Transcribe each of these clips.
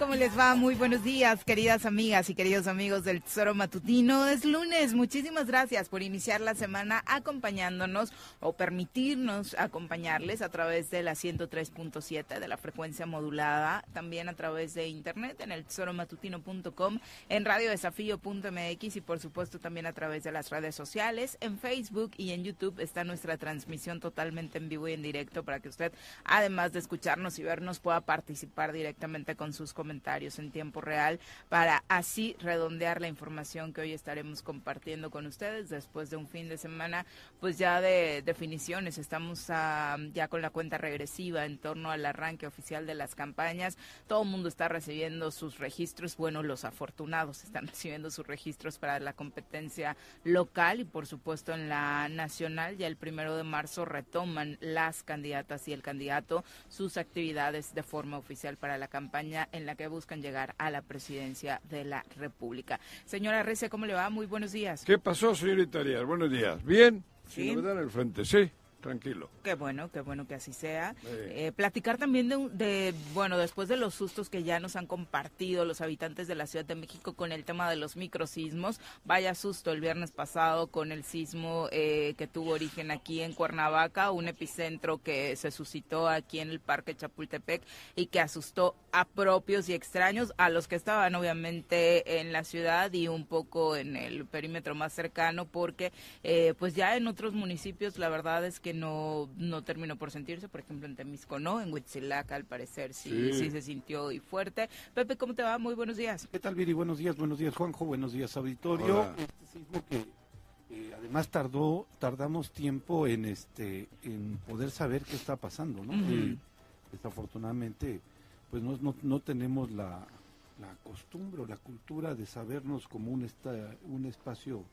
¿Cómo les va? Muy buenos días, queridas amigas y queridos amigos del Tesoro Matutino. Es lunes. Muchísimas gracias por iniciar la semana acompañándonos o permitirnos acompañarles a través de la 103.7 de la frecuencia modulada, también a través de internet en el tesoromatutino.com, en radiodesafío.mx y por supuesto también a través de las redes sociales. En Facebook y en YouTube está nuestra transmisión totalmente en vivo y en directo para que usted, además de escucharnos y vernos, pueda participar directamente con sus comentarios en tiempo real para así redondear la información que hoy estaremos compartiendo con ustedes después de un fin de semana pues ya de definiciones. Estamos ah, ya con la cuenta regresiva en torno al arranque oficial de las campañas. Todo el mundo está recibiendo sus registros, bueno, los afortunados están recibiendo sus registros para la competencia local y por supuesto en la nacional. Ya el primero de marzo retoman las candidatas y el candidato sus actividades de forma oficial para la campaña en la que buscan llegar a la presidencia de la República. Señora Recia, ¿cómo le va? Muy buenos días. ¿Qué pasó, señorita Arias? Buenos días. ¿Bien? ¿Sí? Novedad en el frente, sí tranquilo. Qué bueno, qué bueno que así sea. Eh, platicar también de, de, bueno, después de los sustos que ya nos han compartido los habitantes de la Ciudad de México con el tema de los microsismos, vaya susto el viernes pasado con el sismo eh, que tuvo origen aquí en Cuernavaca, un epicentro que se suscitó aquí en el Parque Chapultepec y que asustó a propios y extraños, a los que estaban obviamente en la ciudad y un poco en el perímetro más cercano, porque eh, pues ya en otros municipios la verdad es que no, no terminó por sentirse, por ejemplo en Temisco no, en Huitzilaca al parecer sí, sí, se sintió y fuerte. Pepe, ¿cómo te va? Muy buenos días. ¿Qué tal, Viri? Buenos días, buenos días, Juanjo, buenos días, auditorio. Este sismo que eh, además tardó, tardamos tiempo en este, en poder saber qué está pasando, ¿no? Eh, desafortunadamente, pues no, no, no tenemos la, la costumbre o la cultura de sabernos como un, esta, un espacio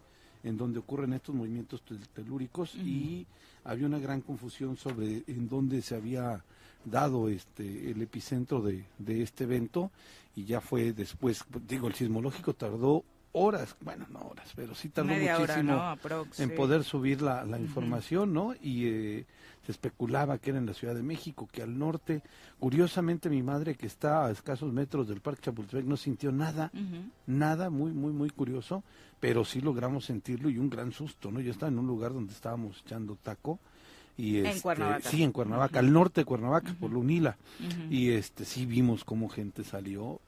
en donde ocurren estos movimientos telúricos y había una gran confusión sobre en dónde se había dado este el epicentro de, de este evento y ya fue después, digo, el sismológico tardó horas, bueno, no horas, pero sí tardó muchísimo en poder subir la, la información, ¿no? Y eh, se especulaba que era en la Ciudad de México, que al norte, curiosamente mi madre que está a escasos metros del Parque Chapultepec no sintió nada, nada, muy, muy, muy curioso, pero sí logramos sentirlo y un gran susto, ¿no? Yo estaba en un lugar donde estábamos echando taco y este, en Cuernavaca. sí en Cuernavaca al norte de Cuernavaca por Lunila y este sí vimos cómo gente salió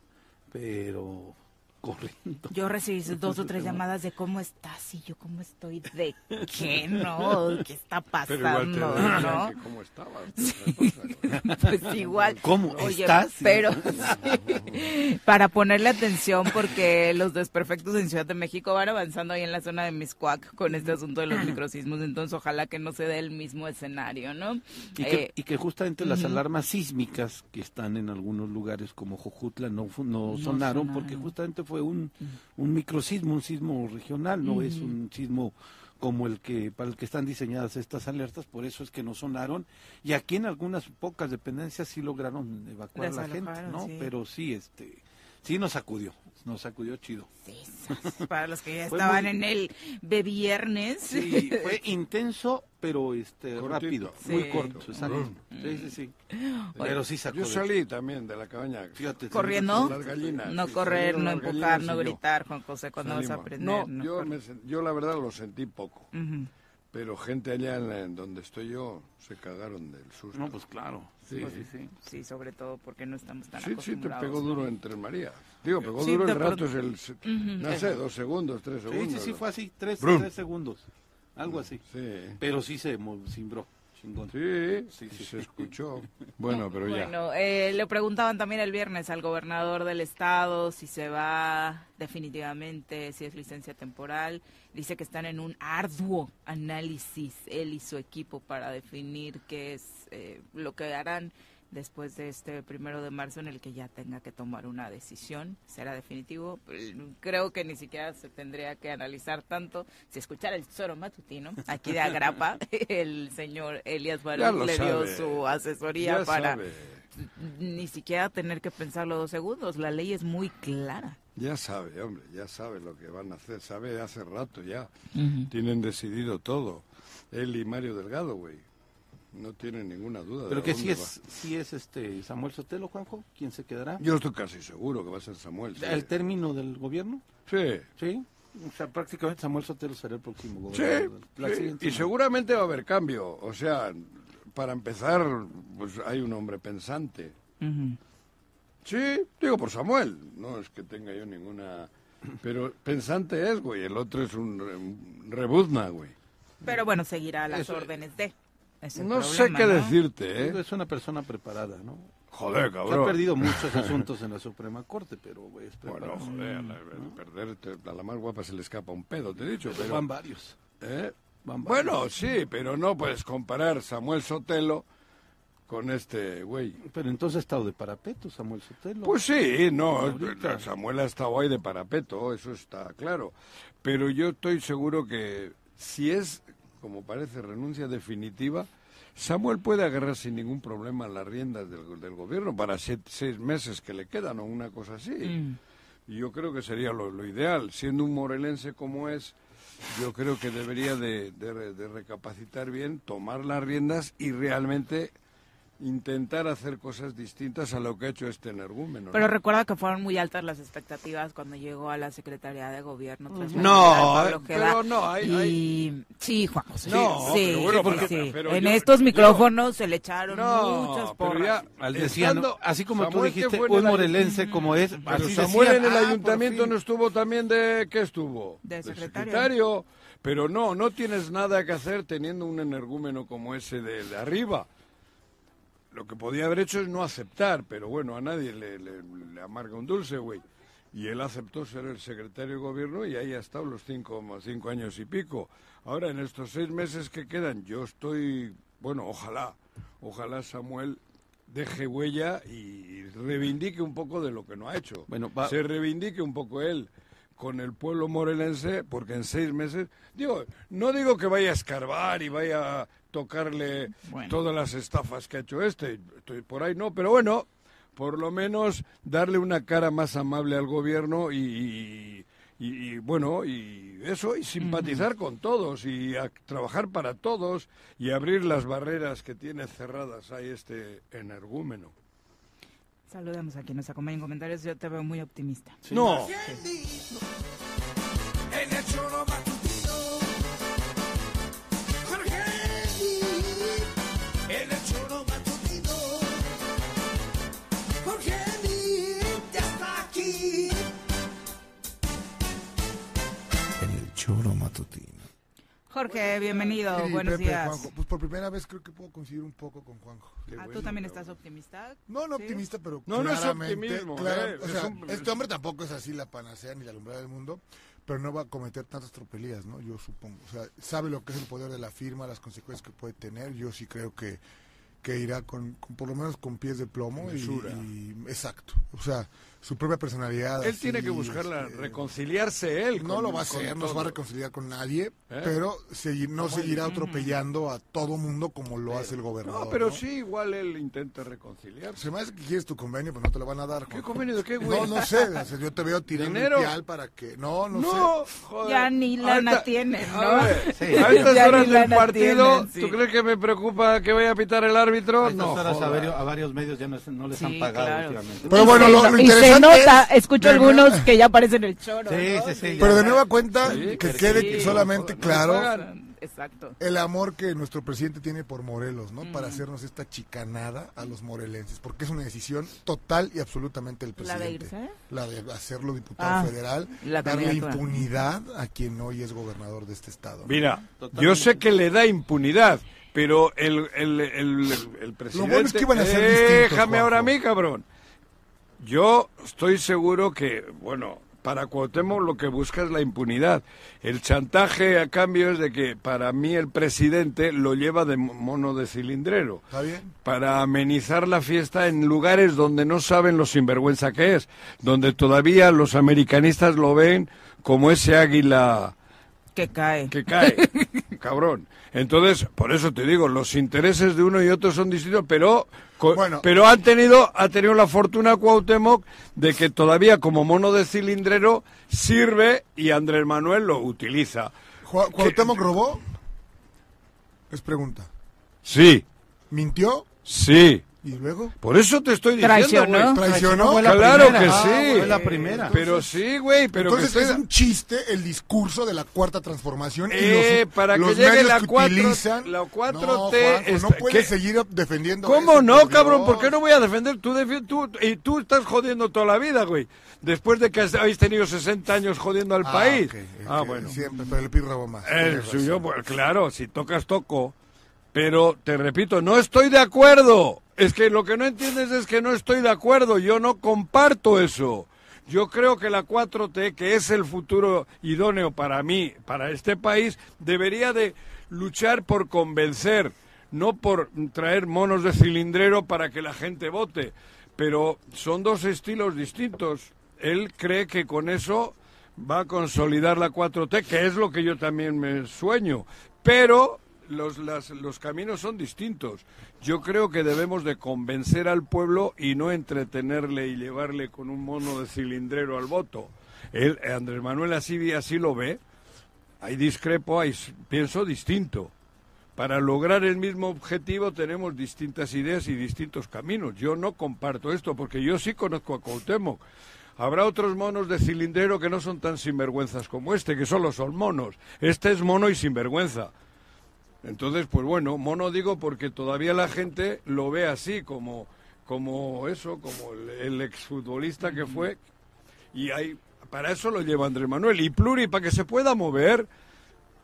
pero corriendo. Yo recibí dos o tres llamadas de cómo estás y yo cómo estoy, de qué no, qué está Pero igual te pasando, ¿no? que cómo estabas. Pues igual. ¿Cómo Oye, estás? Pero sí, para ponerle atención porque los desperfectos en Ciudad de México van avanzando ahí en la zona de Miscuac con este asunto de los microsismos, entonces ojalá que no se dé el mismo escenario, ¿no? Y que, Eh, y que justamente las alarmas sísmicas que están en algunos lugares como Jojutla no, fu- no, sonaron porque sonaron. justamente fue un, un microsismo, un sismo regional, no es un sismo como el que para el que están diseñadas estas alertas, por eso es que no sonaron y aquí en algunas pocas dependencias sí lograron evacuar a la gente, ¿no? sí. Pero sí este sí nos sacudió, nos sacudió chido. sí, para los que ya estaban muy- en el de viernes. Sí, fue intenso, pero este Cortito. rápido, Sí. muy corto, exacto. Mm. Sí, sí, sí. Pero sí sacó Yo salí también de la cabaña. Fíjate, Corriendo, Las gallinas, no correr, no empujar, no gritar, Juan José, cuando vas a Salimos. aprender. No, no yo, me yo la verdad lo sentí poco. Pero gente allá en, la- en donde estoy yo se cagaron del susto. No, pues claro. Sí, Sí. sí, sí. Sí, sobre todo porque no estamos tan Sí, sí, te acostumbrados. pegó duro en Tres Marías. Digo, pegó Sí, duro el rato, es el... se- Ujú. No sé, dos segundos, tres Sí, segundos. sí, sí, fue así, tres, tres segundos. Algo así. Sí, Pero sí se cimbró, chingón. sí, Sí, sí, sí. se escuchó. Bueno, pero ya. Bueno, eh, le preguntaban también el viernes al gobernador del estado si se va definitivamente, si es licencia temporal. Dice que están en un arduo análisis él y su equipo para definir qué es eh, lo que harán después de este primero de marzo en el que ya tenga que tomar una decisión. ¿Será definitivo? Creo que ni siquiera se tendría que analizar tanto. Si escuchara el Zoro Matutino, aquí de Agrapa, el señor Elias Barón le dio sabe. su asesoría Ya para sabe, ni siquiera tener que pensarlo dos segundos. La ley es muy clara. ya sabe, hombre, ya sabe lo que van a hacer. Sabe hace rato ya. Tienen decidido todo. Él y Mario Delgado, güey. No tienen ninguna duda. de Pero a que sí dónde es, sí es este Samuel Sotelo, Juanjo, ¿quién se quedará? Yo estoy casi seguro que va a ser Samuel. sí. ¿El término del gobierno? Sí, Sí. O sea, prácticamente Samuel Sotelo será el próximo gobernador. Sí, siguiente y seguramente va a haber cambio. O sea, para empezar, pues hay un hombre pensante. Sí, digo por Samuel, no es que tenga yo ninguna... Pero pensante es, güey, el otro es un, re- un rebuzna, güey. Pero bueno, seguirá las Eso- órdenes de. Es el No sé qué ¿no? decirte, ¿eh? Es una persona preparada, ¿no? Joder, Que ha cabrón. perdido muchos asuntos en la Suprema Corte, pero güey, es Bueno, joder, a la- el perderte, a la más guapa se le escapa un pedo, te he dicho, Pero pero... van varios. ¿eh? Van varios. Bueno, sí, pero no puedes comparar Samuel Sotelo con este güey. Pero entonces ha estado de parapeto Samuel Sotelo. Pues sí, no, Ahorita. Samuel ha estado ahí de parapeto, eso está claro. Pero yo estoy seguro que si es, como parece, renuncia definitiva, Samuel puede agarrar sin ningún problema las riendas del, del gobierno para seis meses que le quedan o una cosa así. Mm. Y yo creo que sería lo, lo ideal. Siendo un morelense como es, yo creo que debería de, de re- de recapacitar bien, tomar las riendas y realmente intentar hacer cosas distintas a lo que ha hecho este energúmeno. Pero ¿no? recuerda que fueron muy altas las expectativas cuando llegó a la Secretaría de Gobierno. tras la No, de eh, Ojeda. pero no, hay- Y sí, Juan José. No, sí, pero bueno, sí, porque- sí. pero En yo- estos yo- micrófonos se le echaron No, muchas pero porras. ya, Al decía, ¿no? estando- así como tú Samuel, que dijiste, un el morelense como es, Pero así Samuel decían, en el "Ah, ayuntamiento fin". no estuvo también de... ¿Qué estuvo? De secretario. secretario. Pero no, no tienes nada que hacer teniendo un energúmeno como ese de, de arriba. Lo que podía haber hecho es no aceptar, pero bueno, a nadie le, le- le amarga un dulce, güey. Y él aceptó ser el secretario de gobierno y ahí ha estado los cinco, cinco años y pico. Ahora, en estos seis meses que quedan, yo estoy, bueno, ojalá, ojalá Samuel deje huella y reivindique un poco de lo que no ha hecho. Bueno, va- Se reivindique un poco él con el pueblo morelense, porque en seis meses, digo, no digo que vaya a escarbar y vaya a tocarle Bueno. todas las estafas que ha hecho este, estoy por ahí no, pero bueno, por lo menos darle una cara más amable al gobierno y, y- y- y, bueno, y eso, y simpatizar con todos y a trabajar para todos y abrir las barreras que tiene cerradas ahí este energúmeno. Saludamos a quien nos acompaña en comentarios. Yo te veo muy optimista. No, matutino. Jorge, bienvenido. Sí, Buenos Pepe, días. Juanjo. Pues por primera vez creo que puedo coincidir un poco con Juanjo. Ah, ¿Tú también estás optimista? No, no ¿Sí? optimista, pero No, no es claramente, optimismo, clara- eh, o es sea, un- este hombre tampoco es así la panacea ni la alumbrada del mundo, pero no va a cometer tantas tropelías, ¿no? Yo supongo. O sea, sabe lo que es el poder de la firma, las consecuencias que puede tener. Yo sí creo que, que irá con, con por lo menos con pies de plomo. Y, y- exacto. O sea, su propia personalidad. Él así, tiene que buscarla, este, reconciliarse él. no con- lo va a hacer, no se va a reconciliar con nadie, ¿Eh? pero no seguirá atropellando a todo mundo como lo hace el gobernador. No, pero ¿no? sí, igual él intenta reconciliarse. Se me hace que quieres tu convenio, pero no te lo van a dar. ¿Qué convenio de qué, güey? No, no sé, o sea, yo te veo tirando pial para que... No, no, No, sé. joder. Ya ni lana Ahorita- tienen, ¿no? A ver, Sí. a estas Ya horas del partido, tienen, sí. ¿tú crees que me preocupa que vaya a pitar el árbitro? A estas No, horas a, varios, a varios medios ya no, les Sí, han pagado claro. últimamente. Pero bueno, lo, lo y se interesante nota, es- escucho de algunos nueva- que ya aparecen el choro. Sí, ¿no? sí, sí, Pero ya. de nueva cuenta, Sí, que quede sí, solamente no, claro. Exacto. el amor que nuestro presidente tiene por Morelos, ¿no? Para hacernos esta chicanada a los morelenses, porque es una decisión total y absolutamente del ¿La de presidente. irse? La de hacerlo diputado Ah, federal, la darle impunidad a quien hoy es gobernador de este estado. Mira, Totalmente. yo sé que le da impunidad, pero el, el, el, el presidente... bueno es que iban a ser distintos, Déjame ahora a mí, cabrón. Yo estoy seguro que, bueno, para Cuauhtémoc lo que busca es la impunidad. El chantaje a cambio es de que para mí el presidente lo lleva de mono de cilindrero. ¿Está bien? para amenizar la fiesta en lugares donde no saben lo sinvergüenza que es, donde todavía los americanistas lo ven como ese águila Que cae. que cae, cabrón. Entonces, por eso te digo, los intereses de uno y otro son distintos, pero Bueno. pero han tenido ha tenido la fortuna Cuauhtémoc de que todavía como mono de cilindrero sirve y Andrés Manuel lo utiliza. ¿Cuauhtémoc robó? Es pregunta. Sí, ¿Mintió? sí. ¿Y luego? Por eso te estoy diciendo, Traicionó. güey. ¿Traicionó? La Claro primera. que Ah, sí. Fue la primera. Pero sí, güey, pero Entonces que es un chiste el discurso de la cuarta transformación y Eh, los, para que los llegue medios la que 4 utilizan. la 4T no, Juanjo, está- no puedes ¿qué? seguir defendiendo ¿Cómo eso, no, por cabrón? ¿Por qué no voy a defender? Tú, defi- tú y tú estás jodiendo toda la vida, güey. Después de que has- habéis tenido 60 años jodiendo al Ah, país. ok, ah, ok, bueno. Siempre, pero el PIB robó más. El suyo, pues, claro, si tocas, toco. Pero te repito, no estoy de acuerdo. Es que lo que no entiendes es que no estoy de acuerdo. Yo no comparto eso. Yo creo que la 4T, que es el futuro idóneo para mí, para este país, debería de luchar por convencer, no por traer monos de cilindrero para que la gente vote. Pero son dos estilos distintos. Él cree que con eso va a consolidar la 4T, que es lo que yo también me sueño. Pero los, las- los caminos son distintos. Yo creo que debemos de convencer al pueblo y no entretenerle y llevarle con un mono de cilindrero al voto. Él, Andrés Manuel así, así lo ve. Ahí discrepo, s- pienso distinto. Para lograr el mismo objetivo tenemos distintas ideas y distintos caminos. Yo no comparto esto porque yo sí conozco a Cuauhtémoc. Habrá otros monos de cilindrero que no son tan sinvergüenzas como este, que solo son monos. Este es mono y sinvergüenza. Entonces, pues bueno, mono digo porque todavía la gente lo ve así, como, como eso, como el, el exfutbolista que fue. Y hay, para eso lo lleva Andrés Manuel. Y Pluri, para que se pueda mover,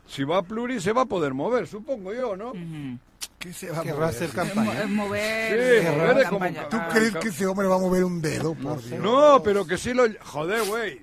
si va a Pluri se va a poder mover, supongo yo, ¿no? ¿Qué se va a mover? hacer campaña. mover. Sí, eh, mover campaña. como- ¿Tú crees que ese hombre va a mover un dedo? Por Dios. No, pero que sí lo... Joder, güey.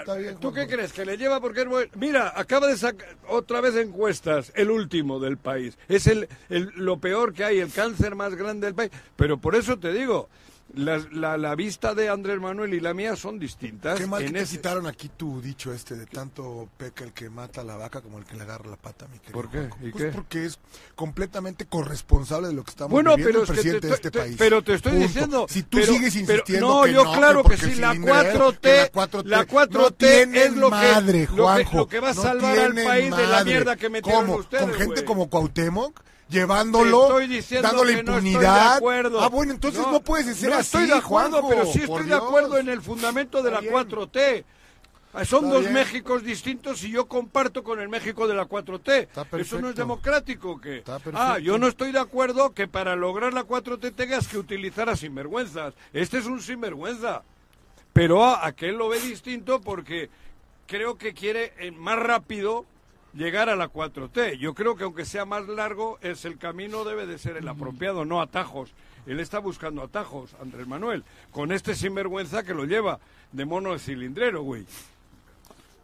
está bien, ¿Tú qué crees? ¿Que le lleva porque es buen- Mira, acaba de sacar otra vez encuestas, el último del país. Es el, el- lo peor que hay, el cáncer más grande del país. Pero por eso te digo, las- la, la vista de Andrés Manuel y la mía son distintas. Qué mal que en te ese- quitaron aquí tu dicho este de tanto peca el que mata a la vaca como el que le agarra la pata, mi querido ¿Por qué? ¿Y Pues qué? porque es completamente corresponsable de lo que estamos Bueno, viviendo pero el es que presidente te, de este te- país. pero te estoy Punto. diciendo. Si tú pero- sigues pero- insistiendo no, que yo no, claro que, sí, la cilindrero, 4T, que la 4T, la 4T no tienen es lo que, madre, lo que- Juanjo, lo que va a no salvar al país de la mierda que metieron ¿Cómo? ustedes, Con gente como Cuauhtémoc, llevándolo, dándole que no impunidad. ah, bueno, entonces no, puedes ser no así, estoy de acuerdo, Juanjo, pero sí estoy de acuerdo en el fundamento de Está la bien. 4T. Ah, Son Está dos bien. Méxicos distintos y yo comparto con el México de la 4T. Está ¿Eso no es democrático perfecto. Ah, yo no estoy de acuerdo que para lograr la 4T tengas que utilizar a sinvergüenzas. Este es un sinvergüenza. Pero aquel lo ve distinto porque creo que quiere eh, más rápido llegar a la 4T. Yo creo que aunque sea más largo, es el camino debe de ser el apropiado, no atajos. Él está buscando atajos, Andrés Manuel, con este sinvergüenza que lo lleva de mono de cilindrero, güey.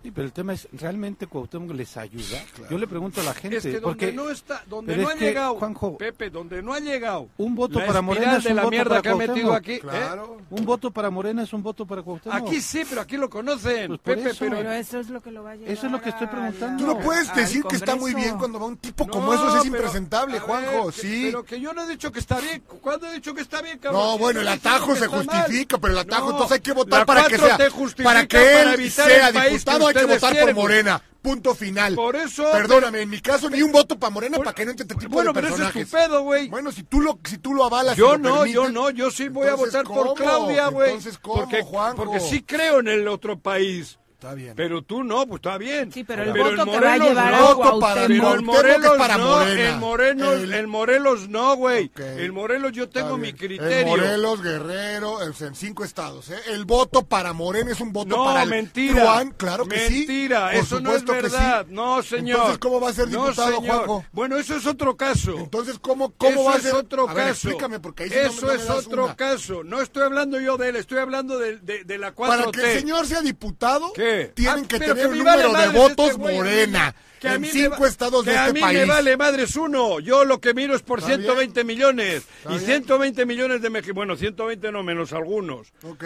Sí, pero el tema es, ¿realmente Cuauhtémoc les ayuda? Yo le pregunto a la gente, Es que donde porque no está, donde no ha llegado, Juanjo, Pepe, donde no ha llegado, un voto para Morena es de un la voto mierda para que ha metido aquí, ¿eh? Claro. un voto para Morena es un voto para Cuauhtémoc. Aquí sí, pero aquí lo conocen, Pues Pepe, eso. pero Pero eso es lo que lo va a llevar Eso es lo que estoy preguntando. Tú no puedes decir que está muy bien cuando va un tipo No, como esos, es pero, impresentable, Juanjo, ver, que- sí. Pero que yo no he dicho que está bien. ¿Cuándo he dicho que está bien, cabrón? No, bueno, el atajo se justifica, pero el atajo entonces hay que votar para que 4T sea, para que él sea diputado hay que votar quieren. por Morena, punto final. Por eso- Perdóname, en mi caso ni un voto para Morena Bueno, para que no entre este tipo bueno, de pero eso es personajes. tu pedo, güey. Bueno, si tú lo si tú lo avalas, Yo lo no, yo no, yo sí voy a entonces, votar por ¿cómo? Claudia, güey. Entonces, ¿cómo, porque, Juanjo? porque sí creo en el otro país. Está bien. Pero tú no, pues está bien. Sí, pero el Pero voto en que va a Morelos llevar no. a Voto para Pero Cuauhtémoc Morelos para no, en Morelos, El- Morelos no, güey. En Morelos yo tengo mi criterio. En Morelos, Guerrero, o sea, en cinco estados. ¿eh? El voto para Morena es un voto No, para el mentira. Truán, claro que sí. Mentira, eso no es verdad. sí. No, señor. Entonces, ¿cómo va a ser No, diputado, señor. Juanjo? Bueno, eso es otro caso. Entonces, ¿cómo, cómo Eso va a es ser? otro a ver, caso. explícame, porque ahí sí no me- Eso no es otro una. caso. No estoy hablando yo de él, estoy hablando de, de- de la 4T. Para que el señor sea diputado, ¿Qué? Tienen Ah, que tener un vale número de votos este morena que a en mí cinco estados de este a mí país. me vale madres uno. Yo lo que miro es por Está 120 millones. Y bien. 120 millones de mexicanos. Bueno, 120 no, menos algunos. Ok.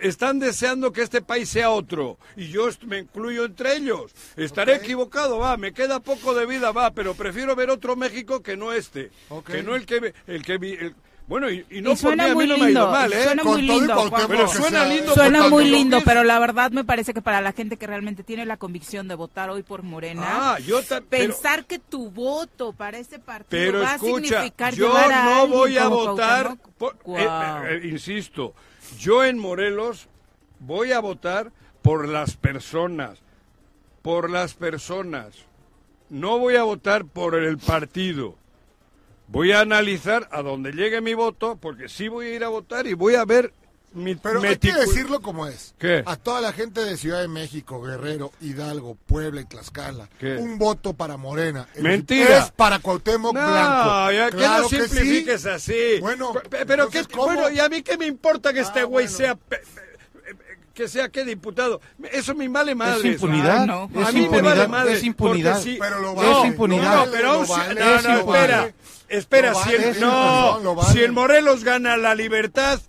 Están deseando que este país sea otro. Y yo me incluyo entre ellos. Estaré equivocado, va. Me queda poco de vida, va. Pero prefiero ver otro México que no este. Que no el que... El que vi- el- bueno, y, y no Y por mí, suena a mí muy no me ha ido lindo, mal, ¿eh? suena Con muy lindo, Pero suena lindo Suena muy lindo, pero la verdad me parece que para la gente que realmente tiene la convicción de votar hoy por Morena, Ah, yo ta- pero- pensar que tu voto para ese partido Pero va a escucha, significar yo llevar a no voy a votar, por- guau. eh, eh, insisto, yo en Morelos voy a votar por las personas, por las personas. No voy a votar por el partido. Voy a analizar a dónde llegue mi voto, porque sí voy a ir a votar y voy a ver mi Pero hay que decirlo como es. ¿Qué? A toda la gente de Ciudad de México, Guerrero, Hidalgo, Puebla y Tlaxcala, ¿Qué? un voto para Morena. Es Mentira. Es para Cuauhtémoc No, Blanco. ya, que Claro no que sí. simplifiques así. Bueno, Pe- pero entonces, que, ¿cómo? bueno, y a mí qué me importa que este Ah, güey bueno. sea pe- pe- que sea qué diputado. Eso me vale madre. Es impunidad. Ah, no. es a mí me impunidad. vale madre. es impunidad. Pero lo Es vale. impunidad. No, no, pero Lo aún si- vale, no, es no, espera. Espera, si el, no, vale. si el Morelos gana la libertad,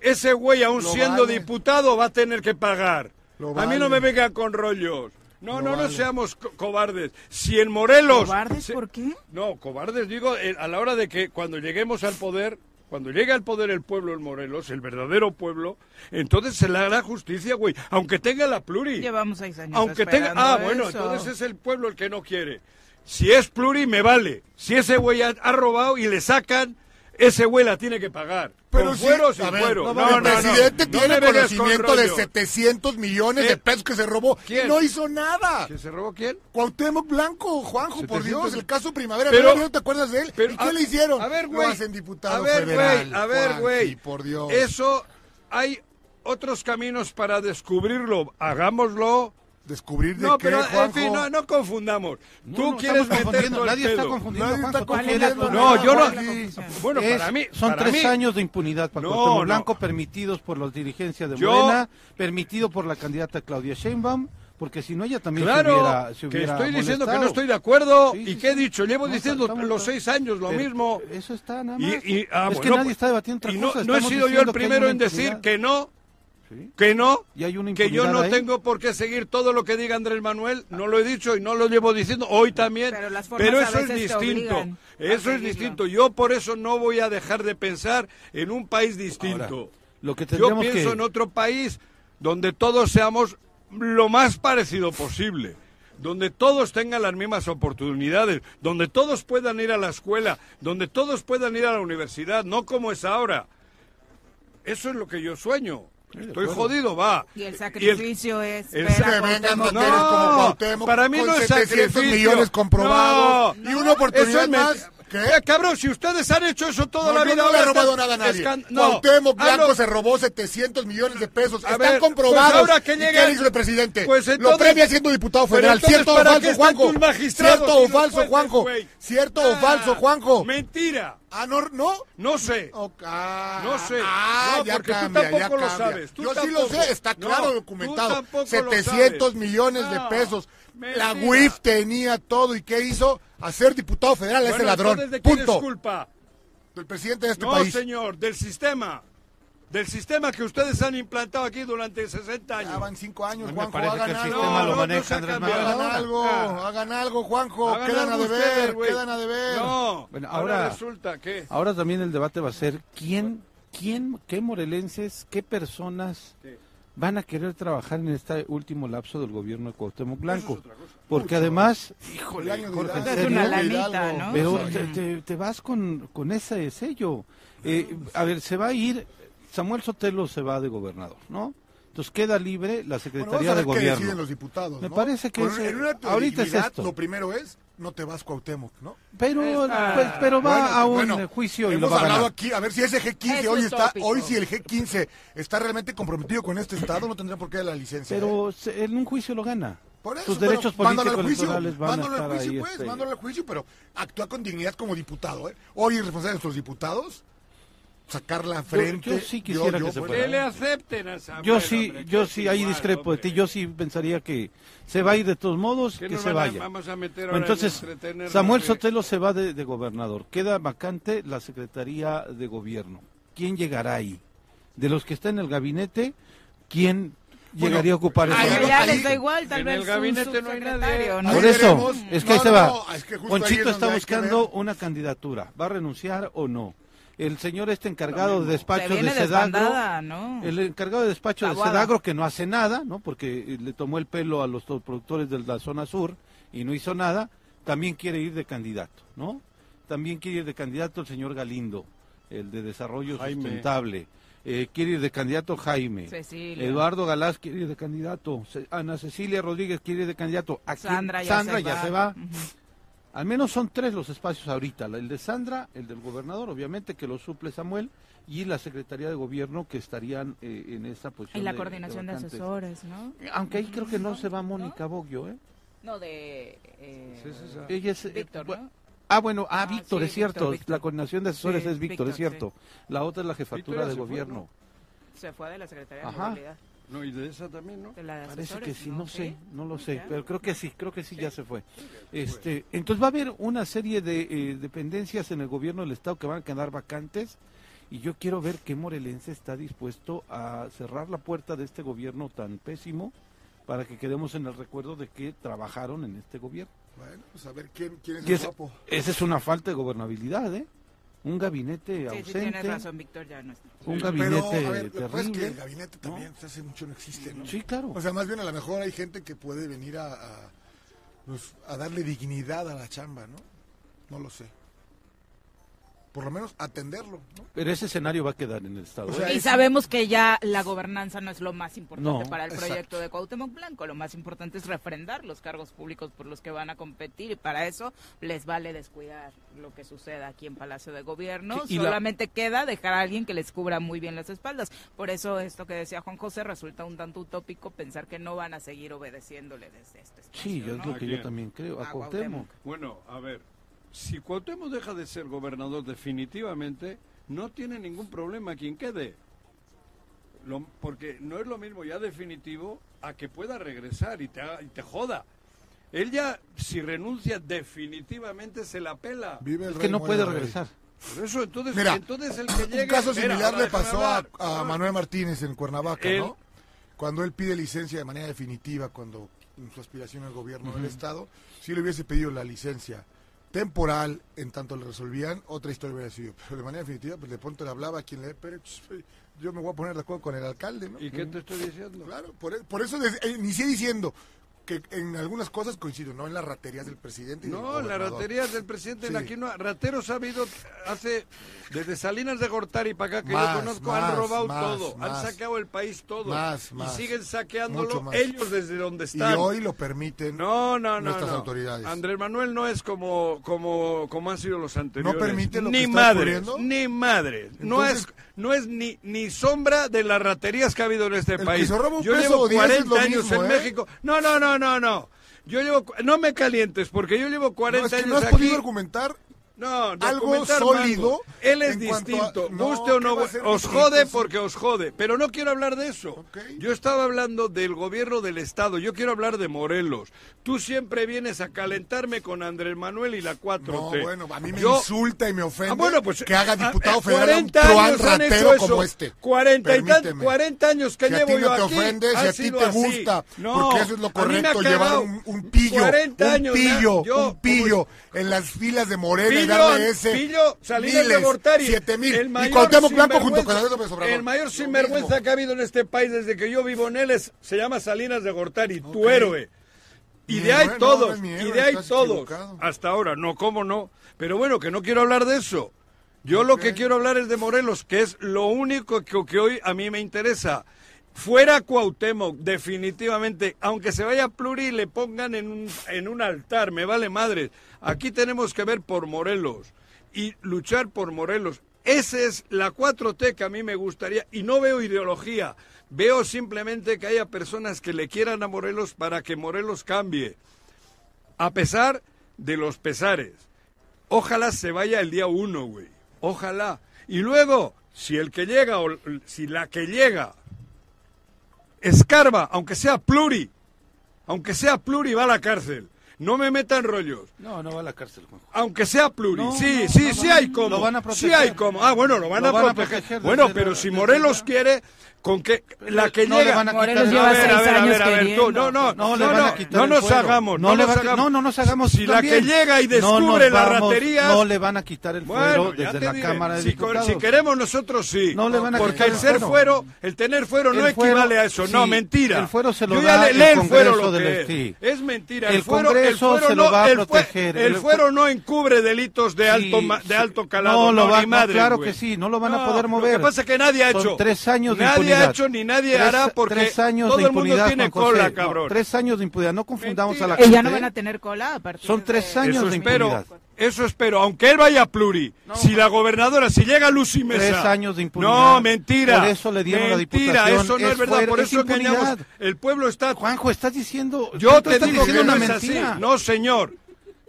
ese güey, aún Lo siendo vale. diputado, va a tener que pagar. Lo A mí no me vengan con rollos. No, no, no vale. seamos co- cobardes. Si en Morelos... ¿Cobardes se- por qué? no, cobardes digo eh, a la hora de que cuando lleguemos al poder, cuando llegue al poder el pueblo en Morelos, el verdadero pueblo, entonces se le hará justicia, güey, aunque tenga la pluri. Llevamos seis años Aunque tenga, ah, bueno, eso. entonces es el pueblo el que no quiere. Si es pluri me vale. Si ese güey ha, ha robado y le sacan, ese güey la tiene que pagar. Pero con sí, fuero o sin ver, fuero. el No, no, no. presidente No tiene conocimiento de rollo. 700 millones ¿Qué? de pesos que se robó ¿Quién? y no hizo nada. ¿Que se robó quién? Cuauhtémoc Blanco, Juanjo, por 700. Dios, el caso Primavera, Pero- ¿no te acuerdas de él? Pero, ¿Y qué a- le hicieron? A ver, Lo güey. hacen diputado a ver, federal. güey. A ver, güey. por Dios. Eso, hay otros caminos para descubrirlo. Hagámoslo. Descubrir de No, qué, pero, en fin, no, no confundamos. No, Tú no quieres estamos meter confundiendo, todo el Nadie está confundiendo, Nadie Juanjo, está tú quieres confundiendo poner- No, yo no. Bueno, Es- para mí. son para tres mí- años de impunidad para No, Cuauhtémoc no. Blanco permitidos por las dirigencias de Yo- Morena, permitido por la candidata Claudia Sheinbaum, porque si no ella también se Claro, hubiera, se que estoy diciendo que no estoy de acuerdo. Sí, ¿Y sí, qué he dicho? Llevo No, diciendo estamos- los seis años lo Pero mismo. Eso está nada más. y- ah, es que nadie está debatiendo otra y no, cosa. no he sido yo el que primero en decir que no, Sí. que no, Y hay una que yo no ahí. tengo por qué seguir todo lo que diga Andrés Manuel. No lo he dicho y no lo llevo diciendo hoy también. Pero las eso es distinto. Eso es distinto. Yo por eso no voy a dejar de pensar en un país distinto. Ahora, lo que Yo pienso que- en otro país donde todos seamos lo más parecido posible, donde todos tengan las mismas oportunidades, donde todos puedan ir a la escuela, donde todos puedan ir a la universidad, no como es ahora. Eso es lo que yo sueño. Estoy jodido, va. Y el Y el- sacrificio es el- Que vengan mujeres como Cuauhtémoc para mí con no es 700 sacrificio. millones comprobados No, y una no, oportunidad es más ¿Qué? Eh, cabrón, si ustedes han hecho eso toda No, la yo vida... no le he robado nada a nadie. No, Cuauhtémoc Blanco hazlo- se robó 700 millones de pesos. A Están ver, comprobados. pues ahora que ¿Y llegue- ¿Qué dice el presidente? Pues Lo entonces- premia siendo diputado federal. entonces, ¿Cierto o ¿para qué falso, Juanjo? ¿Cierto o falso, jueces, Juanjo? ¿Cierto o Ah, falso, Juanjo? Mentira. Ah, no, no. No sé. Ok, ah, No sé. Ah, No, ya porque tú cambia, tampoco ya lo cambia. sabes, tú Yo sí tampoco. lo sé, está No, claro tú documentado. tampoco lo 700 sabes. millones de No, pesos. La mentira. UIF tenía todo. ¿Y qué hizo? Hacer diputado federal a ese ladrón. ¿de quién Punto. es culpa? Del presidente de este no, país. señor, del sistema. Del sistema que ustedes han implantado aquí durante 60 Ya años. van cinco años, Me Juanjo. parece que Hagan el algo. sistema No, lo no, maneja no Andrés. Hagan algo, Ah. hagan algo, Juanjo. Hagan quedan a algo deber, ustedes, quedan a deber. No, Bueno, ahora, ahora- resulta que... Ahora también el debate va a ser quién, quién, qué morelenses, qué personas Sí. Van a querer trabajar en este último lapso del gobierno de Cuauhtémoc Blanco. Porque además, híjole, Jorge, ¿en Hidalgo, Es. Pero te, te- te vas con, con ese sello. Eh, a ver, se va a ir, Samuel Sotelo se va de gobernador, ¿no? Entonces queda libre la Bueno, Secretaría vamos a de ver qué deciden Gobierno. los diputados. Me ¿no? parece que Con- es, en un acto de ahorita es esto. Lo primero es, no te vas Cuauhtémoc, ¿no? Pero, Está- pues, pero va Bueno, a un bueno, eh, juicio y hemos lo va a hablado ganar. aquí, a ver si ese G15 Es hoy está, hoy si el G15 está realmente comprometido con este estado, no tendría por qué dar la licencia. ¿eh? Pero se- en un juicio lo gana. Por eso, Sus pero derechos mándalo al políticos juicio, a mándalo al estar juicio, ahí. pues, este, mándalo al juicio, pero actúa con dignidad como diputado, ¿eh? Hoy es responsable de nuestros diputados sacar la frente. yo sí quisiera que se bueno, fuera. Que le acepten a Samuel, Yo sí, hombre, yo sí, ahí discrepo de ti. Yo sí pensaría que se va a ir de todos modos, Que se vaya. vamos a meter ahora en Entonces, entretenernos Samuel de- Sotelo se va de, de gobernador. Queda vacante la Secretaría de Gobierno. ¿Quién llegará ahí? De los que están en el gabinete, ¿quién Bueno, llegaría a ocupar esa ahí- ya les da igual, tal en vez el gabinete no hay nadie. Por eso, es que ahí se va. no, es que Ponchito es está buscando una candidatura. ¿Va a renunciar o no? El señor este encargado de despacho de Sedagro. ¿no? El encargado de despacho de. Sedagro que no hace nada, ¿no? Porque eh, le tomó el pelo a los to- productores de la zona sur y no hizo nada, también quiere ir de candidato, ¿no? También quiere ir de candidato el señor Galindo, el de desarrollo Jaime. sustentable. Eh, quiere ir de candidato Jaime. Cecilia. Eduardo Galás quiere ir de candidato. Ana Cecilia Rodríguez quiere ir de candidato. ¿A quién? Sandra ya Sandra se ya va. se va. Al menos son tres los espacios ahorita, el de Sandra, el del gobernador, obviamente, que lo suple Samuel, y la Secretaría de Gobierno que estarían eh, en esa posición. Y la de- coordinación de, asesores, ¿no? Aunque ahí creo que no se va Mónica Boggio, ¿eh? No, de... eh, Sí, sí, sí. Ella es, eh, Víctor, ¿no? Ah, bueno, ah, Ah, Víctor, sí, es cierto. Víctor, Víctor. La coordinación de asesores Sí, es Víctor, es cierto. La otra es la jefatura de fue, gobierno. Se fue de la Secretaría Ajá. de Movilidad. No, y de esa también, ¿no? De la de Parece que sí, no, sé, ¿Sí? no lo sé, Ya. pero creo que sí, creo que sí, ya se fue. Este, entonces va a haber una serie de eh, dependencias en el gobierno del estado que van a quedar vacantes y yo quiero ver qué morelense está dispuesto a cerrar la puerta de este gobierno tan pésimo para que quedemos en el recuerdo de que trabajaron en este gobierno. Bueno, pues a ver quién, quién es Y el es- guapo. esa es una falta de gobernabilidad, ¿eh? Un gabinete Sí, sí, ausente, tienes razón, Víctor ya no está. un Pero, gabinete a ver, lo que pasa es que terrible. el gabinete también pues, hace mucho no existe, ¿no? Sí, claro. O sea, más bien a lo mejor hay gente que puede venir a, a, pues, a darle dignidad a la chamba, ¿no? No lo sé. Por lo menos atenderlo, ¿no? Pero ese escenario va a quedar en el estado. O ¿eh? sea, Y es- sabemos que ya la gobernanza no es lo más importante No, para el proyecto exacto. de Cuauhtémoc Blanco. Lo más importante es refrendar los cargos públicos por los que van a competir y para eso les vale descuidar lo que suceda aquí en Palacio de Gobierno. Sí, y la- Solamente queda dejar a alguien que les cubra muy bien las espaldas. Por eso esto que decía Juan José resulta un tanto utópico pensar que no van a seguir obedeciéndole desde este espacio. Sí, es ¿no? lo que ¿A yo también creo. A A Cuauhtémoc. Bueno, a ver, si Cuauhtémoc deja de ser gobernador definitivamente, no tiene ningún problema quien quede. Lo- porque no es lo mismo ya definitivo a que pueda regresar y te, haga- y te joda. Él ya, si renuncia definitivamente, se la pela. Vive el Es que no puede regresar. Por eso, entonces, Mira, entonces el que llegue... Un caso similar le pasó a, Manuel Martínez en Cuernavaca, ¿no? Cuando él pide licencia de manera definitiva, cuando en su aspiración al gobierno del Estado, si le hubiese pedido la licencia temporal, en tanto le resolvían, otra historia hubiera sido. Pero de manera definitiva, pues de pronto le hablaba a quien le... Pero ch, yo me voy a poner de acuerdo con el alcalde, ¿no? ¿Y qué te estoy diciendo? Claro, por, e- por eso des- eh, inicié diciendo, que en algunas cosas coincido, no en las raterías del presidente. y No, las raterías del presidente Sí. aquí no. Rateros ha habido hace desde Salinas de Gortari para acá que Más, yo conozco más, han robado más, todo, han saqueado el país todo Más, y siguen saqueándolo ellos desde donde Y están. hoy lo permiten No, no, no. nuestras no. autoridades. Andrés Manuel no es como, como, como han sido los anteriores. permite lo ni que está madres, ocurriendo? ni madres. No es, no es ni, ni sombra de las raterías que ha habido en este país. Yo llevo o diez es 40 lo años mismo, en ¿eh? México. No, no, no, no, no. Yo llevo, no me calientes, porque yo llevo 40 No, es que años no has aquí. podido argumentar No, algo sólido mango. Él es cuanto a- distinto. No, Guste o ¿qué no, a os distinto? jode porque os jode. Pero no quiero hablar de eso. Ok. Yo estaba hablando del gobierno del Estado. Yo quiero hablar de Morelos. Tú siempre vienes a calentarme con Andrés Manuel y la 4T. No, bueno, a mí me Yo- insulta y me ofende Ah, bueno, pues, que haga ah, diputado federal a un 40 truán años han hecho eso. como este. 40, y tan- Permíteme. 40 años que si a llevo ti no yo te aquí. ofende, si a ti te así. gusta, No, porque eso es lo a correcto, llevar un, un pillo, 40 un años, ¿no? pillo, Yo, un pillo en las filas de Morena y Pillo, darle ese Pillo, Salinas de Gortari. siete mil, El y mayor Cuauhtémoc Blanco junto sinvergüenza- con Obrador. El mayor sinvergüenza mismo. que ha habido en este país desde que yo vivo en él es, se llama Salinas de Gortari, tu héroe. Y de ahí todos, y de ahí todos. Hasta ahora, no, cómo no. Pero bueno, que no quiero hablar de eso. Yo lo que quiero hablar es de Morelos, que es lo único que, que hoy a mí me interesa. Fuera Cuauhtémoc, definitivamente, aunque se vaya Pluri y le pongan en un, en un altar, me vale madre. Aquí tenemos que ver por Morelos y luchar por Morelos. Esa es la 4T que a mí me gustaría, y no veo ideología, veo simplemente que haya personas que le quieran a Morelos para que Morelos cambie, a pesar de los pesares. Ojalá se vaya el día uno, güey. Ojalá. Y luego, si el que llega o si la que llega escarba, aunque sea pluri, aunque sea pluri, va a la cárcel. No me metan rollos. No, no va a la cárcel, Juanjo. Aunque sea pluri. No, sí, no, sí, no, sí hay lo como. van a sí proteger. hay como. Ah, bueno, lo van, Lo a, van a proteger. Bueno, pero si Morelos quiere, con que la que No le llega. van a Morelos quitar lleva a ver, seis a ver, a años ver, a ver, tú, queriendo. no, no, No no, le van no, a quitar no nos hagamos, no, no, le nos van a- hagamos. no, no nos hagamos. Si la que llega y descubre las vamos, raterías. No le van a quitar el fuero desde la diré. Cámara de Diputados. si queremos nosotros sí. No le van a Porque quitar el el ser fuero. el tener fuero no equivale a eso. no, mentira. el fuero se lo Yo ya da le- el lee el fuero Congreso lo del que es. mentira. El fuero, Congreso se lo no, va a proteger. El fuero no encubre delitos de alto ma- de sí. alto calado. No, lo claro que sí, no lo van a No, poder mover. Lo que pasa es que nadie ha hecho. tres años de nadie ha hecho ni nadie Tres- hará porque tres años todo de el mundo impunidad, tiene cola, No, cabrón. tres años de impunidad, no confundamos a la Mentira. Eh, ya no gente. van a tener cola a partir Son de- tres años Eso de espero, impunidad. eso espero, aunque él vaya a pluri. si la gobernadora, si llega Lucy Mesa. Tres años de impunidad. No, mentira. Por eso le dieron la mentira, diputación. eso no es, Es verdad, fuera- por es eso engañamos. impunidad. El pueblo está. Juanjo, estás diciendo. Yo te estás digo que diciendo no una es así. mentira. No, señor.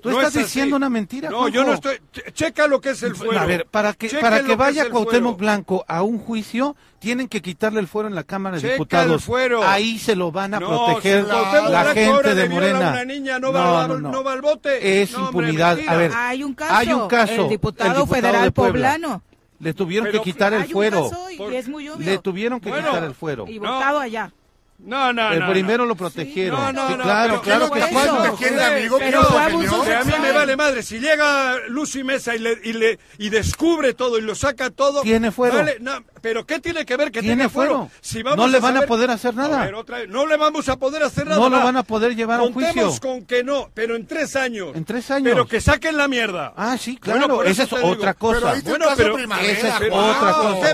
Tú No estás es diciendo una mentira, No, yo no estoy. ch- Checa lo que es el fuero. A ver, para que, Checa para que vaya el Cuauhtémoc fuero. Blanco a un juicio, tienen que quitarle el fuero en la Cámara de Checa el Diputados. fuero. Ahí se lo van a No, proteger la gente de Morena. una niña, no va al- no va al bote. Es No, hombre, impunidad. A ver, Hay un caso. hay un caso. El diputado, el diputado federal poblano. Le tuvieron Pero- que quitar el Hay un fuero. caso y Por- es muy obvio. Le tuvieron que Bueno. quitar el fuero. Y No. votado allá. No, no, El no. primero no. lo protegieron. No, no, Sí, no, claro, claro ¿qué que fue sí. eso? ¿Te quiere Joder, amigo? pero a mí me vale madre. Si llega Lucy Mesa y, le, y, le, y descubre todo y lo saca todo. Tiene fuero. vale, no, pero ¿qué tiene que ver que Tiene tenga fuero? fuero. Si vamos No le van a poder hacer nada. ver, otra vez, no le vamos a poder hacer nada. No lo va. van a poder llevar a un juicio. con que no, pero en tres años. En tres años. Pero que saquen la mierda. Ah, sí, claro. Esa es otra digo. cosa. Pero Bueno, pero- esa es otra cosa,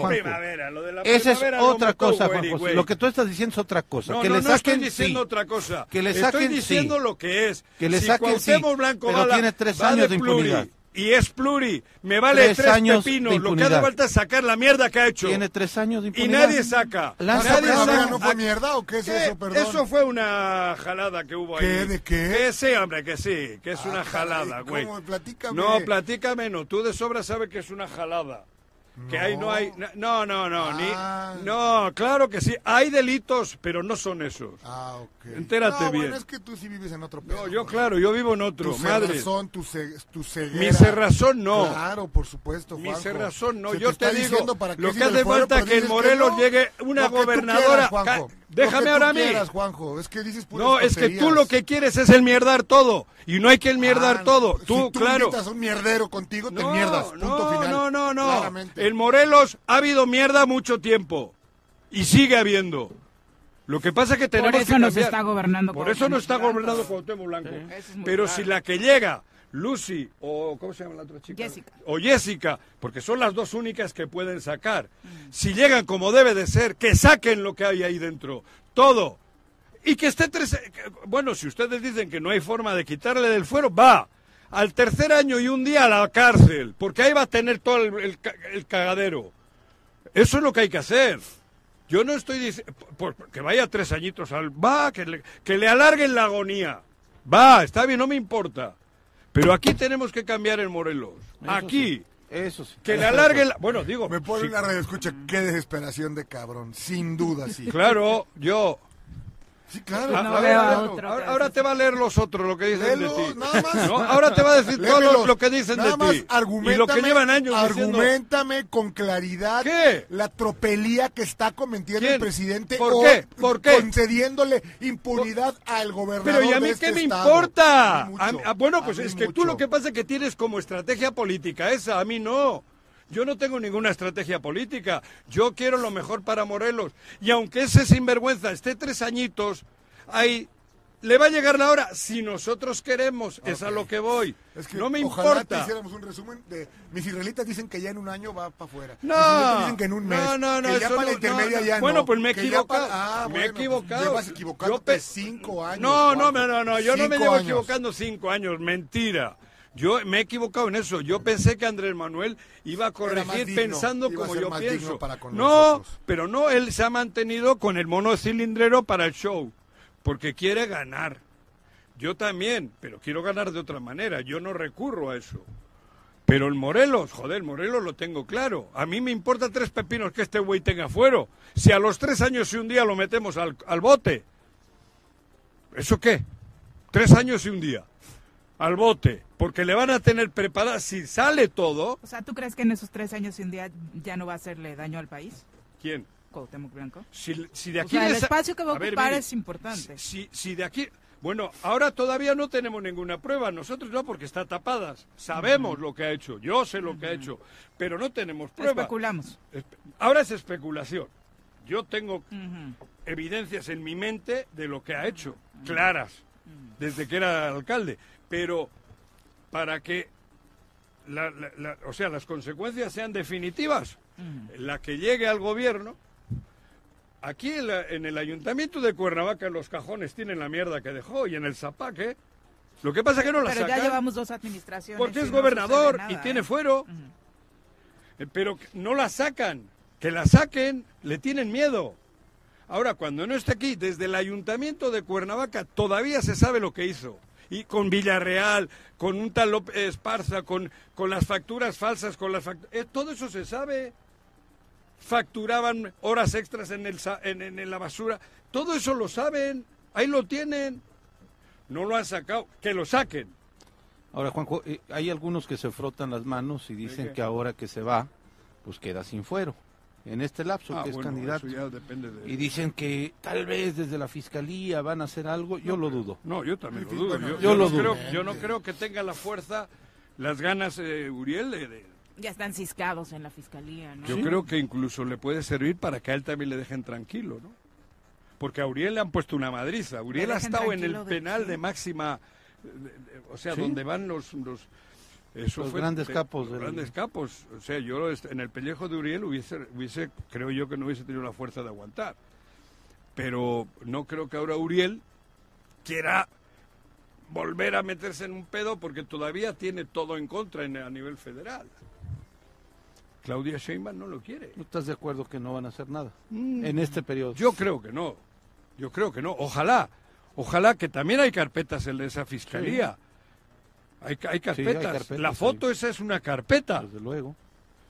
Esa es otra cosa, Juan José. Lo que tú estás diciendo es otra cosa. No, que no, le no estoy saquen, diciendo sí. otra cosa. Que le Estoy saquen, diciendo sí. lo que es. Que le si saquen, sí, Blanco pero va tiene tres va años de pluri, impunidad. Y es pluri. Me vale Tres tres, años de pepinos. Lo que hace falta es sacar la mierda que ha hecho. Tiene tres años de y impunidad. nadie saca. La han ¿Esa Nadie saca. no fue mierda o qué es ¿Qué? eso, perdón? Eso fue una jalada que hubo ¿Qué? ahí. ¿De qué? Que sí, hombre, que sí. Que es Ah, una jalada, güey. ¿cómo? Platícame. No, platícame, no. Tú de sobra sabes que es una jalada. Que ahí no hay. No, no, no. Ah. Ni, no, claro que sí. Hay delitos, pero no son esos. Ah, ok. Entérate no, bien. Bueno, es que tú sí vives en otro pedo. No, yo, claro, yo vivo en otro. Tu Madre. cerrazón, tu, ce- tu ceguera. Mi cerrazón no. Claro, por supuesto, Mi Juanjo. cerrazón no. Se yo te, está digo, para lo que hace falta que en Morelos no. llegue una que gobernadora. quieras, Déjame ahora a mí. quieras, Juanjo. Es que dices puras No, es que tú lo que quieres es el mierdar todo. Y no hay que el mierdar Ah, todo. si Tú, tú claro. a un mierdero contigo, te No, mierdas. Punto no, final. no, no, no. Claramente. En Morelos ha habido mierda mucho tiempo. Y sigue habiendo. Lo que pasa es que Por tenemos eso que nos está gobernando Por eso no está gobernando Cuauhtémoc Blanco. Pero claro. si la que llega, Lucy o ¿cómo se llama la otra chica? Jessica. O Jessica, porque son las dos únicas que pueden sacar. Si llegan como debe de ser, que saquen lo que hay ahí dentro, todo. Y que esté tres... Bueno, si ustedes dicen que no hay forma de quitarle del fuero, va. Al tercer año y un día a la cárcel, porque ahí va a tener todo el, el el cagadero. Eso es lo que hay que hacer. Yo no estoy diciendo que vaya tres añitos al... Va, que le, que le alarguen la agonía. Va, está bien, no me importa. Pero aquí tenemos que cambiar en Morelos. Eso aquí. sí, Eso sí. Que le alarguen la... Bueno, digo... Me pone sí, una radio, escucha, qué desesperación de cabrón, sin duda, sí. Claro, yo... Sí, claro. A- No ahora- otro ahora, te va a leer los otros lo que dicen de ti. nada más. No, ahora te va a decir todo lo, que dicen Nada de más ti. Y lo que argumentame- llevan años diciendo... Argumentame con claridad ¿Qué? la tropelía que está cometiendo ¿Quién? el presidente ¿Por o qué? ¿Por qué? concediéndole impunidad al gobernador Pero ¿y a mí de qué este me estado? importa? A mí mucho, A mí- ah, bueno, pues es que tú mucho. lo que pasa es que tienes como estrategia política esa, a mí no. Yo no tengo ninguna estrategia política. Yo quiero lo mejor para Morelos. Y aunque ese sinvergüenza esté tres añitos, ahí le va a llegar la hora. Si nosotros queremos, es a lo que voy. Es que no me ojalá te importa. hiciéramos un resumen de mis israelitas dicen que ya en un año va para afuera. No, Mis dicen que en un mes. no, no, no, que ya para la no, intermedia no, no. ya no. Bueno, pues me he equivocado. ah, me he bueno, pues equivocado. llevas Yo equivocándote pe- cinco años. No, no, cuatro. no, no, yo no me llevo años. equivocando cinco años, mentira. Yo me he equivocado en eso. Yo pensé que Andrés Manuel iba a corregir digno, pensando como yo pienso. digno para con no, pero no, él se ha mantenido con el mono cilindrero para el show, porque quiere ganar. Yo también, pero quiero ganar de otra manera. Yo no recurro a eso. Pero el Morelos, joder, Morelos lo tengo claro. A mí me importa tres pepinos que este güey tenga fuero. Si a los tres años y un día lo metemos al, al bote. ¿Eso qué? Tres años y un día. Al bote. Porque le van a tener preparada. Si sale todo. O sea, ¿tú crees que en esos tres años y un día ya no va a hacerle daño al país? ¿Quién? Cuauhtémoc Blanco. Si, si de O aquí sea, el espacio que va a ver, ocupar Miri, es importante. Si, si de aquí. Bueno, ahora todavía no tenemos ninguna prueba. Nosotros no, porque está tapadas. Sabemos lo que ha hecho. Yo sé lo que ha hecho. Pero no tenemos prueba. Especulamos. Espe- Ahora es especulación. Yo tengo evidencias en mi mente de lo que ha hecho, claras, desde que era alcalde. Pero para que, la- la- la- o sea, las consecuencias sean definitivas, la que llegue al gobierno, aquí en, el ayuntamiento de Cuernavaca los cajones tienen la mierda que dejó y en el Zapaque, lo que pasa es que no la Pero ya llevamos dos administraciones. porque es no gobernador y nada, tiene ¿eh? fuero. Eh, Pero no la sacan. Que la saquen, le tienen miedo. Ahora, cuando no esté aquí, desde el ayuntamiento de Cuernavaca todavía se sabe lo que hizo. Y con Villarreal, con un tal López Esparza, con, con las facturas falsas, con las fact- eh, todo eso se sabe. Facturaban horas extras en, el, en, en- en la basura. Todo eso lo saben. Ahí lo tienen. No lo han sacado. Que lo saquen. Ahora, Juanjo, eh, hay algunos que se frotan las manos y dicen que ahora que se va, pues queda sin fuero. En este lapso, Ah, que es bueno, candidato. eso ya depende de- Y dicen que tal vez desde la fiscalía van a hacer algo. Yo lo dudo. No, yo también lo dudo. bueno, yo, yo yo lo no dudo. creo, yo no creo que tenga la fuerza, las ganas, eh, Uriel. de- de- Ya están ciscados en la fiscalía, ¿no? yo creo que incluso le puede servir para que a él también le dejen tranquilo, ¿no? Porque a Uriel le han puesto una madriza. Uriel ha estado en el de penal de máxima, de- de- o sea, Sí. donde van los... los eso Los fue grandes de- capos los del- grandes capos. O sea, yo en el pellejo de Uriel hubiese, hubiese, creo yo que no hubiese tenido la fuerza de aguantar. Pero no creo que ahora Uriel quiera volver a meterse en un pedo porque todavía tiene todo en contra en- a nivel federal. Claudia Sheinbaum no lo quiere. ¿No estás de acuerdo que no van a hacer nada Mm. en este periodo? Yo creo que no. Yo creo que no. Ojalá. Ojalá que también hay carpetas en esa fiscalía. Hay, hay carpetas. carpetas, la foto esa es una carpeta. Desde luego.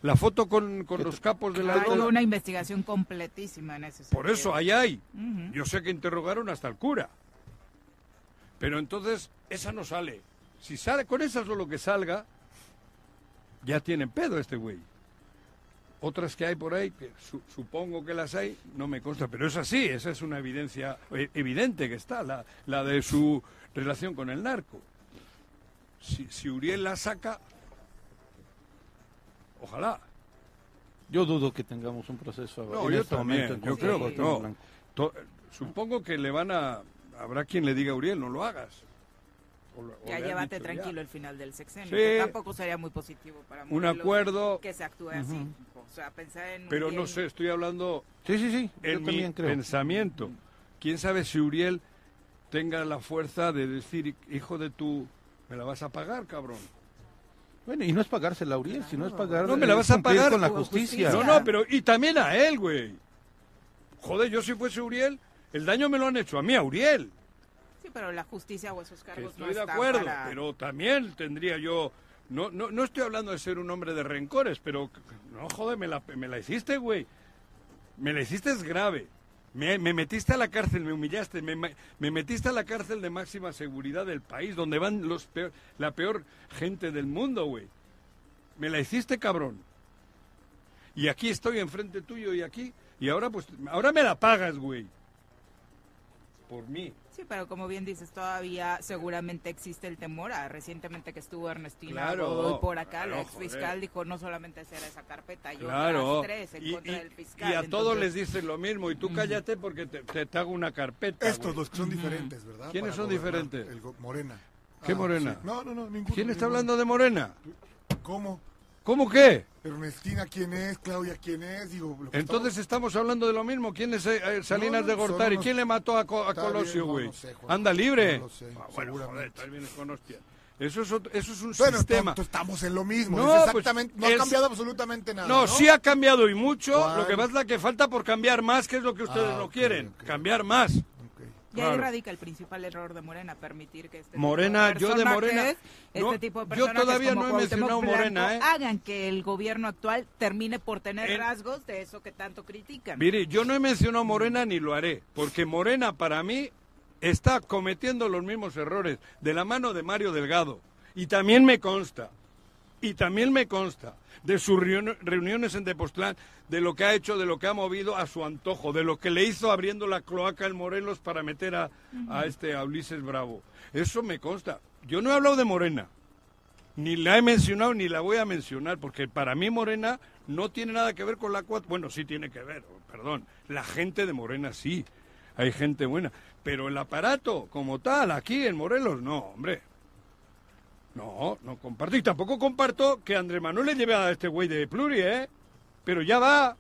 La foto con, con ¿Qué los capos de la Hay una investigación completísima en ese Por sentido. eso, ahí hay. Yo sé que interrogaron hasta el cura. Pero entonces, esa no sale. Si sale, con esa solo que salga, ya tienen pedo este güey. Otras que hay por ahí, que su- supongo que las hay, no me consta, pero es así, esa es una evidencia eh, evidente que está, la, la de su relación con el narco. Si, si Uriel la saca, ojalá. Yo dudo que tengamos un proceso No, en yo este también, momento en yo creo que no. To- supongo que le van a... Habrá quien le diga a Uriel, no lo hagas. O lo- o Ya llévate ya. tranquilo el final del sexenio. Sí. que tampoco sería muy positivo para Un acuerdo. que se actúe así. O sea, pensar en Pero Uriel- no sé, estoy hablando Sí, sí, sí. Yo en mi también creo. pensamiento. ¿Quién sabe si Uriel tenga la fuerza de decir, hijo de tu, me la vas a pagar, cabrón? Bueno, y no es pagársela a Uriel, sino es pagar. No, me la es vas a pagar con la justicia. justicia. No, no, pero y también a él, güey. Joder, yo si fuese Uriel, el daño me lo han hecho a mí, a Uriel. Sí, pero la justicia o esos Que cargos estoy no de acuerdo, para- pero también tendría yo... No, no, no estoy hablando de ser un hombre de rencores, pero... No, joder, me la, me la hiciste, güey. Me la hiciste es grave. Me, me metiste a la cárcel, me humillaste, me, me metiste a la cárcel de máxima seguridad del país, donde van los peor- la peor gente del mundo, güey. Me la hiciste, cabrón. Y aquí estoy enfrente tuyo y aquí, y ahora pues, ahora me la pagas, güey. Por mí. Sí, pero como bien dices, todavía seguramente existe el temor. Ah, recientemente que estuvo Ernestina Claro, Godoy por acá, claro, la ex joder. fiscal dijo no solamente será esa carpeta, y Claro. tres en Y, contra y- del fiscal. y a todos Entonces, les dicen lo mismo. Y tú cállate porque te, te- te hago una carpeta. Estos, que son diferentes, ¿verdad? ¿Quiénes Para son gobernar. diferentes? El Morena. ¿Qué Morena? sí. No, no, no, ninguno. ¿Quién está ninguno. hablando de Morena? ¿Cómo? ¿Cómo qué? Ernestina, ¿quién es? Claudia, ¿quién es? Digo, lo que Entonces estamos hablando de lo mismo. ¿Quién es eh, eh, Salinas No, de no, Gortari? ¿Quién le mató a, Co- a Está Colosio, bien, no, güey? no sé, Juan. ¿Anda libre? No lo sé, Ah, bueno, seguramente. joder, estás bien con hostia. Eso es, otro- eso es un Bueno, sistema. tonto, estamos en lo mismo. No, es pues, es- ha cambiado absolutamente nada. No, No, sí ha cambiado y mucho. ¿Cuál? Lo que pasa es la que falta por cambiar más, que es lo que ustedes Ah, no ok, quieren. ok. Cambiar más. Y ahí Claro. radica el principal error de Morena, permitir que este Morena, tipo de yo de Morena- este no, tipo de yo todavía no he mencionado Blanco Morena, ¿eh? hagan que el gobierno actual termine por tener En- rasgos de eso que tanto critican. Mire, yo no he mencionado Morena ni lo haré, porque Morena para mí está cometiendo los mismos errores de la mano de Mario Delgado. Y también me consta, y también me consta de sus reuni- reuniones en Tepoztlán, de lo que ha hecho, de lo que ha movido a su antojo, de lo que le hizo abriendo la cloaca en Morelos para meter a, a este a Ulises Bravo. Eso me consta. Yo no he hablado de Morena, ni la he mencionado ni la voy a mencionar, porque para mí Morena no tiene nada que ver con la cuatro. Bueno, sí tiene que ver, perdón. La gente de Morena sí, hay gente buena. Pero el aparato como tal, aquí en Morelos, no, hombre. No, no comparto. Y tampoco comparto que Andrés Manuel le lleve a este güey de Pluri, ¿eh? Pero ya va.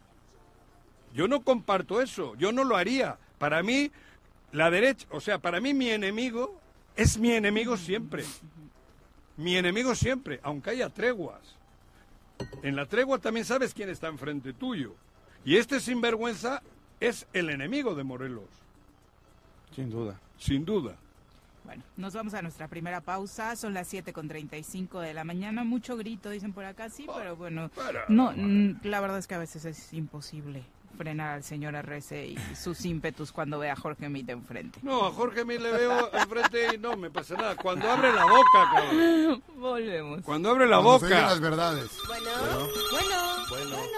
Yo no comparto eso, yo no lo haría. Para mí, la derecha, o sea, para mí mi enemigo es mi enemigo siempre. Mi enemigo siempre, aunque haya treguas. En la tregua también sabes quién está enfrente tuyo. Y este sinvergüenza es el enemigo de Morelos, Sin duda. sin duda. Bueno, nos vamos a nuestra primera pausa. Son las 7 con 35 de la mañana. Mucho grito, dicen por acá, sí, pero bueno. Para, No, mm, la verdad es que a veces es imposible frenar al señor RC y sus ímpetus cuando ve a Jorge Mita enfrente. No, a Jorge me le veo enfrente y no me pasa nada. Cuando abre la boca, cabrón. Volvemos. Cuando abre la Cuando boca. las verdades. Bueno, bueno, bueno. Bueno,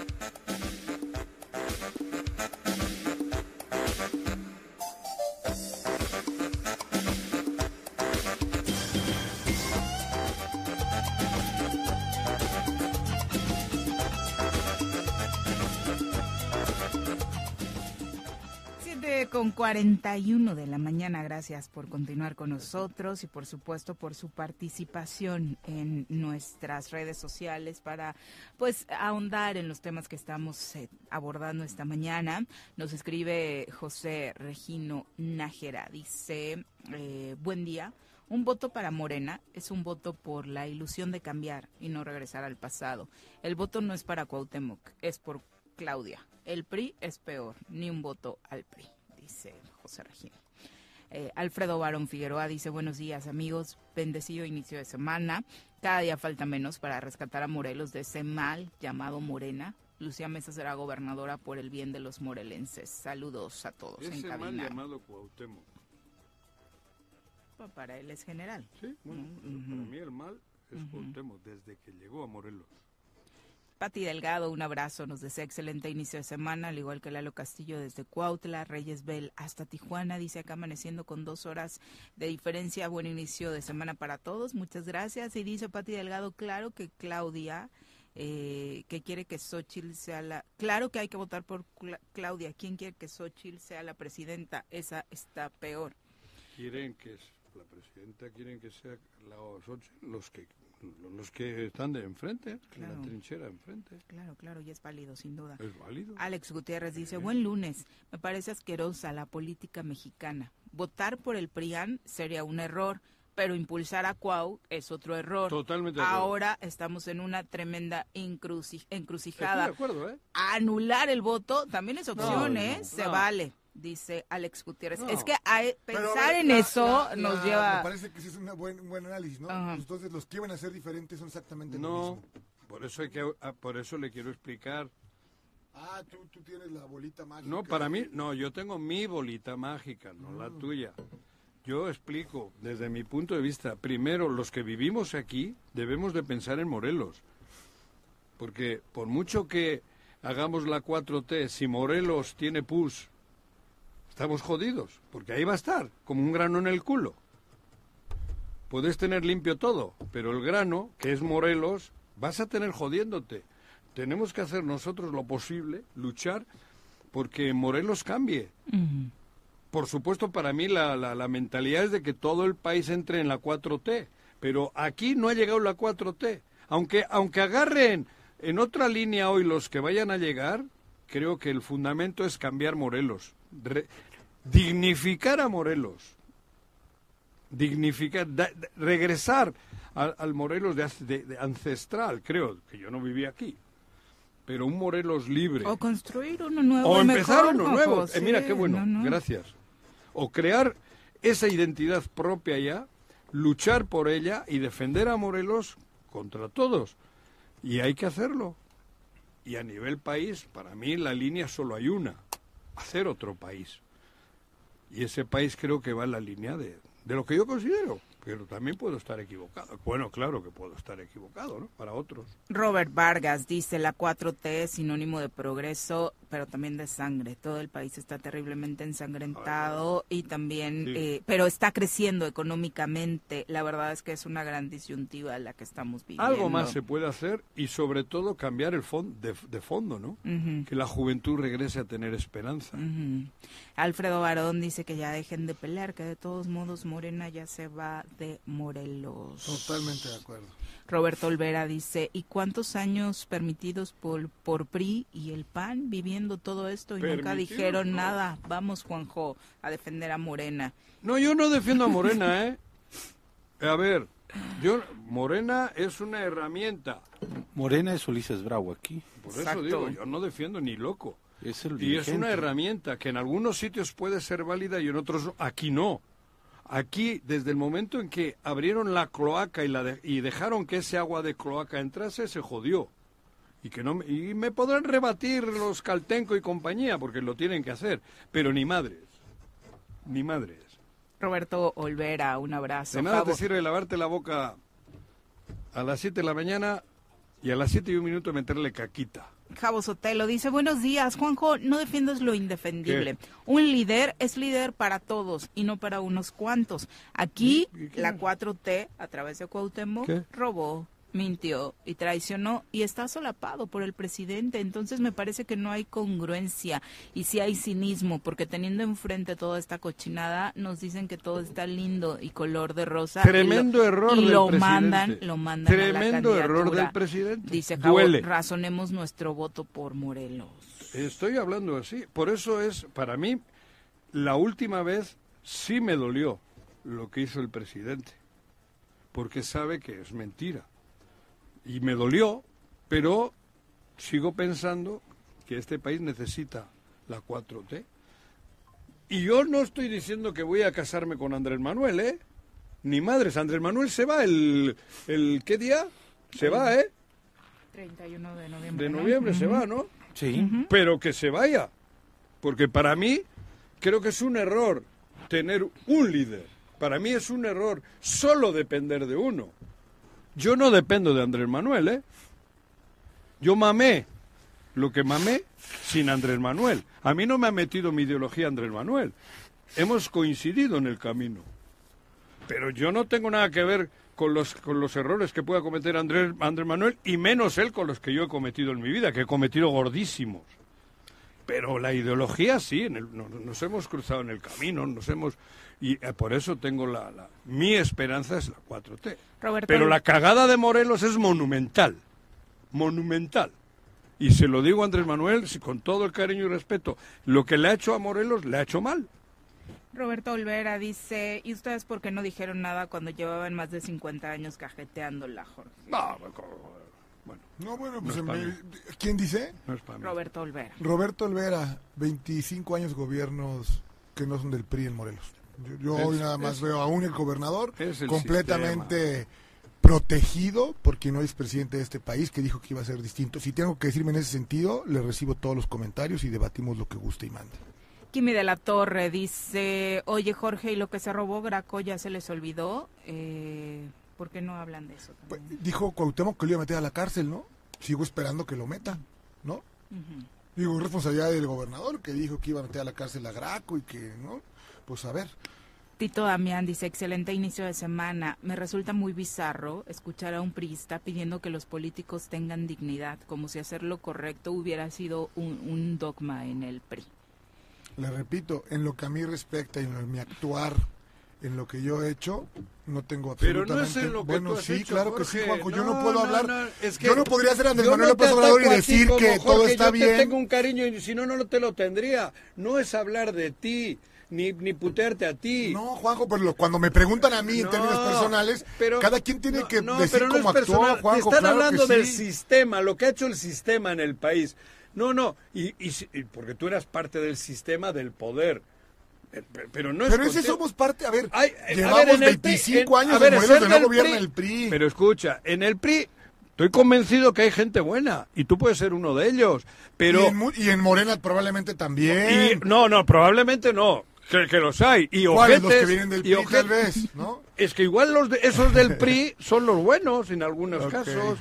Con 41 de la mañana. Gracias por continuar con nosotros y por supuesto por su participación en nuestras redes sociales para pues ahondar en los temas que estamos eh, abordando esta mañana. Nos escribe José Regino Nájera. Dice, eh, buen día. Un voto para Morena es un voto por la ilusión de cambiar y no regresar al pasado. El voto no es para Cuauhtémoc, es por Claudia. El PRI es peor, ni un voto al PRI, dice José Regino. Eh, Alfredo Barón Figueroa dice, buenos días amigos, bendecido inicio de semana. Cada día falta menos para rescatar a Morelos de ese mal llamado Morena. Lucía Mesa será gobernadora por el bien de los morelenses. Saludos a todos en Ese mal cabina. llamado Cuauhtémoc. Para él es general. Sí, bueno, para mí el mal es. Cuauhtémoc desde que llegó a Morelos. Pati Delgado, un abrazo, nos desea excelente inicio de semana, al igual que Lalo Castillo desde Cuautla, Reyes Bell hasta Tijuana, dice acá amaneciendo con dos horas de diferencia, buen inicio de semana para todos, muchas gracias. Y dice Pati Delgado, claro que Claudia, eh, que quiere que Xochitl sea la... Claro que hay que votar por Cla- Claudia, ¿quién quiere que Xochitl sea la presidenta? Esa está peor. Quieren que es- la presidenta quieren que sea la Xochitl, los que los que están de enfrente, en Claro. la trinchera de enfrente. Claro, claro, y es válido, sin duda. Es válido. Alex Gutiérrez dice, buen lunes, me parece asquerosa la política mexicana. Votar por el PRIAN sería un error, pero impulsar a Cuau es otro error. Totalmente de acuerdo. Ahora estamos en una tremenda incruci- Estoy encrucijada. de acuerdo, ¿eh? Anular el voto también es opción, No, ¿eh? no, Se no. vale, dice Alex Gutiérrez. No. Es que a- Pero pensar en la- eso la- nos la- lleva... Me parece que sí es una buen, un buen análisis, ¿no? Ajá. Entonces los que iban a ser diferentes son exactamente lo No, mismo. por eso hay que ah, por eso le quiero explicar. Ah, tú, tú tienes la bolita mágica. No, para mí, no, yo tengo mi bolita mágica, no la tuya. Yo explico desde mi punto de vista. Primero, los que vivimos aquí debemos de pensar en Morelos. Porque por mucho que hagamos la 4T, si Morelos tiene pus, estamos jodidos. Porque ahí va a estar, como un grano en el culo. Puedes tener limpio todo, pero el grano, que es Morelos, vas a tener jodiéndote. Tenemos que hacer nosotros lo posible, luchar, porque Morelos cambie. Por supuesto, para mí la, la, la mentalidad es de que todo el país entre en la 4T, pero aquí no ha llegado la 4T. Aunque, aunque agarren en otra línea hoy los que vayan a llegar, creo que el fundamento es cambiar Morelos, Re- dignificar a Morelos, dignificar, da- regresar al, al Morelos de, hace- de- de ancestral, creo, que yo no vivía aquí, pero un Morelos libre. O construir uno nuevo. O empezar mejor, uno nuevo. Eh, mira qué bueno, no, no. gracias. O crear esa identidad propia ya, luchar por ella y defender a Morelos contra todos. Y hay que hacerlo. Y a nivel país, para mí la línea solo hay una, hacer otro país. Y ese país creo que va en la línea de, de lo que yo considero, pero también puedo estar equivocado. Bueno, claro que puedo estar equivocado, ¿no? Para otros. Robert Vargas dice la 4T es sinónimo de progreso, pero también de sangre. Todo el país está terriblemente ensangrentado y también, Sí. eh, pero está creciendo económicamente. La verdad es que es una gran disyuntiva la que estamos viviendo. Algo más se puede hacer y sobre todo cambiar el fondo de, de fondo, ¿no? Que la juventud regrese a tener esperanza. Alfredo Barón dice que ya dejen de pelear, que de todos modos Morena ya se va de Morelos. Totalmente de acuerdo. Roberto Olvera dice, ¿y cuántos años permitidos por, por PRI y el PAN viviendo todo esto y nunca dijeron no. nada? Vamos, Juanjo, a defender a Morena. No, yo no defiendo a Morena, ¿eh? A ver, yo Morena es una herramienta. Morena es Ulises Bravo aquí. Por Exacto. eso digo, yo no defiendo ni loco. Es el Y es una herramienta que en algunos sitios puede ser válida y en otros aquí no. Aquí, desde el momento en que abrieron la cloaca y, la de- y dejaron que ese agua de cloaca entrase, se jodió. Y, que no me, y me podrán rebatir los Caltenco y compañía, porque lo tienen que hacer. Pero ni madres. Ni madres. Roberto Olvera, un abrazo. De nada Javo. te sirve lavarte la boca a las 7 de la mañana y a las 7 y un minuto meterle caquita. Javo Sotelo dice, buenos días, Juanjo, no defiendas lo indefendible. Un líder es líder para todos y no para unos cuantos. Aquí la 4T, a través de Cuauhtémoc, ¿Qué? robó, mintió y traicionó y está solapado por el presidente. Entonces me parece que no hay congruencia y sí hay cinismo, porque teniendo enfrente toda esta cochinada, nos dicen que todo está lindo y color de rosa. y lo- Tremendo error y del lo presidente. mandan, lo mandan a la Tremendo error del presidente. Dice Duele. razonemos nuestro voto por Morelos. Estoy hablando así. Por eso es, para mí, la última vez sí me dolió lo que hizo el presidente. Porque sabe que es mentira. Y me dolió, pero sigo pensando que este país necesita la 4T. Y yo no estoy diciendo que voy a casarme con Andrés Manuel, ¿eh? Ni madres, Andrés Manuel se va el, el ¿qué día? Se va, ¿eh? 31 de noviembre. De ¿no? noviembre se va, ¿no? Sí. pero que se vaya. Porque para mí creo que es un error tener un líder. Para mí es un error solo depender de uno. Yo no dependo de Andrés Manuel, ¿eh? Yo mamé lo que mamé sin Andrés Manuel. A mí no me ha metido mi ideología Andrés Manuel. Hemos coincidido en el camino. Pero yo no tengo nada que ver con los, con los errores que pueda cometer Andrés, Andrés Manuel y menos él con los que yo he cometido en mi vida, que he cometido gordísimos. Pero la ideología sí, en el- no- nos, hemos cruzado en el camino, nos hemos... Y eh, por eso tengo la, la- Mi esperanza es la 4T. Roberto, Pero la cagada de Morelos es monumental. Monumental. Y se lo digo a Andrés Manuel si- con todo el cariño y respeto. Lo que le ha hecho a Morelos le ha hecho mal. Roberto Olvera dice, ¿y ustedes por qué no dijeron nada cuando llevaban más de 50 años cajeteándola, Jorge? No, No, bueno, pues No. ¿quién dice? no. Roberto Olvera. Roberto Olvera, 25 años gobiernos que no son del PRI en Morelos. Yo, yo Es- hoy nada más es- veo a un el gobernador el completamente protegido por quien hoy es presidente de este país, que dijo que iba a ser distinto. Si tengo que decirme en ese sentido, le recibo todos los comentarios y debatimos lo que guste y mande. Kimi de la Torre dice, oye Jorge, ¿y lo que se robó Graco ya se les olvidó? Eh, ¿Por qué no hablan de eso Pues, dijo Cuauhtémoc que lo iba a meter a la cárcel, ¿no? Sigo esperando que lo meta, ¿no? Ujú. Digo, es responsabilidad del gobernador que dijo que iba a meter a la cárcel a Graco y que, ¿no? Pues a ver. Tito Damián dice, excelente inicio de semana. Me resulta muy bizarro escuchar a un priista pidiendo que los políticos tengan dignidad, como si hacer lo correcto hubiera sido un, un dogma en el PRI. Le repito, en lo que a mí respecta y en mi actuar, en lo que yo he hecho, no tengo Pero absolutamente... no es en lo que bueno, tú has sí, hecho, claro que sí. Juanjo. Yo no puedo No, hablar... no, es que yo no podría ser Andrés yo Manuel no López Obrador y decir que todo está yo bien. te tengo un cariño y si no, no te lo tendría. No es hablar de ti, ni, ni putearte a ti. No, Juanjo, pero lo- cuando me preguntan a mí en No, términos personales, pero- cada quien tiene no, que no, decir pero no cómo personal. Juanjo. Te están claro hablando del sistema, lo que ha hecho el sistema en el país. No, no, y, y y porque tú eras parte del sistema del poder. Pe- Pero no es Pero ese somos parte, a ver, Ay, eh, a llevamos ver, en el PRI, 25 en- años a ver, de ser Morelos de no gobierna PRI, el PRI. Pero escucha, en el PRI estoy convencido que hay gente buena y tú puedes ser uno de ellos. Pero y, en, y en Morena probablemente también. y- no, no, probablemente no, que, que los hay. Y ¿Cuáles los que ojetes, vienen del PRI tal ojetes- vez? ¿no? Es que igual los de- esos del PRI son los buenos en algunos Ok. casos,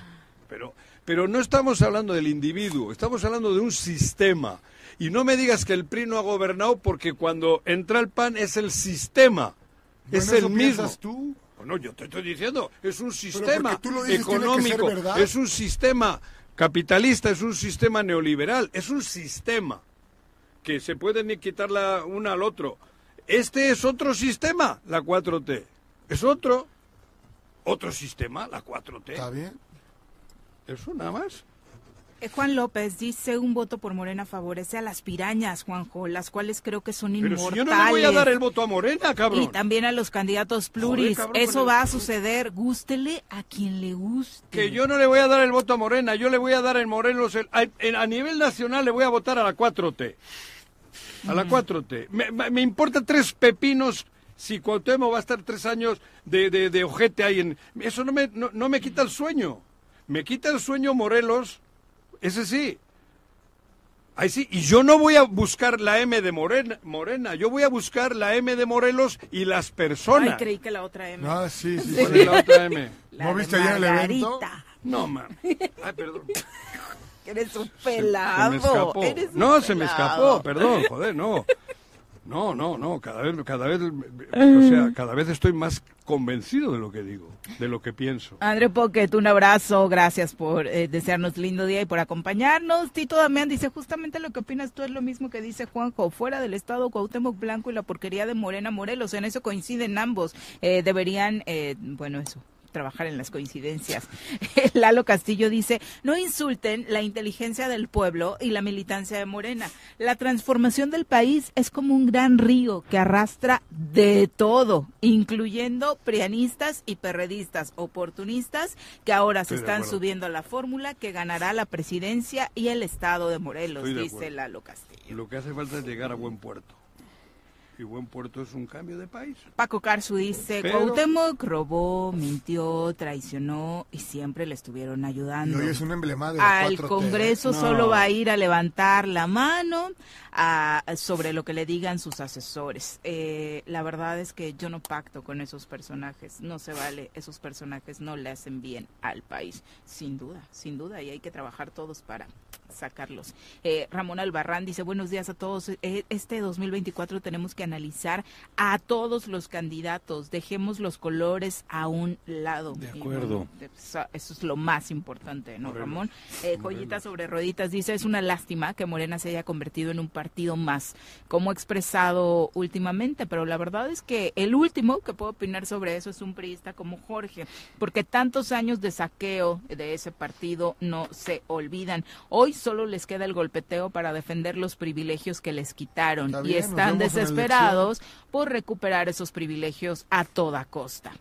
pero pero no estamos hablando del individuo, estamos hablando de un sistema. Y no me digas que el PRI no ha gobernado porque cuando entra el PAN es el sistema, es el ¿eso mismo. tú? Bueno, yo te estoy diciendo, es un sistema tú lo dices, económico, es un sistema capitalista, es un sistema neoliberal, es un sistema que se puede ni quitar la una al otro. Este es otro sistema, la 4T. Es otro, otro sistema, la 4T. ¿Está bien? Eso nada más. Eh, Juan López dice, un voto por Morena favorece a las pirañas, Juanjo, las cuales creo que son Pero inmortales. si yo no le voy a dar el voto a Morena, cabrón. Y también a los candidatos pluris. cabrón, Eso va a suceder. Gústele a quien le guste. Que yo no le voy a dar el voto a Morena, yo le voy a dar en Morelos, el- a, a nivel nacional le voy a votar a la 4T. A la 4T. Me, me- me importa tres pepinos si Cuauhtémoc va a estar tres años de, de, de ojete ahí. En, eso no me, no, no me quita el sueño. Me quita el sueño Morelos, ese sí. Ahí sí, y yo no voy a buscar la M de Morena, Morena, yo voy a buscar la M de Morelos y las personas. Ay, creí que la otra M. Ah, sí, sí. ¿Cuál sí. es la otra M? La ¿No viste ayer el evento? No, man. Ay, perdón. Eres un Se- pelado. Se, me escapó. Eres un No, se me pelado. escapó, perdón, joder, no. No, no, no, cada vez, cada vez, o sea, cada vez estoy más convencido de lo que digo, de lo que pienso. André Pocket, un abrazo, gracias por eh, desearnos lindo día y por acompañarnos. Tito Damián dice, justamente lo que opinas tú es lo mismo que dice Juanjo, fuera del estado Cuauhtémoc Blanco y la porquería de Morena Morelos, en eso coinciden ambos. Eh, deberían, eh, bueno, eso trabajar en las coincidencias. Lalo Castillo dice, no insulten la inteligencia del pueblo y la militancia de Morena. La transformación del país es como un gran río que arrastra de todo, incluyendo prianistas y perredistas oportunistas que ahora se Estoy están subiendo a la fórmula que ganará la presidencia y el estado de Morelos, Estoy dice. Lalo Castillo. Lo que hace falta es llegar a buen puerto. Y buen puerto es un cambio de país. Paco Carzu dice, Pero- Cuauhtémoc robó, mintió, traicionó y siempre le estuvieron Y ayudando. hoy es un emblema de la Al 4T. Congreso No. solo va a ir a levantar la mano a- sobre lo que le digan sus asesores. Eh, la verdad es que yo no pacto con esos personajes, no se vale, esos personajes no le hacen bien al país, sin duda, sin duda, y hay que trabajar todos para sacarlos. Eh, Ramón Albarrán dice, buenos días a todos, Eh, este 2024 tenemos que analizar a todos los candidatos, dejemos los colores a un lado. De acuerdo. bueno, eso es lo más importante, ¿no. Ramón? Eh, Joyita sobre rueditas dice, es una lástima que Morena se haya convertido en un partido más, como he expresado últimamente, pero la verdad es que el último que puedo opinar sobre eso es un priista como Jorge, porque tantos años de saqueo de ese partido no se olvidan. Hoy solo les queda el golpeteo para defender los privilegios que les quitaron Está y bien, están desesperados por recuperar esos privilegios a toda costa.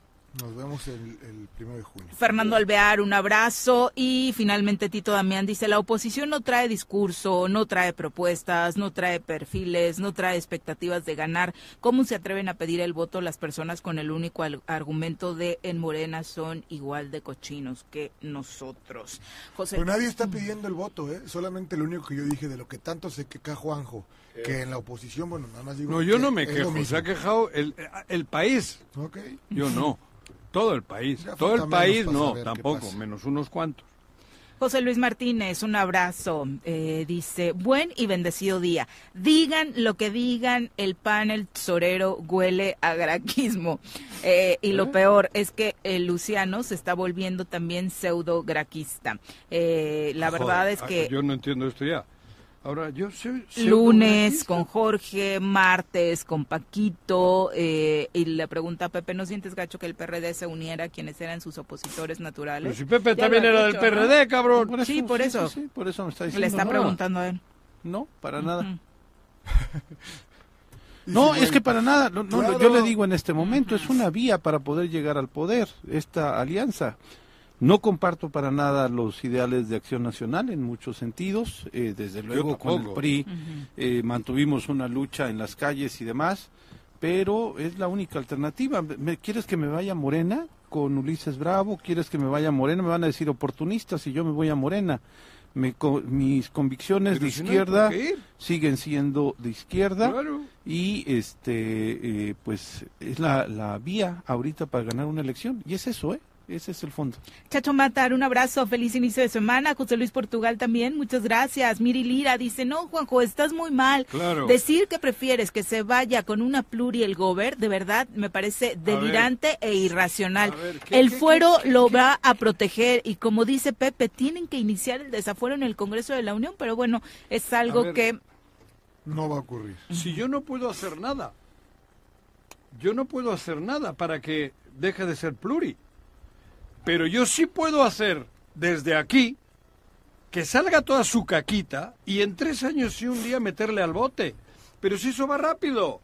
Nos vemos el, el primero de junio. Fernando Alvear, un abrazo. Y finalmente Tito Damián dice, la oposición no trae discurso, no trae propuestas, no trae perfiles, no trae expectativas de ganar. ¿Cómo se atreven a pedir el voto las personas con el único argumento de en Morena son igual de cochinos que nosotros? José. Pero nadie está pidiendo el voto, ¿eh? Solamente lo único que yo dije de lo que tanto se queja Juanjo, que en la oposición, bueno, nada más digo. No, yo que no me quejo, se ha quejado el, el país, Ok. yo no. Todo el país, Ya todo el país no, tampoco, menos unos cuantos. José Luis Martínez, un abrazo. Eh, dice, buen y bendecido día. Digan lo que digan, el panel tesorero huele a graquismo. Eh, y lo peor es que el Luciano se está volviendo también pseudo graquista. Eh, la Joder, verdad es ah, que Yo no entiendo esto ya. Ahora, yo soy... lunes pseudo-graquista. con Jorge, martes con Paquito, eh, y le pregunta a Pepe, ¿no sientes gacho que el PRD se uniera a quienes eran sus opositores naturales? Pero si Pepe Ya también era del dicho, ¿no? PRD, cabrón. Sí, por eso. Sí, sí, por eso me está diciendo. Le está no, preguntando a él. No, para nada. Ujú. No, Sí, es que para nada, no, no, Claro. yo le digo en este momento, es una vía para poder llegar al poder, esta alianza. No comparto para nada los ideales de acción nacional en muchos sentidos, eh, desde luego con el. PRI eh, mantuvimos una lucha en las calles y demás, pero es la única alternativa. ¿Me, ¿Quieres que me vaya Morena con Ulises Bravo? ¿Quieres que me vaya Morena? Me van a decir oportunistas y yo me voy a Morena. Me co- mis convicciones Pero de si izquierda siguen siendo de izquierda Claro. y este eh, pues es la, la vía ahorita para ganar una elección y es eso eh ese es el fondo Chacho Matar, un abrazo, feliz inicio de semana. José Luis Portugal también, muchas gracias. Miri Lira dice, no, Juanjo, estás muy mal. Claro. Decir que prefieres que se vaya con una pluri el gober, de verdad, me parece delirante e irracional. A ver, ¿qué- el qué- fuero qué- lo qué? va a proteger y como dice Pepe, tienen que iniciar el desafuero en el Congreso de la Unión, pero bueno, es algo ver. que... No va a ocurrir. Si yo no puedo hacer nada, yo no puedo hacer nada para que deje de ser pluri. Pero yo sí puedo hacer desde aquí que salga toda su caquita y en tres años y un día meterle al bote. Pero si eso va rápido.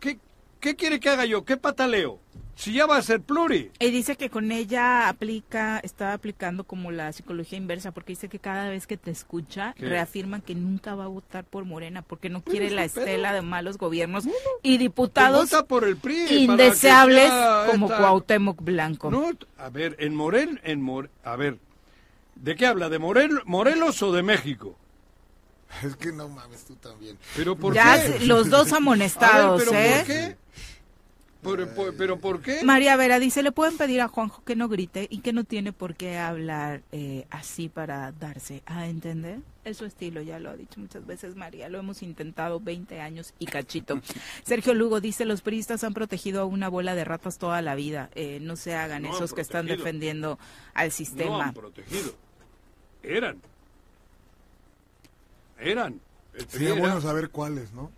¿Qué, qué quiere que haga yo? ¿Qué pataleo? Si ya va a ser pluri. Y dice que con ella aplica, está aplicando como la psicología inversa, porque dice que cada vez que te escucha, ¿Qué? reafirma que nunca va a votar por Morena, porque no quiere la estela de malos gobiernos y Pues diputados vota por el PRI. para que indeseables sea como esta- Cuauhtémoc Blanco. No, a ver, en Morel, en a ver, ¿de qué habla? ¿De Morel, Morelos o de México? Es que no mames tú también. Pero ¿por ya qué? los dos amonestados, ver, pero ¿eh? ¿por qué? ¿Por, por- pero por qué? María Vera dice, le pueden pedir a Juanjo que no grite y que no tiene por qué hablar eh, así para darse a entender. Es su estilo, ya lo ha dicho muchas veces María, lo hemos intentado 20 años y cachito. Sergio Lugo dice, los priistas han protegido a una bola de ratas toda la vida. Eh, no se hagan No esos que están defendiendo al No sistema. han protegido. Eran. Eran. Sería bueno saber cuáles, ¿no?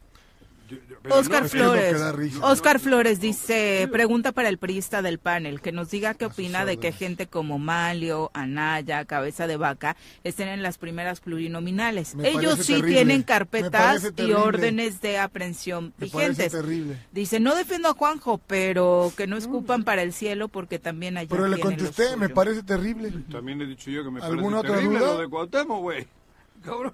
Pero Oscar no, es que es lo que Flores. Oscar Flores dice, pregunta para el priista del panel, que nos diga qué opina de que gente como Malio, Anaya, Cabeza de Vaca estén en las primeras plurinominales. Me Ellos sí terrible. tienen carpetas y órdenes de aprehensión Me vigentes. terrible. Dice, no defiendo a Juanjo, pero que no escupan para el cielo porque también allá Pero le contesté, me suyo". parece terrible. También he dicho yo que me ¿Alguna parece otra terrible duda? lo de Cuauhtémoc, güey. Cabrón.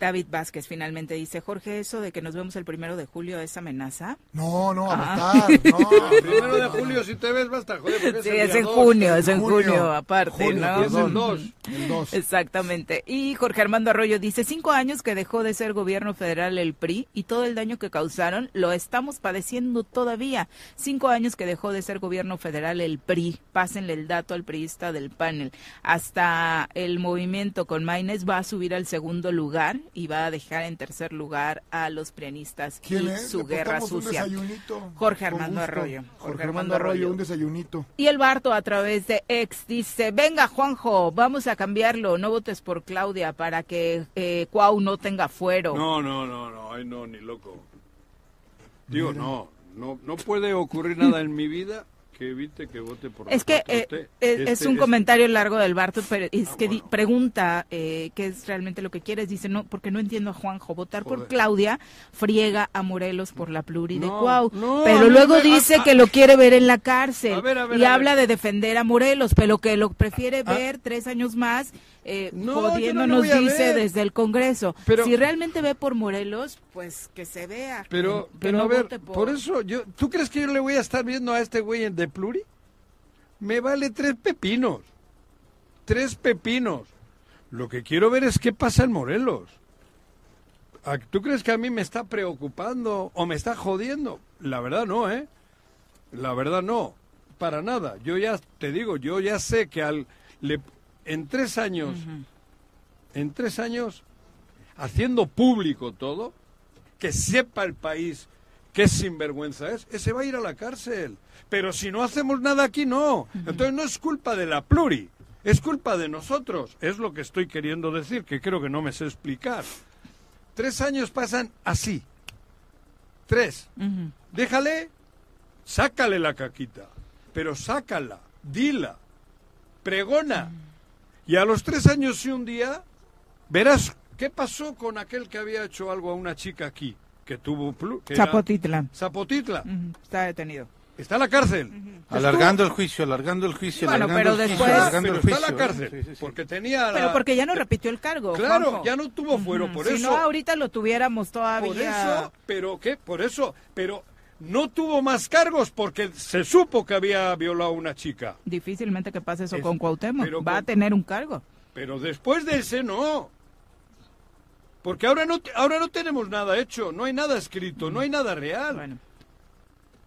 David Vázquez finalmente dice, Jorge, eso de que nos vemos el primero de julio es amenaza. No, no, Ah. no. El primero de julio, si te ves, basta, joder, porque Sí, el es día en dos. junio, es en Junio. junio, aparte, Junio, ¿no? Es el 2. El 2. Exactamente. Y Jorge Armando Arroyo dice, cinco años que dejó de ser gobierno federal el PRI y todo el daño que causaron lo estamos padeciendo todavía. Cinco años que dejó de ser gobierno federal el PRI. Pásenle el dato al priista del panel. Hasta el movimiento con Maines va a subir al segundo lugar y va a dejar en tercer lugar a los prianistas ¿Quién y es? su Le guerra un sucia. desayunito. Jorge Armando gusto. Arroyo. Jorge Armando Arroyo, un desayunito. Y el Barto a través de ex dice, venga Juanjo, vamos a cambiarlo, no votes por Claudia para que eh, Cuau no tenga fuero. No, no, no, no, ay no, ni loco. Digo, no, no, no puede ocurrir nada en mi vida que evite que vote por Es que 4T. eh, eh, es Este- un comentario largo del Barto, pero es Ah, que bueno. pregunta eh, qué es realmente lo que quieres. Dice, no, porque no entiendo a Juanjo. Votar por. Claudia friega a Morelos por la pluri de No, Cuau. no, pero luego me- dice a- que lo quiere ver en la cárcel A ver, a ver, y habla de defender a Morelos, pero que lo prefiere Ah. ver tres años más eh, No, yo no jodiéndonos, lo voy a dice desde el Congreso. Pero- si realmente ve por Morelos, pues que se vea. Pero, que- no a ver, por... eso, yo, ¿tú crees que yo le voy a estar viendo a este güey en de pluri? Me vale tres pepinos. Tres pepinos. Lo que quiero ver es qué pasa en Morelos. ¿A- ¿Tú crees que a mí me está preocupando o me está jodiendo? La verdad no, ¿eh? La verdad no. Para nada. Yo ya te digo, yo ya sé que al le, en tres años, en tres años, haciendo público todo, que sepa el país qué sinvergüenza es, ese va a ir a la cárcel. Pero si no hacemos nada aquí, no. Entonces no es culpa de la pluri, es culpa de nosotros. Es lo que estoy queriendo decir, que creo que no me sé explicar. Tres años pasan así. Tres. Déjale, sácale la caquita, pero sácala, dila, pregona. Y a los tres años y un día, verás qué pasó con aquel que había hecho algo a una chica aquí, que tuvo... que Zapotitla. Está detenido. Está en la cárcel. Alargando el juicio, alargando el juicio, Bueno, alargando pero el después- juicio, alargando pero el está en la cárcel. Sí, sí, sí. Porque tenía la... Pero porque ya no repitió el cargo. Claro, Juanjo. ya no tuvo fuero, por si eso... no, ahorita lo tuviéramos todavía. Por eso, pero qué, por eso, pero no tuvo más cargos porque se supo que había violado a una chica. Difícilmente que pase eso Es- con Cuauhtémoc. pero Va a tener un cargo. Pero después de ese no. Porque ahora no, ahora no tenemos nada hecho, no hay nada escrito, no hay nada real. Bueno,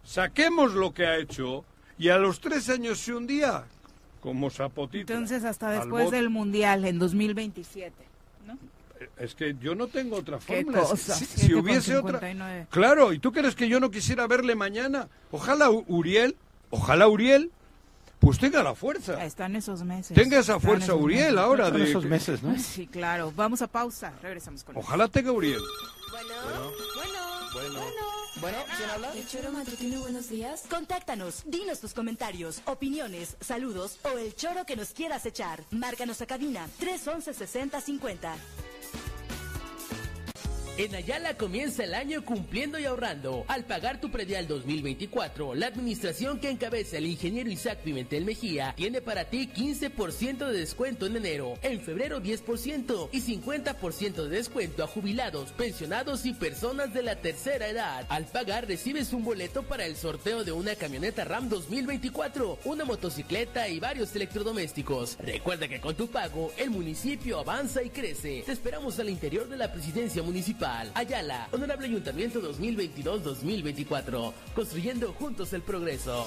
Saquemos lo que ha hecho y a los tres años y un día, como Zapotito. entonces hasta después del Mundial, en 2027. Es que yo no tengo otra fórmula. Si, hubiese otra. 59. Claro, ¿y tú crees que yo no quisiera verle mañana? Ojalá Uriel, ojalá Uriel, pues tenga la fuerza. Están esos meses. Tenga esa Están fuerza Uriel meses. ahora Son de esos que- meses, ¿no? Sí, claro. Vamos a pausa. Regresamos con Ojalá tenga Uriel. Bueno, bueno, bueno. Bueno, ¿quién habla? El choro matutino, buenos días. Contáctanos, dinos tus comentarios, opiniones, saludos o el choro que nos quieras echar. Márcanos a cabina 311 6050. En Ayala comienza el año cumpliendo y ahorrando. Al pagar tu predial 2024, la administración que encabeza el ingeniero Isaac Pimentel Mejía tiene para ti 15% de descuento en enero, en febrero 10% y 50% de descuento a jubilados, pensionados y personas de la tercera edad. Al pagar recibes un boleto para el sorteo de una camioneta RAM 2024, una motocicleta y varios electrodomésticos. Recuerda que con tu pago el municipio avanza y crece. Te esperamos al interior de la presidencia municipal. Ayala, Honorable Ayuntamiento 2022-2024, construyendo juntos el progreso.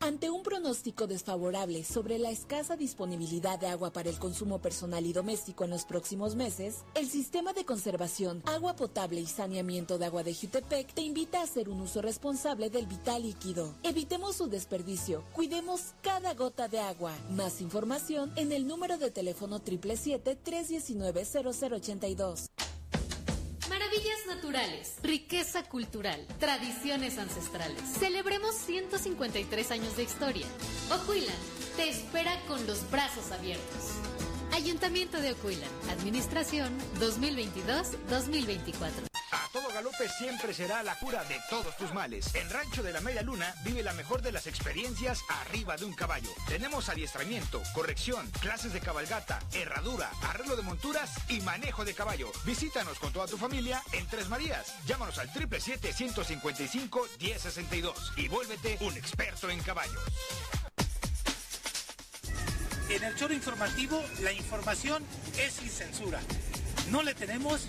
Ante un pronóstico desfavorable sobre la escasa disponibilidad de agua para el consumo personal y doméstico en los próximos meses, el Sistema de Conservación, Agua Potable y Saneamiento de Agua de Jutepec te invita a hacer un uso responsable del vital líquido. Evitemos su desperdicio, cuidemos cada gota de agua. Más información en el número de teléfono 777-319-0082. Maravillas naturales, riqueza cultural, tradiciones ancestrales. Celebremos 153 años de historia. Ocuilan te espera con los brazos abiertos. Ayuntamiento de Ocuilan, Administración 2022-2024. A todo Guadalupe siempre será la cura de todos tus males. En Rancho de la Media Luna vive la mejor de las experiencias arriba de un caballo. Tenemos adiestramiento, corrección, clases de cabalgata, herradura, arreglo de monturas y manejo de caballo. Visítanos con toda tu familia en Tres Marías. Llámanos al 777-155-1062 y vuélvete un experto en caballos. En el choro informativo, la información es sin censura. No le tenemos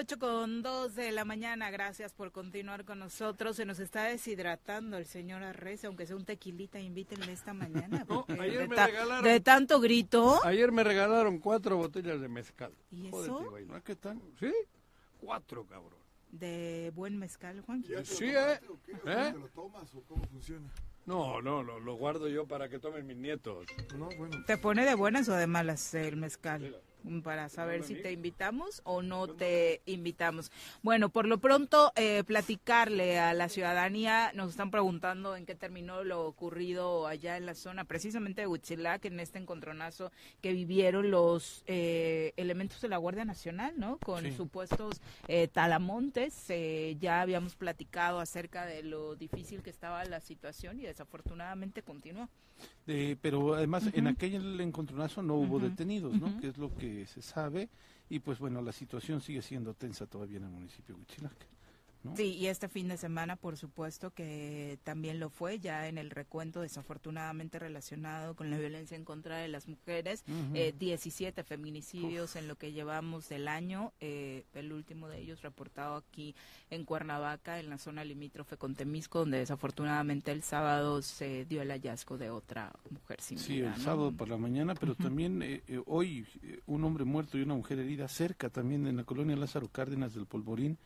Ocho con dos de la mañana, gracias por continuar con nosotros. Se nos está deshidratando el señor Arreza, aunque sea un tequilita, invítenle esta mañana. porque ayer de, me ta- regalaron- de tanto grito. Ayer me regalaron cuatro botellas de mezcal. ¿Y eso? Jódete, ¿no? ¿Qué tal? ¿Sí? Cuatro, cabrón. De buen mezcal, Juan. Sí, ¿eh? ¿Eh? ¿Te lo tomas o cómo funciona? No, no, lo, lo guardo yo para que tomen mis nietos. No, bueno. ¿Te pone de buenas o de malas el mezcal? Para saber si te invitamos o no te invitamos. Bueno, por lo pronto, eh, platicarle a la ciudadanía, nos están preguntando en qué terminó lo ocurrido allá en la zona, precisamente de Huitzilac, en este encontronazo que vivieron los eh, elementos de la Guardia Nacional, ¿no? Con Sí. supuestos eh, talamontes. Eh, ya habíamos platicado acerca de lo difícil que estaba la situación y desafortunadamente continuó. Eh, pero además en aquel encontronazo no hubo detenidos, ¿no? Que es lo que se sabe. Y pues bueno, la situación sigue siendo tensa todavía en el municipio de Huitzilac. ¿No? Sí, y este fin de semana, por supuesto, que también lo fue, ya en el recuento desafortunadamente relacionado con la violencia en contra de las mujeres, Ujú. eh, 17 feminicidios en lo que llevamos del año, eh, el último de ellos reportado aquí en Cuernavaca, en la zona limítrofe con Temisco, donde desafortunadamente el sábado se dio el hallazgo de otra mujer sin Sí, vida, el ¿no? sábado por la mañana, pero también eh, eh, hoy eh, un hombre muerto y una mujer herida cerca también en la colonia Lázaro Cárdenas del Polvorín,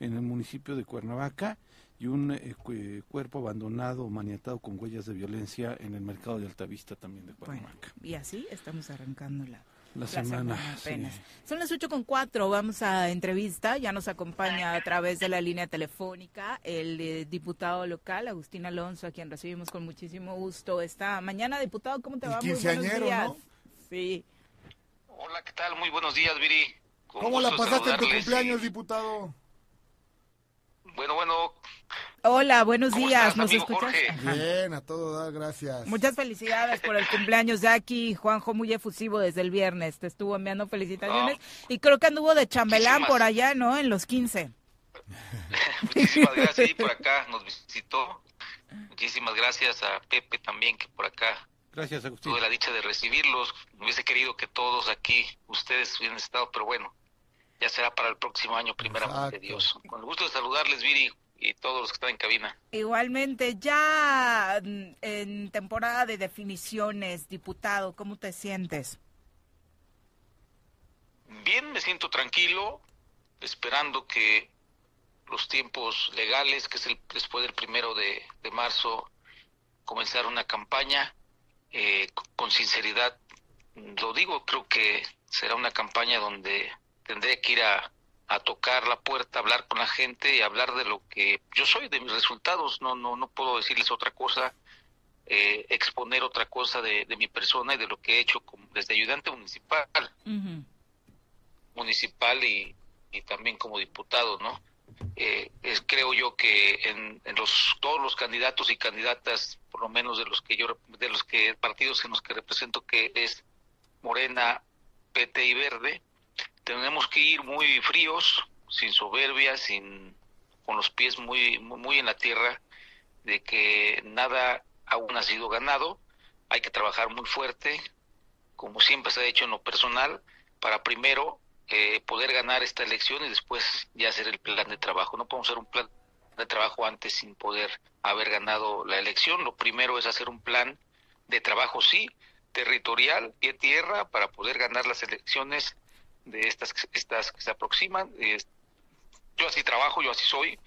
en el municipio de Cuernavaca, y un eh, cu- cuerpo abandonado, maniatado con huellas de violencia en el mercado de Altavista también de Bueno, Cuernavaca. y así estamos arrancando la, La semana, apenas. sí. Son las ocho con cuatro, vamos a entrevista, ya nos acompaña a través de la línea telefónica el eh, diputado local, Agustín Alonso, a quien recibimos con muchísimo gusto esta mañana. Diputado, ¿cómo te va? Muy buenos días. ¿no? Sí. Hola, ¿qué tal? Muy buenos días, Viri. Con ¿Cómo la pasaste en tu cumpleaños, diputado? Bueno, bueno, Hola, buenos ¿Cómo días, estás, ¿nos escuchas? Jorge? Bien, a todo dar, gracias. Muchas felicidades por el cumpleaños de aquí, Juanjo, muy efusivo desde el viernes. Te estuvo enviando felicitaciones y creo que anduvo de chambelán Muchísimas. por allá, ¿no? En los 15. muchísimas gracias. Y por acá nos visitó. Muchísimas gracias a Pepe también, que por acá Gracias, Agustín. tuve la dicha de recibirlos. Hubiese querido que todos aquí, ustedes hubieran estado, pero bueno, ya será para el próximo año, primeramente Exacto. Dios. Con el gusto de saludarles, Viri, y todos los que están en cabina. Igualmente, ya mm, en temporada de definiciones, diputado, ¿cómo te sientes? Bien, me siento tranquilo, esperando que los tiempos legales, que es el, después del primero de, de marzo, comenzar una campaña eh, con sinceridad. Lo digo, creo que será una campaña donde tendré que ir a, a tocar la puerta, hablar con la gente y hablar de lo que yo soy, de mis resultados. No, no, no puedo decirles otra cosa, eh, exponer otra cosa de, de mi persona y de lo que he hecho como, desde ayudante municipal municipal y, y también como diputado, ¿no? Eh, es- creo yo que en, en los todos los candidatos y candidatas, por lo menos de los que yo de los que partidos en los que represento que es Morena, PT y Verde, tenemos que ir muy fríos, sin soberbia, sin con los pies muy muy, en la tierra, de que nada aún ha sido ganado, hay que trabajar muy fuerte, como siempre se ha hecho en lo personal, para primero eh, poder ganar esta elección y después ya hacer el plan de trabajo. No podemos hacer un plan de trabajo antes sin poder haber ganado la elección. Lo primero es hacer un plan de trabajo, sí, territorial, y tierra, para poder ganar las elecciones de estas, estas que se aproximan. yo así trabajo, yo así soy,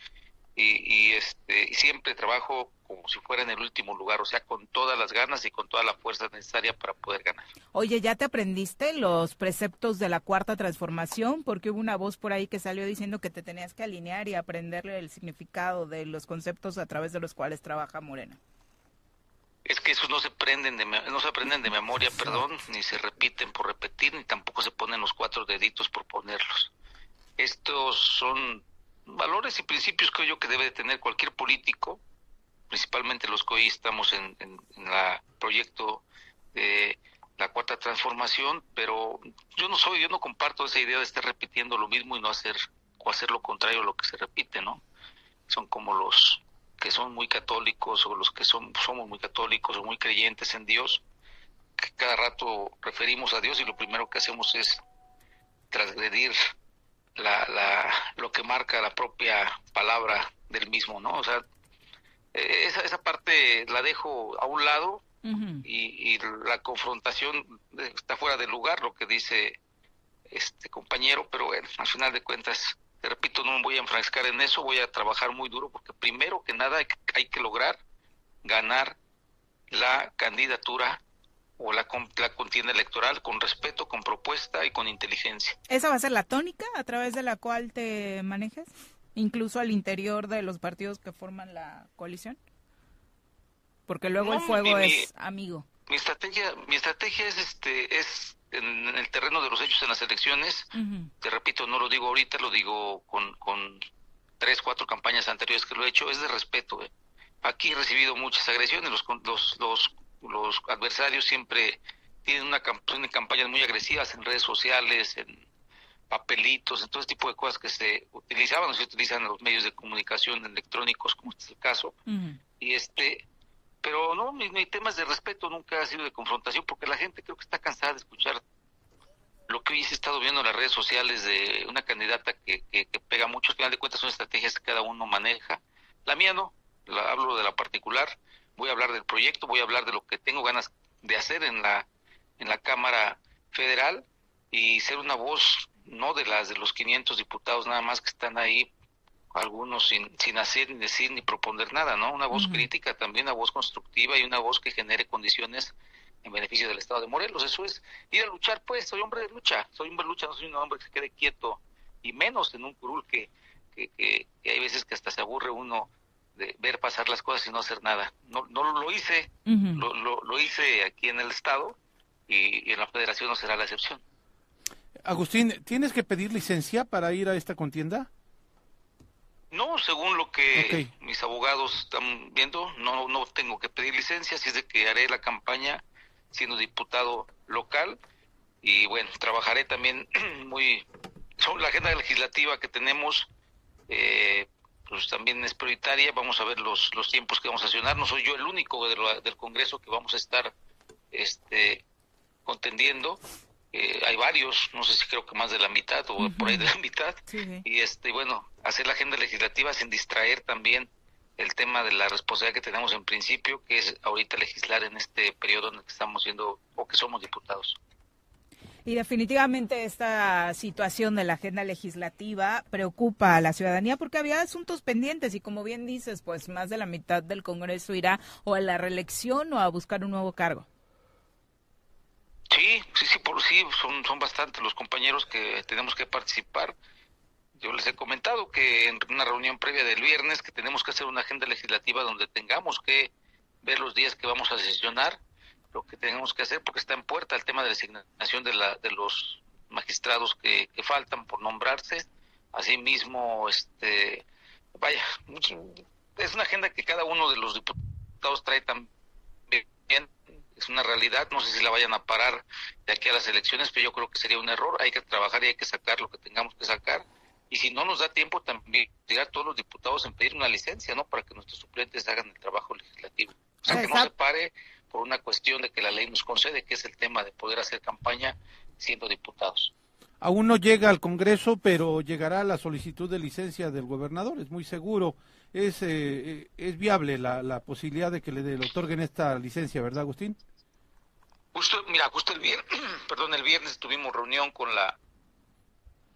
y, y este, y siempre trabajo como si fuera en el último lugar, o sea, con todas las ganas y con toda la fuerza necesaria para poder ganar. Oye, ¿ya te aprendiste los preceptos de la cuarta transformación? Porque hubo una voz por ahí que salió diciendo que te tenías que alinear y aprenderle el significado de los conceptos a través de los cuales trabaja Morena. Es que esos no se aprenden de, no se aprenden de memoria, perdón, ni se repiten por repetir, ni tampoco se ponen los cuatro deditos por ponerlos. Estos son valores y principios creo yo que debe de tener cualquier político principalmente los que hoy estamos en, el proyecto de la cuarta transformación, pero yo no soy, yo no comparto esa idea de estar repitiendo lo mismo y no hacer o hacer lo contrario a lo que se repite, ¿no? Son como los que son muy católicos o los que son somos muy católicos o muy creyentes en Dios, que cada rato referimos a Dios y lo primero que hacemos es transgredir la, la, lo que marca la propia palabra del mismo, ¿no? O sea, eh, esa, esa parte la dejo a un lado y, la confrontación está fuera de lugar, lo que dice este compañero, pero bueno, al final de cuentas, te repito, no me voy a enfrascar en eso, voy a trabajar muy duro porque primero que nada hay, que lograr ganar la candidatura o la, la, contienda electoral con respeto, con propuesta y con inteligencia. ¿Esa va a ser la tónica a través de la cual te manejes? incluso al interior de los partidos que forman la coalición? Porque luego el fuego es amigo. Mi estrategia, mi estrategia es este es en, el terreno de los hechos en las elecciones. Te repito, no lo digo ahorita, lo digo con, con tres, cuatro campañas anteriores que lo he hecho, es de respeto. ¿eh? Aquí he recibido muchas agresiones, los, los, los, los adversarios siempre tienen una, una campañas muy agresivas en redes sociales, en, papelitos, en todo ese tipo de cosas que se utilizaban o se utilizan en los medios de comunicación electrónicos, como este es el caso. Y este, pero no, mi, mi, tema es de respeto, nunca ha sido de confrontación, porque la gente creo que está cansada de escuchar lo que hoy se ha estado viendo en las redes sociales de una candidata que, que, pega mucho, al final de cuentas son estrategias que cada uno maneja. La mía no, la, hablo de la particular, voy a hablar del proyecto, voy a hablar de lo que tengo ganas de hacer en la, en la Cámara Federal y ser una voz no de las de los 500 diputados nada más que están ahí, algunos sin, sin hacer ni decir ni proponer nada, ¿no? Una voz crítica, también una voz constructiva y una voz que genere condiciones en beneficio del Estado de Morelos. Eso es ir a luchar, pues, soy hombre de lucha, soy hombre de lucha, no soy un hombre que se quede quieto, y menos en un curul que, que, que, hay veces que hasta se aburre uno de ver pasar las cosas y no hacer nada. No, no lo hice, lo, lo, hice aquí en el Estado y en la Federación no será la excepción. Agustín, ¿tienes que pedir licencia para ir a esta contienda? No, según lo que mis abogados están viendo, no, no tengo que pedir licencia, así es de que haré la campaña siendo diputado local y bueno, trabajaré también muy... Son la agenda legislativa que tenemos, eh, pues también es prioritaria, vamos a ver los, los tiempos que vamos a accionar, no soy yo el único del Congreso que vamos a estar este, contendiendo, eh, hay varios, no sé si creo que más de la mitad o por ahí de la mitad, y este bueno, hacer la agenda legislativa sin distraer también el tema de la responsabilidad que tenemos en principio, que es ahorita legislar en este periodo en el que estamos siendo o que somos diputados. Y definitivamente esta situación de la agenda legislativa preocupa a la ciudadanía porque había asuntos pendientes y como bien dices, pues más de la mitad del Congreso irá o a la reelección o a buscar un nuevo cargo. Sí, sí, sí, por sí, son, son bastantes los compañeros que tenemos que participar. Yo les he comentado que en una reunión previa del viernes que tenemos que hacer una agenda legislativa donde tengamos que ver los días que vamos a sesionar, lo que tenemos que hacer, porque está en puerta el tema de designación de, la, de los magistrados que, que faltan por nombrarse. Asimismo, este, vaya, es una agenda que cada uno de los diputados trae también es una realidad, no sé si la vayan a parar de aquí a las elecciones, pero yo creo que sería un error, hay que trabajar y hay que sacar lo que tengamos que sacar, y si no nos da tiempo también llegar todos los diputados en pedir una licencia, ¿no? Para que nuestros suplentes hagan el trabajo legislativo. O sea, que no se pare por una cuestión de que la ley nos concede, que es el tema de poder hacer campaña siendo diputados. Aún no llega al Congreso, pero llegará la solicitud de licencia del gobernador, es muy seguro. Es, eh, es viable la, la posibilidad de que le, le otorguen esta licencia, ¿verdad, Agustín? Justo, mira, justo el viernes, perdón, el viernes tuvimos reunión con la,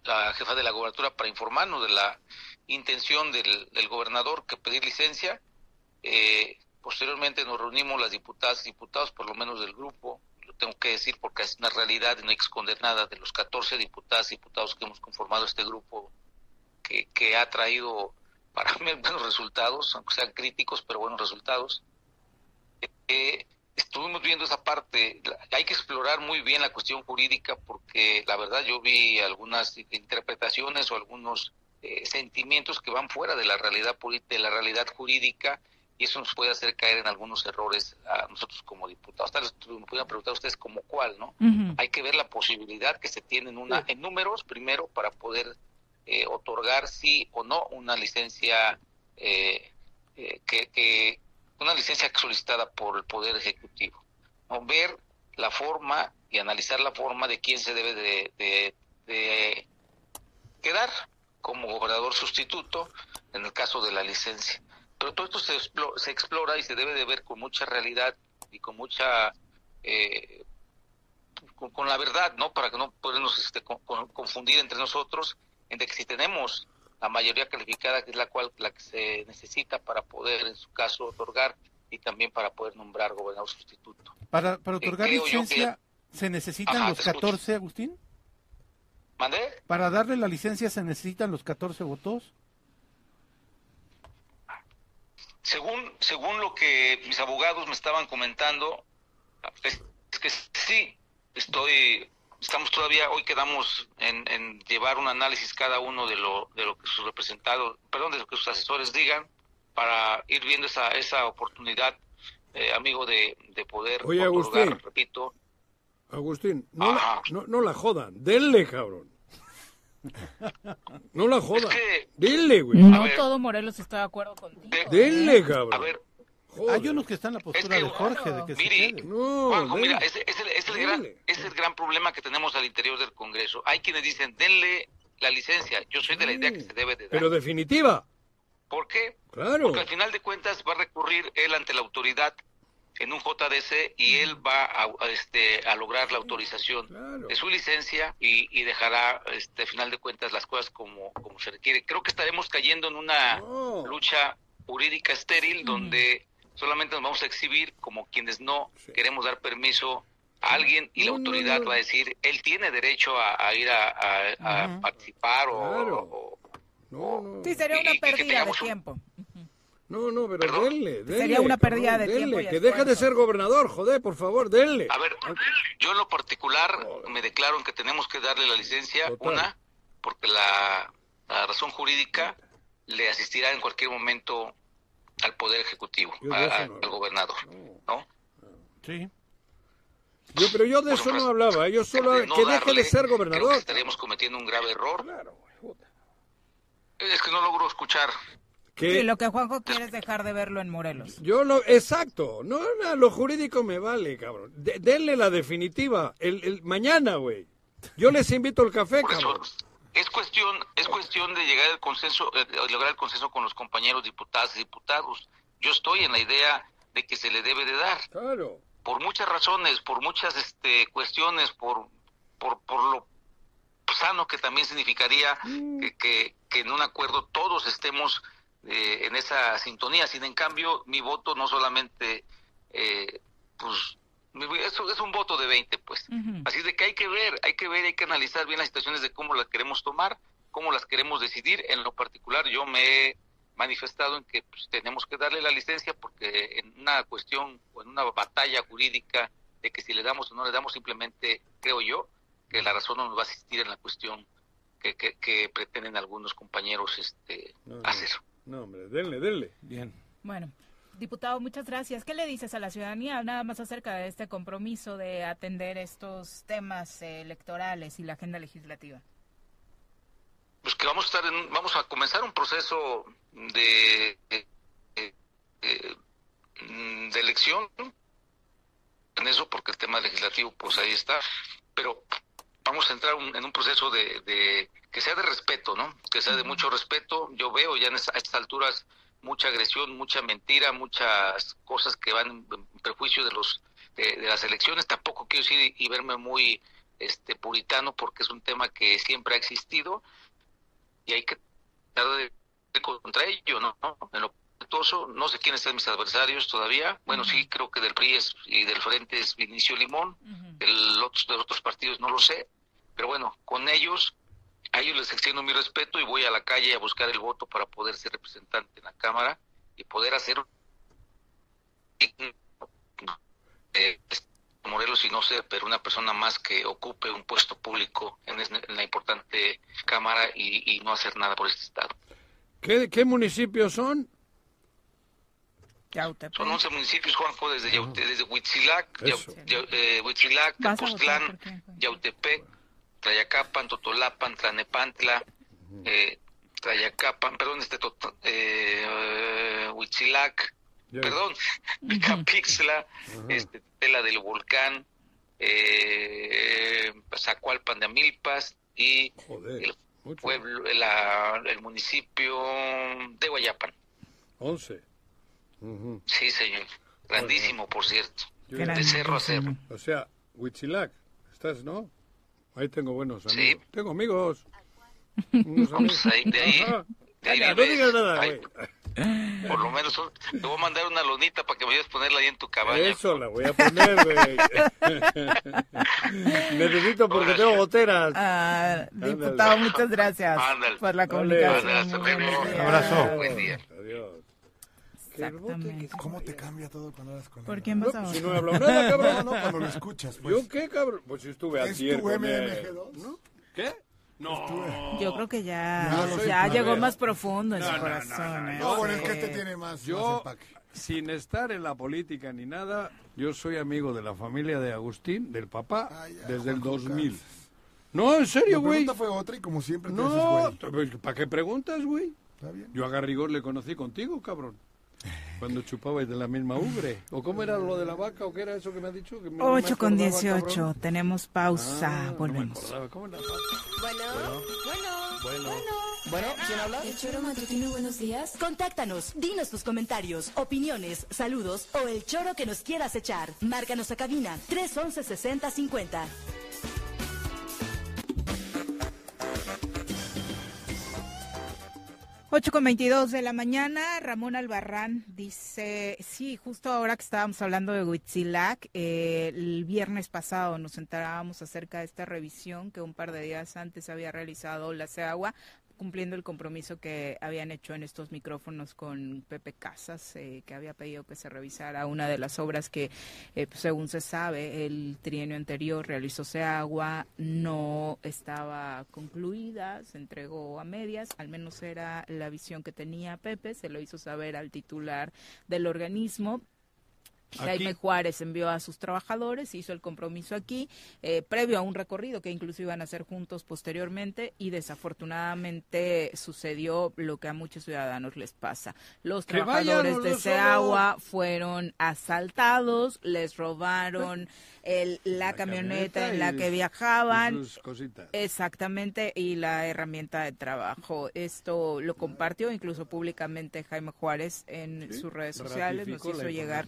la jefa de la gobernatura para informarnos de la intención del, del gobernador que pedir licencia. Eh, posteriormente nos reunimos las diputadas y diputados, por lo menos del grupo, lo tengo que decir porque es una realidad y no hay que esconder nada, de los 14 diputadas y diputados que hemos conformado este grupo que, que ha traído para mí buenos resultados, aunque sean críticos, pero buenos resultados. Eh, estuvimos viendo esa parte, hay que explorar muy bien la cuestión jurídica porque la verdad yo vi algunas interpretaciones o algunos eh, sentimientos que van fuera de la realidad de la realidad jurídica y eso nos puede hacer caer en algunos errores a nosotros como diputados. Tal vez me pudieran preguntar ustedes como cuál, ¿no? Hay que ver la posibilidad que se tiene en, una, en números primero para poder eh, otorgar sí o no una licencia eh, eh, que, que una licencia solicitada por el Poder Ejecutivo. ¿no? Ver la forma y analizar la forma de quién se debe de, de- de quedar como gobernador sustituto en el caso de la licencia. Pero todo esto se, explo- se explora y se debe de ver con mucha realidad y con mucha eh, con, la verdad, ¿no? Para que no podamos este, con- con- confundir entre nosotros, entre que si tenemos la mayoría calificada, que es la cual la que se necesita para poder, en su caso, otorgar y también para poder nombrar gobernador sustituto. Para, para otorgar licencia, ¿se necesitan Ajá, los te escucho. 14, Agustín? ¿Mandé? Para darle la licencia, ¿se necesitan los 14 votos? Según, según lo que mis abogados me estaban comentando, es, es que sí, estoy, estamos todavía, hoy quedamos en, en llevar un análisis cada uno de lo, de lo que sus representados, perdón, de lo que sus asesores digan, para ir viendo esa, esa oportunidad, eh, amigo, de, de poder Oye, otorgar, Agustín. repito, Agustín, no la, no, no la jodan, denle, cabrón. No la jodan, denle, güey. No todo Morelos está de acuerdo contigo. Denle, cabrón. Hay unos que están en la postura de Jorge, de que se. Juanjo, mira, ese es el, es el gran, es el gran problema que tenemos al interior del Congreso. Hay quienes dicen, denle la licencia. Yo soy de la idea que se debe de dar. Pero definitiva. ¿Por qué? Claro. Porque al final de cuentas va a recurrir él ante la autoridad en un JDC y él va a, a, este, a lograr la autorización de su licencia y, y dejará, este, al final de cuentas, las cosas como, como se requiere. Creo que estaremos cayendo en una lucha jurídica estéril donde solamente nos vamos a exhibir como quienes no queremos dar permiso a alguien y la autoridad va a decir, él tiene derecho a, a ir a, a- a participar o- o, Sí, sería una y- y que pérdida de un- tiempo. No, no, pero denle, denle. Sería una pérdida cabrón, de tiempo denle, y Que deje de ser gobernador, joder, por favor, denle. A ver, yo en lo particular me declaro en que tenemos que darle la licencia, una, porque la, la razón jurídica le asistirá en cualquier momento al Poder Ejecutivo, a- a- al gobernador, ¿no? Sí. Yo, pero yo de eso no hablaba, yo solo De no que deje darle, de ser Creo gobernador. que estaríamos cometiendo un grave error. Es que no logro escuchar. Que Sí, lo que Juanjo quiere es dejar de verlo en Morelos. yo lo, exacto, no, no, lo jurídico me vale, cabrón. De- denle la definitiva, el, el mañana, güey. Yo les invito al café, Por eso, cabrón. Es cuestión es cuestión de llegar al consenso eh, de lograr el consenso con los compañeros diputadas y diputados. Yo estoy en la idea de que se le debe de dar. Claro. Por muchas razones por muchas este cuestiones por por por lo sano que también significaría que, que, que en un acuerdo todos estemos eh, en esa sintonía. Sin en cambio mi voto no solamente eh, pues eso es un voto de 20 pues Así de que hay que ver, hay que ver, hay que analizar bien las situaciones de cómo las queremos tomar, cómo las queremos decidir. En lo particular, yo me he manifestado en que pues, tenemos que darle la licencia porque en una cuestión o en una batalla jurídica de que si le damos o no le damos, simplemente creo yo que la razón no nos va a asistir en la cuestión que, que, que pretenden algunos compañeros este no. hacer. No, hombre, denle, denle. Bien. Bueno, diputado, muchas gracias. ¿Qué le dices a la ciudadanía nada más acerca de este compromiso de atender estos temas eh, electorales y la agenda legislativa? pues que vamos a estar en, vamos a comenzar un proceso de de, de- elección en eso, porque el tema legislativo, pues ahí está. Pero vamos a entrar un- en un proceso de, de- que sea de respeto, ¿no? Que sea de mucho respeto. Yo veo ya en a estas alturas mucha agresión, mucha mentira, muchas cosas que van en perjuicio de los de, de las elecciones. Tampoco quiero decir y, verme muy este puritano porque es un tema que siempre ha existido y hay que tratar de, contra ello, ¿no? En lo no sé quiénes son mis adversarios todavía. Bueno, sí creo que del PRI es- y del Frente es Vinicio Limón, del otros, de los otros partidos no lo sé, pero bueno, con ellos, a ellos les extiendo mi respeto y voy a la calle a buscar el voto para poder ser representante en la Cámara y poder hacer eh, Morelos y no sé, pero una persona más que ocupe un puesto público en, es- en la importante Cámara y, y no hacer nada por este Estado. ¿Qué, qué municipios son? Son 11 municipios, Juanjo, desde, Yaute- desde Huitzilac, Yau- Eso. Yau- eh, Huitzilac, Yautepec, Tlayacapan, Totolapan, Tlanepantla, eh, Tlayacapan, perdón, este, Tot- eh, Huitzilac, perdón, Capixla, este, Tela del Volcán, eh, Zacualpan de Amilpas y el pueblo, la- el municipio de Guayapan. 11. Ujú. Sí, señor. Grandísimo, por cierto. Yo- De cerro a cerro. O sea, Huitzilac, ¿estás, no? Ahí tengo buenos amigos. Tengo amigos. Unos Vamos amigos. ahí, de ahí. De ahí Calla, no digas nada. Por lo menos un- te voy a mandar una lonita para que me ayudes a ponerla ahí en tu cabaña. Eso la voy a poner, güey. Necesito porque tengo goteras. Ah, Ándale. diputado, muchas gracias Ándale. por la comunicación. Días. Abrazo. Buen día. Exactamente. ¿Cómo te cambia todo cuando hablas con él? ¿Por quién vas a No, si votar? no he hablado nada, cabrón. No, no, cuando lo escuchas, pues. ¿Yo qué, cabrón? Pues si estuve ¿Es ayer tu con él. MMG2? ¿No? ¿Qué? No. Yo creo que ya, No, no ya llegó más profundo en No, su no, no, corazón. no, ¿eh? No, bueno, es que este tiene más, más Yo, empaque. sin estar en la política ni nada, yo soy amigo de la familia de Agustín, del papá, Ay, ya, desde el Juanjo 2000. Cansas. No, en serio, La güey. pregunta fue otra y como siempre No, güey. ¿para qué preguntas, güey? Está bien. Yo a Garrigós le conocí contigo, cabrón. Cuando chupabais de la misma ubre. ¿O cómo era lo de la vaca? ¿O qué era eso que me has dicho? Que me- no me 8 con acordaba, 18, cabrón. tenemos pausa, Ah, volvemos. No. ¿Cómo era? Bueno, bueno, Bueno. Bueno, ¿quién habla? El choro matutino, buenos días. Contáctanos, dinos tus comentarios, opiniones, saludos o el choro que nos quieras echar. Márcanos a cabina 311 6050. Ocho con 22 de la mañana, Ramón Albarrán dice, sí, justo ahora que estábamos hablando de Huitzilac, eh, el viernes pasado nos enterábamos acerca de esta revisión que un par de días antes había realizado la CEAGUA, cumpliendo el compromiso que habían hecho en estos micrófonos con Pepe Casas, eh, que había pedido que se revisara una de las obras que, eh, pues, según se sabe, el trienio anterior realizó Seagua, no estaba concluida, se entregó a medias, al menos era la visión que tenía Pepe, se lo hizo saber al titular del organismo. Jaime Juárez envió a sus trabajadores, hizo el compromiso aquí, eh, previo a un recorrido que incluso iban a hacer juntos posteriormente y desafortunadamente sucedió lo que a muchos ciudadanos les pasa. Los Que trabajadores de Seagua fueron asaltados, les robaron el, la, camioneta, en la que y viajaban. sus cositas. Exactamente, y la herramienta de trabajo. Esto lo compartió incluso públicamente Jaime Juárez en Sí, sus redes sociales, nos ratificó hizo llegar.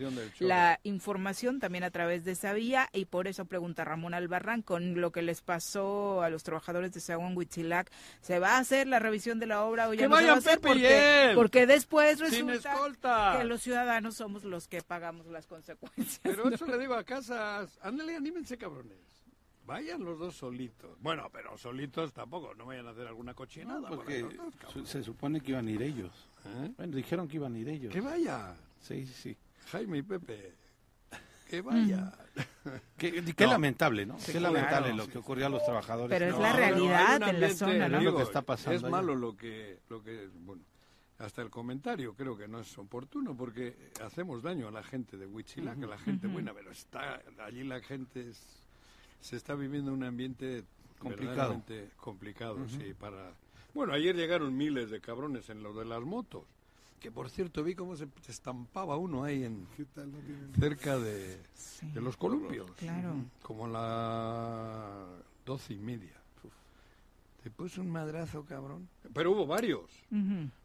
La información también a través de esa vía y por eso pregunta Ramón Albarrán con lo que les pasó a los trabajadores de Saguán Huitzilac, ¿se va a hacer la revisión de la obra o ya ¡Que no se va a hacer? Porque, porque después resulta que los ciudadanos somos los que pagamos las consecuencias. Pero eso le digo a Casas. Ándale, anímense, cabrones. Vayan los dos solitos. Bueno, pero solitos tampoco. No vayan a hacer alguna cochinada. No, por porque dos, su- se supone que iban a ir ellos. ¿Eh? Bueno, dijeron que iban a ir ellos. Que vaya. Sí, sí, sí. Jaime y Pepe. Que vaya. Qué, qué No. lamentable, ¿no? Sí, qué claro, lamentable sí, lo que ocurrió a los trabajadores. Pero es No, la no, no, realidad un en la zona, ¿no? Es lo que digo, está pasando Es allá. malo lo que, lo que, bueno, hasta el comentario creo que no es oportuno porque hacemos daño a la gente de Huichilac, a la gente buena, pero está allí la gente es- se está viviendo un ambiente Complicado. complicado, sí, para... Bueno, ayer llegaron miles de cabrones en lo de las motos. Que por cierto, vi cómo se estampaba uno ahí en ¿Qué tal? No tienen- cerca de, de los columpios. Claro. Como a las doce y media. Uf. Te puso un madrazo, cabrón. Pero hubo varios.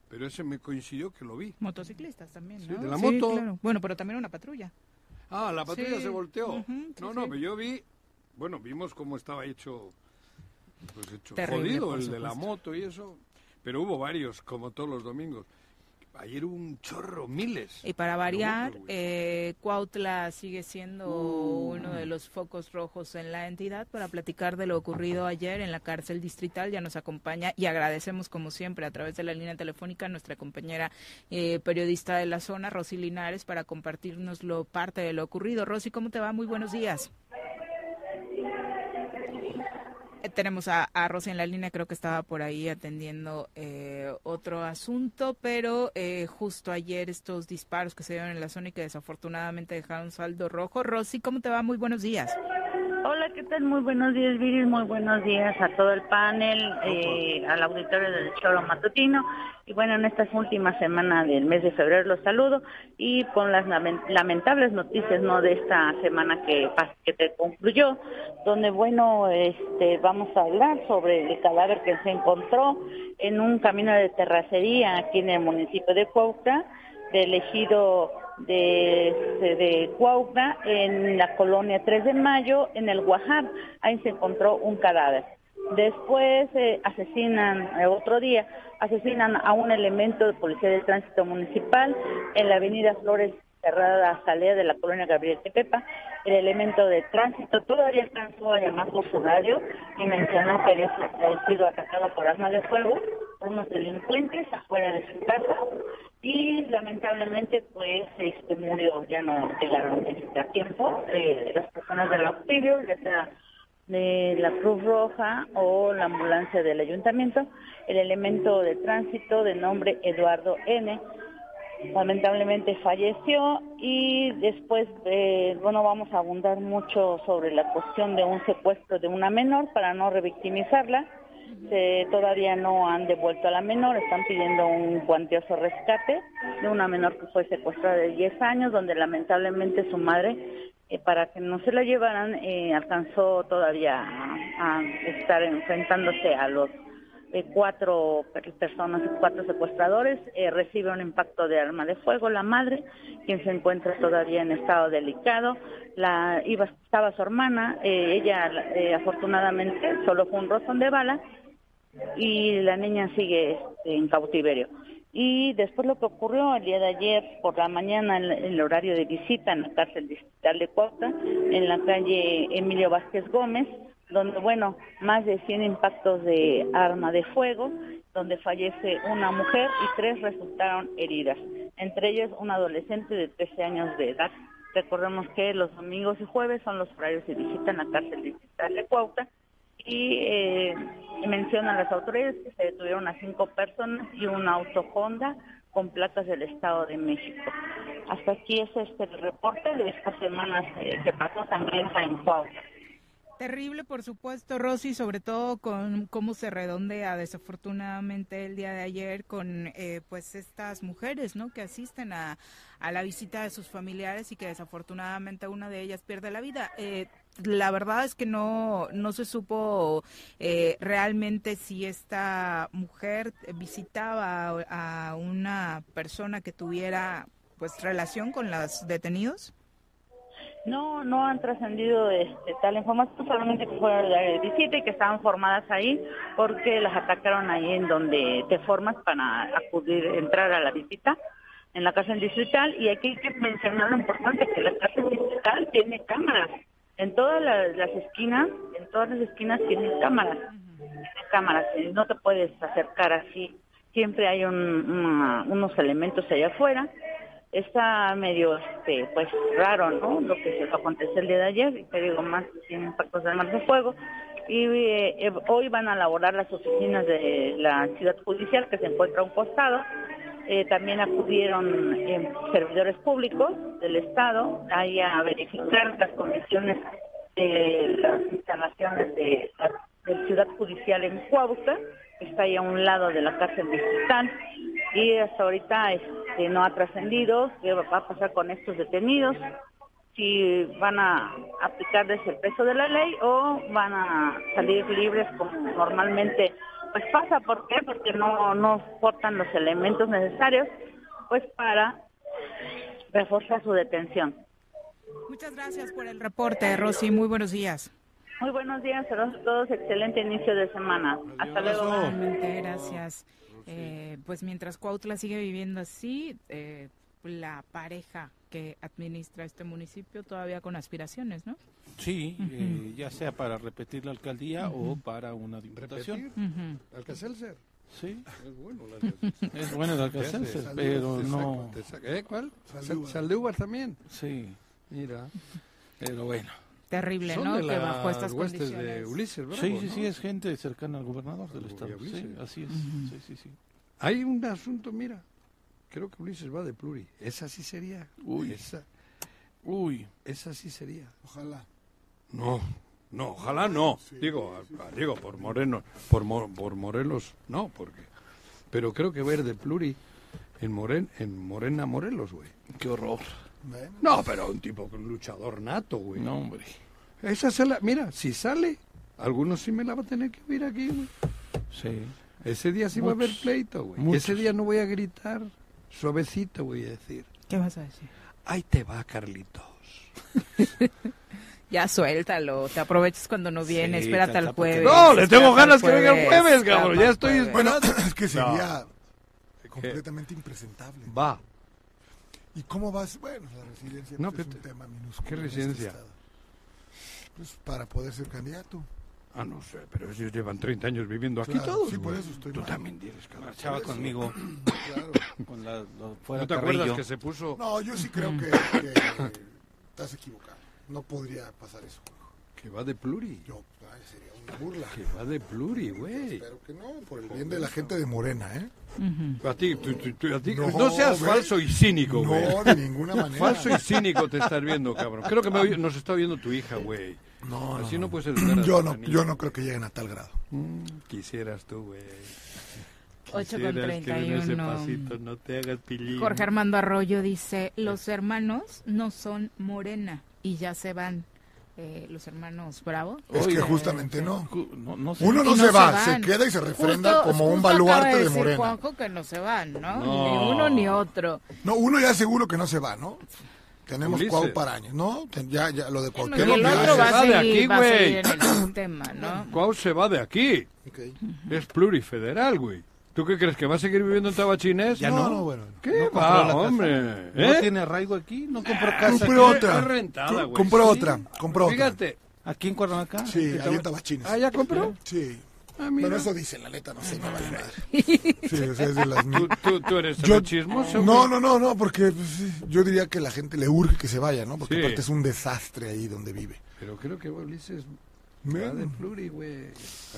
Pero ese me coincidió que lo vi. Motociclistas también, Sí, ¿no? de la Sí, moto. claro. Bueno, pero también una patrulla. Ah, la patrulla Sí. se volteó. Sí, no, no, sí. pero yo vi, bueno, vimos cómo estaba hecho, pues hecho Terrible, jodido el de la moto y eso. Pero hubo varios, como todos los domingos. Ayer hubo un chorro, miles. Y para variar, eh, Cuautla sigue siendo Uh. uno de los focos rojos en la entidad para platicar de lo ocurrido ayer en la cárcel distrital. Ya nos acompaña y agradecemos como siempre a través de la línea telefónica a nuestra compañera eh, periodista de la zona, Rosy Linares, para compartirnos lo parte de lo ocurrido. Rosy, ¿cómo te va? Muy buenos días. Eh, Tenemos a, a Rosy en la línea, creo que estaba por ahí atendiendo eh, otro asunto, pero eh, justo ayer estos disparos que se dieron en la zona y que desafortunadamente dejaron saldo rojo. Rosy, ¿cómo te va? Muy buenos días. Hola, ¿qué tal? Muy buenos días, Viri. Muy buenos días a todo el panel, eh, al auditorio del Choro Matutino. Y bueno, en esta última semana del mes de febrero los saludo y con las lamen- lamentables noticias no de esta semana que, que te concluyó, donde bueno, este, vamos a hablar sobre el cadáver que se encontró en un camino de terracería aquí en el municipio de Cuautla, del ejido de, de, de en la colonia 3 de Mayo, en el Guajar. Ahí se encontró un cadáver. Después eh, asesinan, eh, otro día, asesinan a un elemento de policía de tránsito municipal en la avenida Flores cerrada salida de la colonia Gabriel Tepepa. El elemento de tránsito todavía alcanzó a llamar por su radio y mencionó que había sido atacado por arma de fuego por unos delincuentes afuera de su casa y lamentablemente pues este murió, ya no llegaron este, a tiempo eh, las personas del auxilio, ya sea de la Cruz Roja o la ambulancia del ayuntamiento, el elemento de tránsito de nombre Eduardo N. Lamentablemente falleció y después, eh, bueno, vamos a abundar mucho sobre la cuestión de un secuestro de una menor para no revictimizarla. Todavía no han devuelto a la menor, están pidiendo un cuantioso rescate de una menor que fue secuestrada de 10 años, donde lamentablemente su madre eh, para que no se la llevaran, eh, alcanzó todavía a, a estar enfrentándose a los eh, cuatro per- personas, cuatro secuestradores, eh, recibe un impacto de arma de fuego la madre, quien se encuentra todavía en estado delicado, la iba estaba su hermana, eh, ella afortunadamente solo fue un rozón de bala y la niña sigue este, en cautiverio. Y después lo que ocurrió el día de ayer por la mañana en el horario de visita en la cárcel distrital de Cuautla, en la calle Emilio Vázquez Gómez, donde, bueno, más de 100 impactos de arma de fuego, donde fallece una mujer y tres resultaron heridas, entre ellos un adolescente de 13 años de edad. Recordemos que los domingos y jueves son los horarios de visita en la cárcel distrital de Cuautla y eh, mencionan las autoridades que se detuvieron a cinco personas y un auto Honda con placas del Estado de México. Hasta aquí es este el reporte de estas semanas eh, que pasó también en Cuautla. Terrible, por supuesto, Rosy, sobre todo con cómo se redondea desafortunadamente el día de ayer con eh, pues estas mujeres, ¿no? Que asisten a, a la visita de sus familiares y que desafortunadamente una de ellas pierde la vida. Eh, la verdad es que no no se supo eh, realmente si esta mujer visitaba a, una persona que tuviera pues relación con los detenidos. No, no han trascendido este, tal información, solamente que fueron de visita y que estaban formadas ahí porque las atacaron ahí en donde te formas para acudir, entrar a la visita en la cárcel distrital. Y aquí hay que mencionar lo importante que la cárcel distrital tiene cámaras. En todas las, las esquinas, en todas las esquinas tiene cámaras, tiene cámaras, no te puedes acercar así, siempre hay un, una- unos elementos allá afuera está medio este pues raro no lo que se aconteció el día de ayer y te digo más sin impactos de armas de fuego. Y eh, eh, hoy van a elaborar las oficinas de la ciudad judicial que se encuentra a un costado. Eh, también acudieron servidores públicos del estado ahí a verificar las condiciones de las instalaciones de la ciudad judicial en Cuautla que está ahí a un lado de la cárcel distrital y hasta ahorita es- este, no ha trascendido, qué va a pasar con estos detenidos, si van a aplicarles el peso de la ley o van a salir libres como normalmente pues pasa, ¿por qué? Porque no, no portan los elementos necesarios pues para reforzar su detención. Muchas gracias por el reporte, Rosy. Muy buenos días. Muy buenos días a todos. Excelente inicio de semana. Hasta luego. Igualmente, gracias. Eh, pues mientras Cuautla sigue viviendo así, eh, la pareja que administra este municipio todavía con aspiraciones, ¿no? Sí, eh, ya sea para repetir la alcaldía o para una diputación. Sí. Es bueno el Alcacelser. Es bueno el hace- pero no- ¿Eh? ¿Cuál? Saldívar también. Sí. Mira. Pero bueno. Terrible, Son ¿no? de que bajo las estas huestes de condiciones. Ulises Bravo, Sí, sí, ¿no? sí, es gente cercana al gobernador del estado. Sí, así es. Ujú. Sí, sí, sí. Hay un asunto, mira. Creo que Ulises va de pluri. Esa sí sería. Uy. Esa, Uy. esa sí sería. Ojalá. No, no, ojalá no. Digo, a- a- digo por Moreno, por, Mo- por Morelos, no, porque. Pero creo que ver de pluri en Moren, en Morena Morelos, güey. Qué horror. No, pero un tipo un luchador nato, güey. No, hombre. Esa se la, mira, si sale, algunos sí me la va a tener que oír aquí, güey. Sí. Ese día sí va a haber pleito, güey. Muchos. Ese día no voy a gritar, suavecito voy a decir. ¿Qué vas a decir? Ahí te va, Carlitos. Ya suéltalo, te aprovechas cuando no viene, Sí, espérate al jueves. No, le tengo ganas que venga el jueves, cabrón. Ya estoy jueves. Bueno, esperando. es que sería No. completamente impresentable. Va. ¿Y cómo vas? Bueno, la residencia No, pues, es pero un te- tema minúsculo. ¿qué este residencia? estado. Pues para poder ser candidato. Ah, no sé, pero ellos llevan 30 años viviendo aquí Claro, todos. sí, por eso estoy Tú mal. también tienes que Marchaba conmigo. Claro. Con la, lo- fuera ¿No te Carrillo. acuerdas que se puso? No, yo sí creo que, que estás equivocado. No podría pasar eso. Que va de pluri. Yo, sería burla. Que va de pluri, güey. Espero que no, por el bien de la gente de Morena, ¿eh? A ti, tú- tú- tú- a ti- no, No, seas güey. falso y cínico, No, güey. de ninguna manera. Falso y cínico te estás viendo, cabrón. Creo que me nos está oyendo tu hija, güey. No, Así no, no puedes educar a Yo no, niña. yo no creo que lleguen a tal grado. Mm, quisieras tú, güey. 8 con Quisieras que en ese 31. pasito no te hagas pilín. Jorge Armando Arroyo dice, los hermanos no son morena y ya se van. Eh, los hermanos Bravo. Es que Eh, justamente no. No, no sé. Uno no se va, van. se queda y se refrenda Justo- como un justo acaba baluarte de decir Morena. Juanjo que no se van, ¿no? No. Ni uno ni otro. No, uno ya seguro que no se va, ¿no? Tenemos Ulises. Cuau para años, ¿no? Ya, ya, lo de Y Cuauhtémoc el otro va de aquí, güey. ¿no? Cuau se va de aquí. Ok. Es plurifederal, güey. ¿Tú qué crees? ¿Que va a seguir viviendo en Tabachines? Ya No, no. no, bueno. ¿Qué No va, la casa. hombre? No ¿Eh? tiene arraigo aquí, no compró casa. Compró otra. Rentada, güey. compró Sí. otra, compró otra. Fíjate. Aquí en Cuernavaca. Sí, ahí en Tabachines. ¿Ah, ya compró? Sí. Ah, mira. Bueno, eso dice, la neta, no sé, me vale madre. Sí, o sea, es de las ¿Tú, mil. tú, tú eres Yo- chismoso? No, no, no, no, porque pues, yo diría que la gente le urge que se vaya, ¿no? Porque Sí. aparte es un desastre ahí donde vive. Pero creo que Ulises va Bueno. de pluri, güey.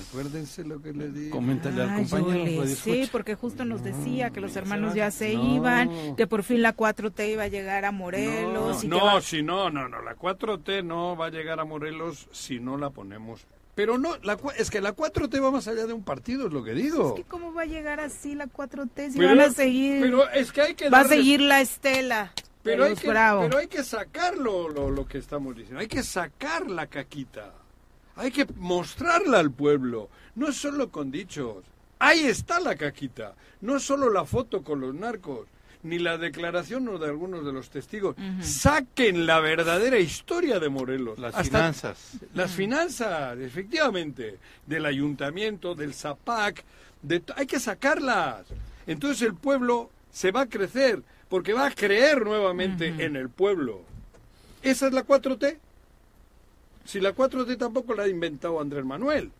Acuérdense lo que le digo. Coméntale al compañero. Sí, escucha. porque justo nos decía que los hermanos ya se No. iban, que por fin la 4T iba a llegar a Morelos. No, que no, va- si no, no, no, la 4T no va a llegar a Morelos si no la ponemos. Pero no, la, cua- es que la 4T va más allá de un partido, es lo que digo. Es que ¿Cómo va a llegar así la 4T si Pero- van a seguir? Pero es que hay que va a seguir la estela. pero hay, que, pero hay que sacar lo, lo, lo que estamos diciendo. Hay que sacar la caquita. Hay que mostrarla al pueblo. No es solo con dichos. Ahí está la caquita. No es solo la foto con los narcos, ni la declaración de algunos de los testigos. Saquen la verdadera historia de Morelos. Las Hasta- finanzas. Las finanzas, efectivamente. Del ayuntamiento, del ZAPAC. De, hay que sacarlas. Entonces el pueblo se va a crecer, porque va a creer nuevamente en el pueblo. ¿Esa es la 4T? Si la 4T tampoco la ha inventado Andrés Manuel.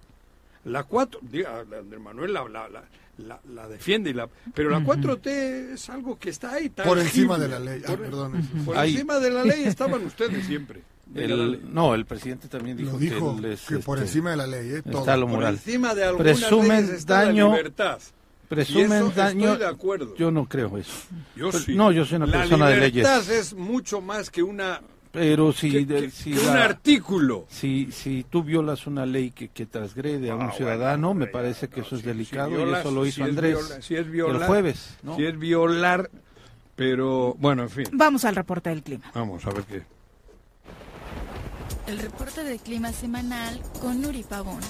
La 4, diga, la Andrés Manuel la, la, la, la- la defiende, y la, pero la 4T es algo que está ahí. Por tangible. encima de la ley. Ah, Por, perdón. por Ahí. encima de la ley estaban ustedes siempre. El, no, el presidente también dijo, Lo dijo, que, por este, encima de la ley, ¿eh? Todo. está lo Por moral. encima de algunas Presumen leyes está daño- la libertad. Y Presumen eso daño. Estoy de acuerdo. Yo no creo eso. Yo Pero- sí. No, yo soy una la persona de libertad leyes. es mucho más que una Pero si, que- de- que- si que la- un artículo. Si, si tú violas una ley que, que transgrede a un Ah, ciudadano, bueno, me ya, parece que no, eso es si- delicado si y eso lo hizo es Andrés viola- si es violar- el jueves. ¿no? Si es violar Pero, bueno, en fin. Vamos al reporte del clima. Vamos a ver qué. El reporte del clima semanal con Nuri Pavón.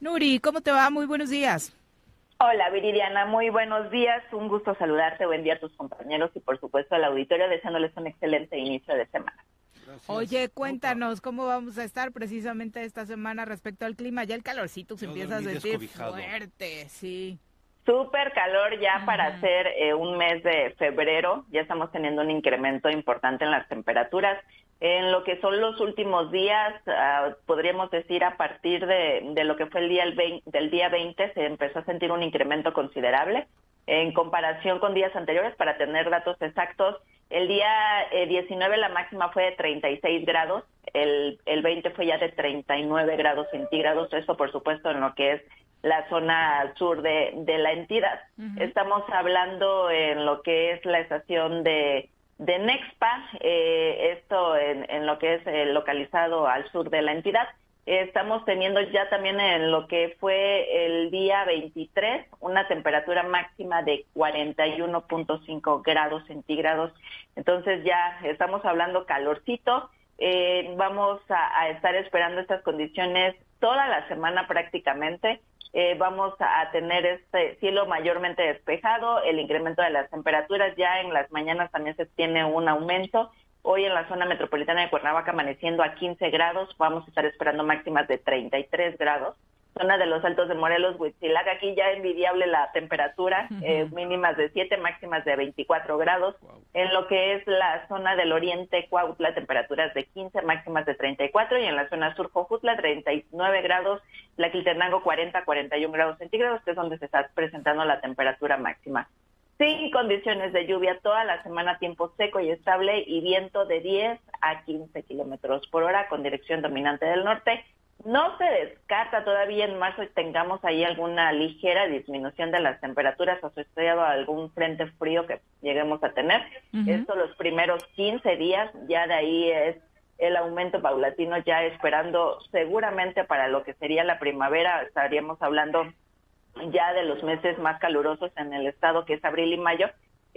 Nuri, ¿cómo te va? Muy buenos días. Hola Viridiana, muy buenos días, un gusto saludarte, buen día a tus compañeros y por supuesto al auditorio deseándoles un excelente inicio de semana. Oye, cuéntanos cómo vamos a estar precisamente esta semana respecto al clima. Ya el calorcito se Yo empieza a sentir fuerte, sí. Súper calor ya para hacer eh, un mes de febrero, ya estamos teniendo un incremento importante en las temperaturas. En lo que son los últimos días, ah, podríamos decir a partir de, de lo que fue el día el 20 del día 20 se empezó a sentir un incremento considerable en comparación con días anteriores para tener datos exactos. El día eh, 19 la máxima fue de 36 grados, el, el 20 fue ya de 39 grados centígrados, eso por supuesto en lo que es la zona sur de, de la entidad. Estamos hablando en lo que es la estación de, de Nexpa, eh, esto en, lo que es eh, localizado al sur de la entidad. Estamos teniendo ya también en lo que fue el día 23 una temperatura máxima de 41.5 grados centígrados. Entonces ya estamos hablando calorcito. Eh, vamos a estar esperando estas condiciones toda la semana prácticamente. Eh, vamos a tener este cielo mayormente despejado, el incremento de las temperaturas ya en las mañanas también se tiene un aumento. Hoy en la zona metropolitana de Cuernavaca amaneciendo a 15 grados, vamos a estar esperando máximas de 33 grados. Zona de los Altos de Morelos, Huitzilac, aquí ya envidiable la temperatura, eh, mínimas de 7, máximas de 24 grados. En lo que es la zona del oriente, Cuautla, temperaturas de 15, máximas de 34. Y en la zona sur, Jojutla, 39 grados. La Quiltenango, 40, 41 grados centígrados, que es donde se está presentando la temperatura máxima. Sin condiciones de lluvia, toda la semana tiempo seco y estable y viento de 10 a 15 kilómetros por hora con dirección dominante del norte. No se descarta todavía en marzo tengamos ahí alguna ligera disminución de las temperaturas asociado a algún frente frío que lleguemos a tener. Esto los primeros 15 días, ya de ahí es el aumento paulatino, ya esperando seguramente para lo que sería la primavera, estaríamos hablando ya de los meses más calurosos en el estado, que es abril y mayo,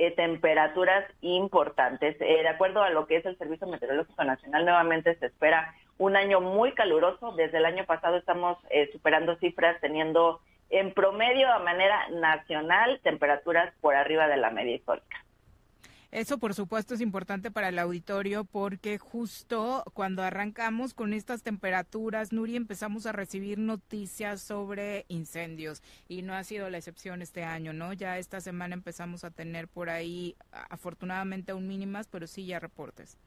eh, temperaturas importantes. Eh, de acuerdo a lo que es el Servicio Meteorológico Nacional, nuevamente se espera un año muy caluroso. Desde el año pasado estamos eh, superando cifras, teniendo en promedio a manera nacional temperaturas por arriba de la media histórica. Eso, por supuesto, es importante para el auditorio porque justo cuando arrancamos con estas temperaturas, Nuri, empezamos a recibir noticias sobre incendios y no ha sido la excepción este año, ¿no? Ya esta semana empezamos a tener por ahí, afortunadamente aún mínimas, pero sí ya reportes.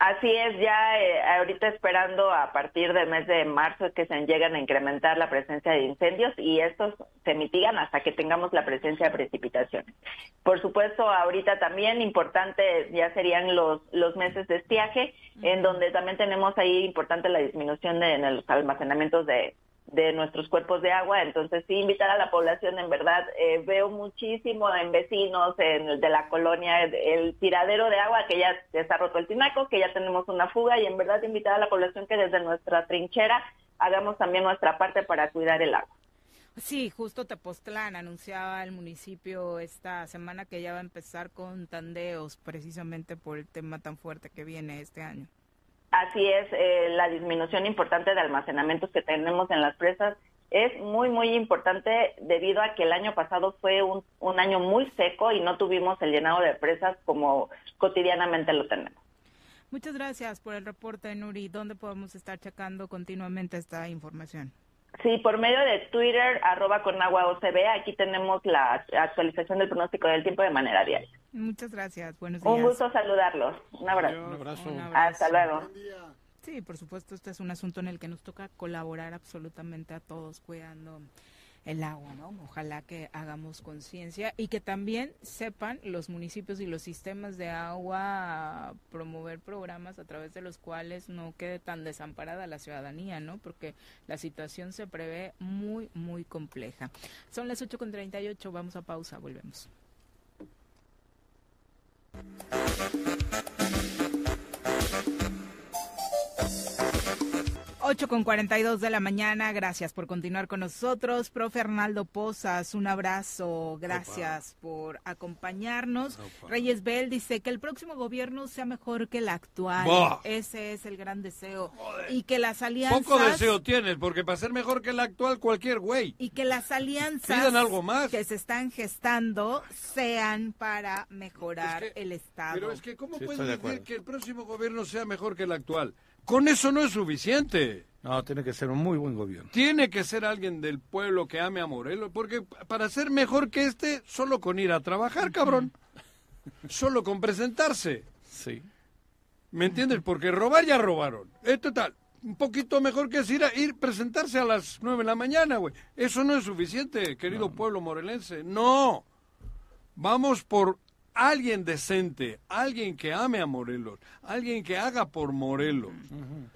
Así es, ya eh, ahorita esperando a partir del mes de marzo que se llegan a incrementar la presencia de incendios y estos se mitigan hasta que tengamos la presencia de precipitaciones. Por supuesto, ahorita también importante ya serían los, los meses de estiaje, en donde también tenemos ahí importante la disminución de, en los almacenamientos de, de nuestros cuerpos de agua. Entonces, sí, invitar a la población, en verdad, eh, veo muchísimo en vecinos, en de la colonia, el, tiradero de agua, que ya está roto el tinaco, que ya tenemos una fuga, y en verdad invitar a la población que desde nuestra trinchera hagamos también nuestra parte para cuidar el agua. Sí, justo Tepoztlán anunciaba el municipio esta semana que ya va a empezar con tandeos precisamente por el tema tan fuerte que viene este año. Así es, eh, la disminución importante de almacenamientos que tenemos en las presas es muy, muy importante debido a que el año pasado fue un, un año muy seco y no tuvimos el llenado de presas como cotidianamente lo tenemos. Muchas gracias por el reporte, Nuri. ¿Dónde podemos estar checando continuamente esta información? Sí, por medio de Twitter, arroba con agua OCB, aquí tenemos la actualización del pronóstico del tiempo de manera diaria. Muchas gracias. Buenos días. Un gusto saludarlos. Un abrazo. Un abrazo. Hasta luego. Sí, por supuesto, este es un asunto en el que nos toca colaborar absolutamente a todos cuidando el agua, ¿no? Ojalá que hagamos conciencia y que también sepan los municipios y los sistemas de agua promover programas a través de los cuales no quede tan desamparada la ciudadanía, ¿no? Porque la situación se prevé muy, muy compleja. Son las 8.38, vamos a pausa, volvemos. 8 con 42 de la mañana, gracias por continuar con nosotros. Profe Arnaldo Pozas, un abrazo, gracias por acompañarnos. Reyes Bell dice que el próximo gobierno sea mejor que el actual. Bah. Ese es el gran deseo. Y que las alianzas... Poco deseo tienes, porque para ser mejor que el actual, cualquier güey. Y que las alianzas Pidan algo más. que se están gestando sean para mejorar Es que- el Estado. Pero es que, ¿cómo Sí, puedes de decir que el próximo gobierno sea mejor que el actual? Con eso no es suficiente. No, tiene que ser un muy buen gobierno. Tiene que ser alguien del pueblo que ame a Morelos, porque para ser mejor que este, solo con ir a trabajar, cabrón. Solo con presentarse. Sí. ¿Me entiendes? Porque robar ya robaron. Es total. Un poquito mejor que es ir a ir presentarse a las nueve de la mañana, güey. Eso no es suficiente, querido pueblo morelense. No. Vamos por alguien decente, alguien que ame a Morelos, alguien que haga por Morelos.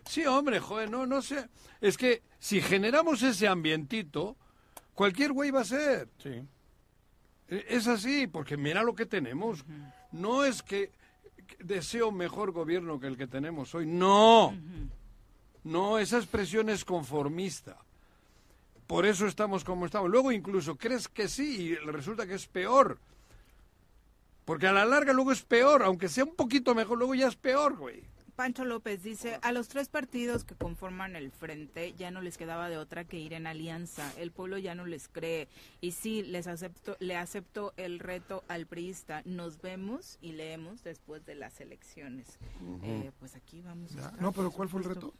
Sí, hombre, joder, no, no sé. Es que si generamos ese ambientito, cualquier güey va a ser. Sí. E- Es así, porque mira lo que tenemos. No es que que deseo mejor gobierno que el que tenemos hoy. No. No, esa expresión es conformista. Por eso estamos como estamos. Luego incluso crees que sí y resulta que es peor. Porque a la larga luego es peor, aunque sea un poquito mejor, luego ya es peor, güey. Pancho López dice, a los tres partidos que conforman el frente ya no les quedaba de otra que ir en alianza. El pueblo ya no les cree. Y sí, les acepto, le acepto el reto al priista. Nos vemos y leemos después de las elecciones. Eh, pues aquí vamos. a estar, No, pero ¿cuál fue el reto?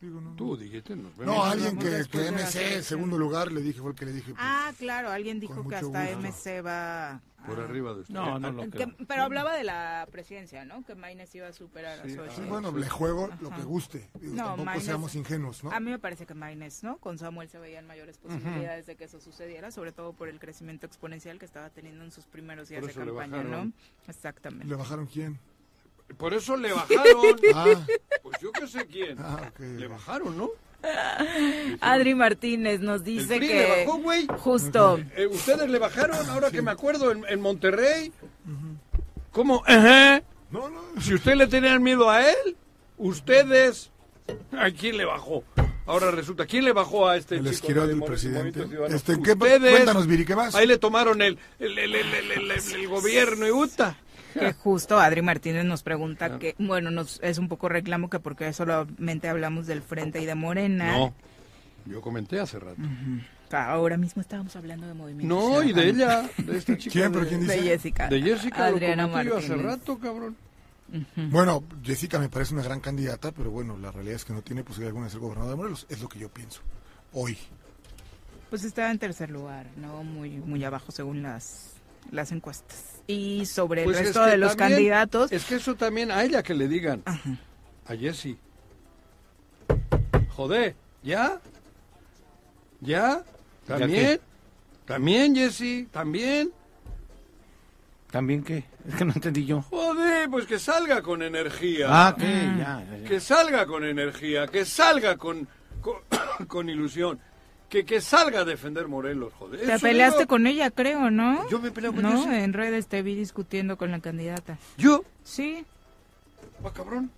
Digo, no, Tú dijiste, nos vemos. No, alguien que, que MC, en segundo lugar, le dije, fue el que le dije. pues, Ah, claro, alguien dijo que hasta gusto. MC va... Por a- arriba de usted. No, no lo que- creo. pero hablaba de la presidencia, ¿no? Que Maynes iba a superar a sí, Xochitl. bueno, le juego lo Ajá. que guste. Digo, No, tampoco Maynes- seamos ingenuos, ¿no? A mí me parece que Maynes, ¿no? Con Samuel se veían mayores posibilidades de que eso sucediera, sobre todo por el crecimiento exponencial que estaba teniendo en sus primeros días Por de campaña, ¿no? Exactamente. ¿Le bajaron quién? Por eso le bajaron. Ah. Pues yo qué sé quién. Ah, ok. Le bajaron, ¿no? Adri Martínez nos El dice PRI que le bajó, güey. justo Eh, Ustedes le bajaron, ahora que me acuerdo, en, en Monterrey. ¿Cómo? Ajá. No, no. Si usted le tenían miedo a él, ustedes. ¿A quién le bajó? Ahora resulta, ¿quién le bajó a este El chico esquirol de del presidente. Este, ¿qué- Ustedes. cuéntanos, Viri, ¿qué más? Ahí le tomaron el, el, el, el, el- el- el gobierno y uta. Que justo Adri Martínez nos pregunta Ah. que, bueno, nos es un poco reclamo que porque solamente hablamos del Frente y de Morena. No, yo comenté hace rato. Ahora mismo estábamos hablando de movimiento. No, y de ella, de esta chica. ¿Quién? ¿Pero quién dice? De Jessica. De Jessica, Adriana lo yo hace Martínez. rato, cabrón. Bueno, Jessica me parece una gran candidata, pero bueno, la realidad es que no tiene posibilidad alguna de ser gobernador de Morelos. Es lo que yo pienso. Hoy. Pues estaba en tercer lugar, ¿no? Muy, muy abajo según las, las encuestas. Y sobre Pues el es resto que de los también- candidatos, Es que eso también a ella que le digan. A Jessie. Joder, ¿ya? ¿Ya? ¿También? qué? ¿También, Jessie? ¿También? ¿También qué? Es que no entendí yo. Joder, pues que salga con energía. Ah, ok, ya, ya, ya. Que salga con energía, que salga con, con, con ilusión. Que, que salga a defender Morelos, joder. te Eso peleaste digo. con ella, creo, ¿no? Yo me peleo con No, Jessie. en redes te vi discutiendo con la candidata. ¿Yo? Sí, Ah, cabrón.